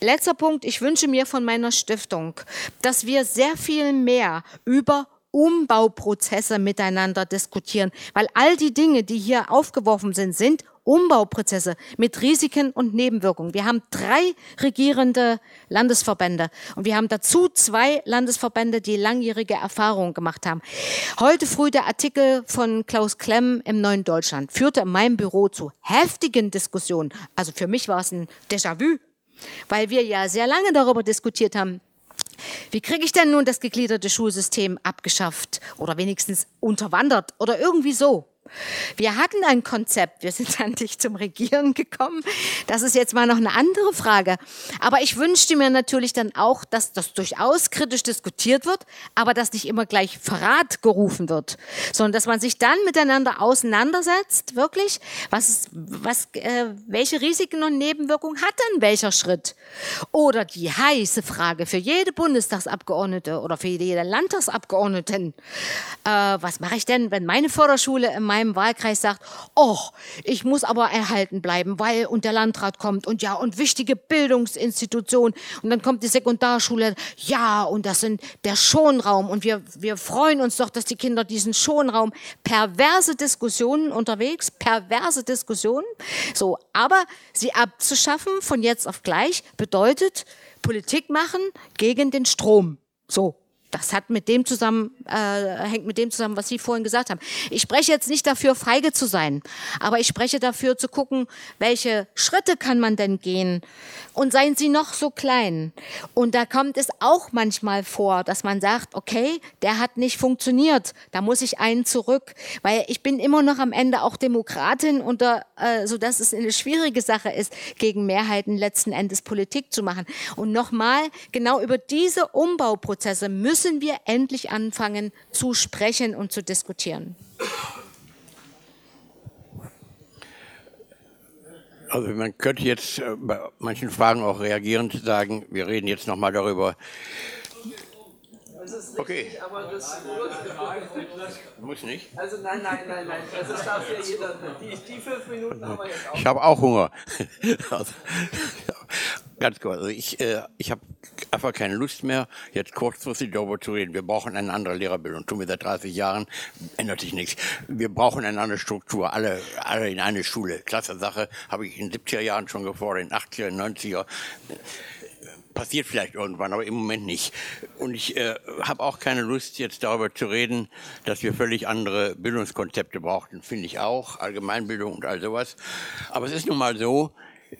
Letzter Punkt, ich wünsche mir von meiner Stiftung, dass wir sehr viel mehr über Umbauprozesse miteinander diskutieren, weil all die Dinge, die hier aufgeworfen sind, sind Umbauprozesse mit Risiken und Nebenwirkungen. Wir haben drei regierende Landesverbände und wir haben dazu zwei Landesverbände, die langjährige Erfahrungen gemacht haben. Heute früh der Artikel von Klaus Klemm im Neuen Deutschland führte in meinem Büro zu heftigen Diskussionen. Also für mich war es ein Déjà-vu, weil wir ja sehr lange darüber diskutiert haben, wie kriege ich denn nun das gegliederte Schulsystem abgeschafft oder wenigstens unterwandert oder irgendwie so? Wir hatten ein Konzept, wir sind dann nicht zum Regieren gekommen. Das ist jetzt mal noch eine andere Frage. Aber ich wünschte mir natürlich dann auch, dass das durchaus kritisch diskutiert wird, aber dass nicht immer gleich Verrat gerufen wird, sondern dass man sich dann miteinander auseinandersetzt, wirklich, was, was, äh, welche Risiken und Nebenwirkungen hat denn welcher Schritt? Oder die heiße Frage für jede Bundestagsabgeordnete oder für jede Landtagsabgeordneten, äh, was mache ich denn, wenn meine Förderschule in meinem meinem Wahlkreis sagt, oh, ich muss aber erhalten bleiben, weil und der Landrat kommt und ja und wichtige Bildungsinstitutionen und dann kommt die Sekundarschule, ja und das sind der Schonraum. Und wir, wir freuen uns doch, dass die Kinder diesen Schonraum, perverse Diskussionen unterwegs, perverse Diskussionen, so, aber sie abzuschaffen von jetzt auf gleich bedeutet Politik machen gegen den Strom. So, das hat mit dem zusammen, äh, hängt mit dem zusammen, was Sie vorhin gesagt haben. Ich spreche jetzt nicht dafür, feige zu sein, aber ich spreche dafür zu gucken, welche Schritte kann man denn gehen und seien sie noch so klein. Und da kommt es auch manchmal vor, dass man sagt, okay, der hat nicht funktioniert, da muss ich einen zurück, weil ich bin immer noch am Ende auch Demokratin und da, äh, so es eine schwierige Sache ist, gegen Mehrheiten letzten Endes Politik zu machen. Und nochmal, genau über diese Umbauprozesse müssen müssen wir endlich anfangen zu sprechen und zu diskutieren. Also man könnte jetzt äh, bei manchen Fragen auch reagierend sagen, wir reden jetzt nochmal darüber. Okay. Richtig, aber das muss nicht. Also nein, nein, nein, nein. Also das darf ja jeder. Die, die fünf Minuten haben wir jetzt auch. Ich habe auch Hunger. also, ganz kurz. Also ich, äh, ich habe einfach keine Lust mehr, jetzt kurzfristig darüber zu reden. Wir brauchen eine andere Lehrerbildung. Tun wir seit 30 Jahren, ändert sich nichts. Wir brauchen eine andere Struktur, alle, alle in eine Schule. Klasse Sache, habe ich in den 70er Jahren schon gefordert, in den 80er, 90er passiert vielleicht irgendwann, aber im Moment nicht. Und ich äh, habe auch keine Lust, jetzt darüber zu reden, dass wir völlig andere Bildungskonzepte brauchen. Finde ich auch, Allgemeinbildung und all sowas. Aber es ist nun mal so,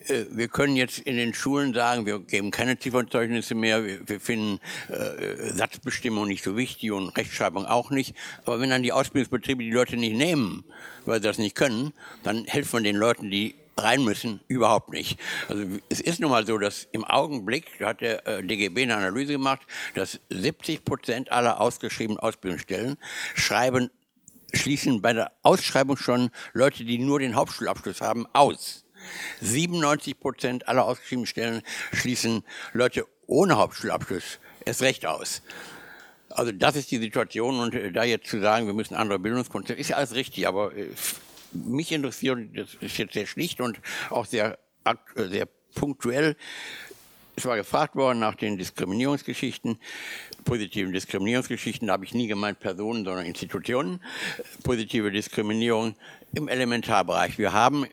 äh, wir können jetzt in den Schulen sagen, wir geben keine Ziffernzeugnisse mehr, wir, wir finden äh, Satzbestimmung nicht so wichtig und Rechtschreibung auch nicht. Aber wenn dann die Ausbildungsbetriebe die Leute nicht nehmen, weil sie das nicht können, dann helfen wir den Leuten, die rein müssen, überhaupt nicht. Also es ist nun mal so, dass im Augenblick, da hat der äh, DGB eine Analyse gemacht, dass 70 Prozent aller ausgeschriebenen Ausbildungsstellen schreiben, schließen bei der Ausschreibung schon Leute, die nur den Hauptschulabschluss haben, aus. 97 Prozent aller ausgeschriebenen Stellen schließen Leute ohne Hauptschulabschluss erst recht aus. Also das ist die Situation und äh, da jetzt zu sagen, wir müssen andere Bildungskonzepte, ist ja alles richtig, aber äh, mich interessiert, das ist jetzt sehr schlicht und auch sehr, äh, sehr punktuell, es war gefragt worden nach den Diskriminierungsgeschichten, positiven Diskriminierungsgeschichten, da habe ich nie gemeint Personen, sondern Institutionen. Positive Diskriminierung im Elementarbereich. Wir haben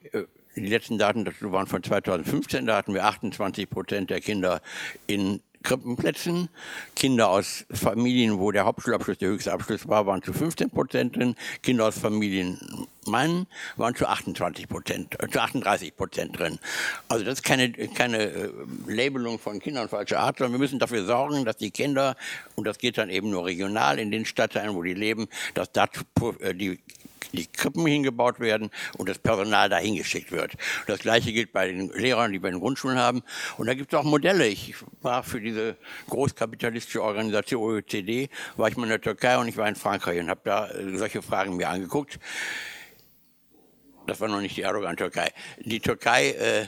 die letzten Daten dazu waren von 2015, da hatten wir 28 Prozent der Kinder in Krippenplätzen. Kinder aus Familien, wo der Hauptschulabschluss der höchste Abschluss war, waren zu 15 Prozent drin. Kinder aus Familien meinen, waren zu 28 Prozent, äh, zu 38 Prozent drin. Also das ist keine, keine äh, Labelung von Kindern falscher Art, sondern wir müssen dafür sorgen, dass die Kinder, und das geht dann eben nur regional in den Stadtteilen, wo die leben, dass da äh, die die Krippen hingebaut werden und das Personal dahin geschickt wird. Das gleiche gilt bei den Lehrern, die wir in Grundschulen haben. Und da gibt es auch Modelle. Ich war für diese großkapitalistische Organisation OECD, war ich mal in der Türkei und ich war in Frankreich und habe da äh, solche Fragen mir angeguckt. Das war noch nicht die Erdogan-Türkei. Die Türkei äh,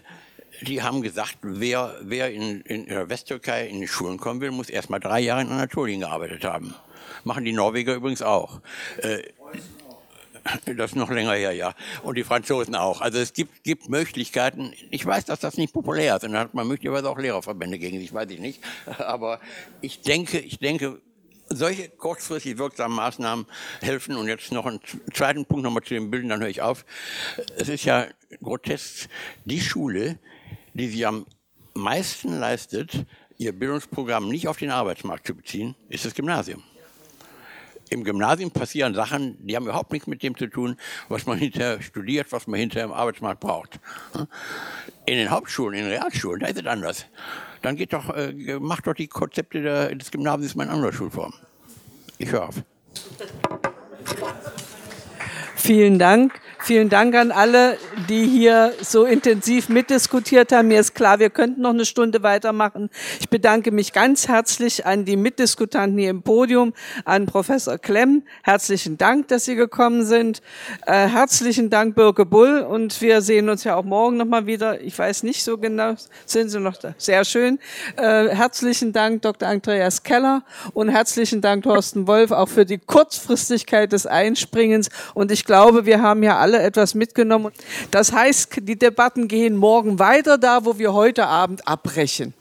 die haben gesagt, wer, wer in, in der Westtürkei in die Schulen kommen will, muss erst mal drei Jahre in Anatolien gearbeitet haben. Machen die Norweger übrigens auch. Äh, das ist noch länger her, ja. Und die Franzosen auch. Also es gibt, gibt Möglichkeiten. Ich weiß, dass das nicht populär ist. Und dann hat man möglicherweise auch Lehrerverbände gegen sich, weiß ich nicht. Aber ich denke, ich denke, solche kurzfristig wirksamen Maßnahmen helfen. Und jetzt noch einen zweiten Punkt nochmal zu den Bildern, dann höre ich auf. Es ist ja grotesk, die Schule, die sich am meisten leistet, ihr Bildungsprogramm nicht auf den Arbeitsmarkt zu beziehen, ist das Gymnasium. Im Gymnasium passieren Sachen, die haben überhaupt nichts mit dem zu tun, was man hinterher studiert, was man hinterher im Arbeitsmarkt braucht. In den Hauptschulen, in den Realschulen, da ist es anders. Dann geht doch, äh, macht doch die Konzepte des Gymnasiums mal in anderer Schulform. Ich höre auf. Vielen Dank. Vielen Dank an alle, die hier so intensiv mitdiskutiert haben. Mir ist klar, wir könnten noch eine Stunde weitermachen. Ich bedanke mich ganz herzlich an die Mitdiskutanten hier im Podium, an Professor Klemm. Herzlichen Dank, dass Sie gekommen sind. Äh, herzlichen Dank, Birke Bull. Und wir sehen uns ja auch morgen nochmal wieder. Ich weiß nicht so genau, sind Sie noch da? Sehr schön. Äh, herzlichen Dank, Dr. Andreas Keller. Und herzlichen Dank, Thorsten Wolf, auch für die Kurzfristigkeit des Einspringens. Und ich glaube, wir haben ja alle etwas mitgenommen. Das heißt, die Debatten gehen morgen weiter, da wo wir heute Abend abbrechen.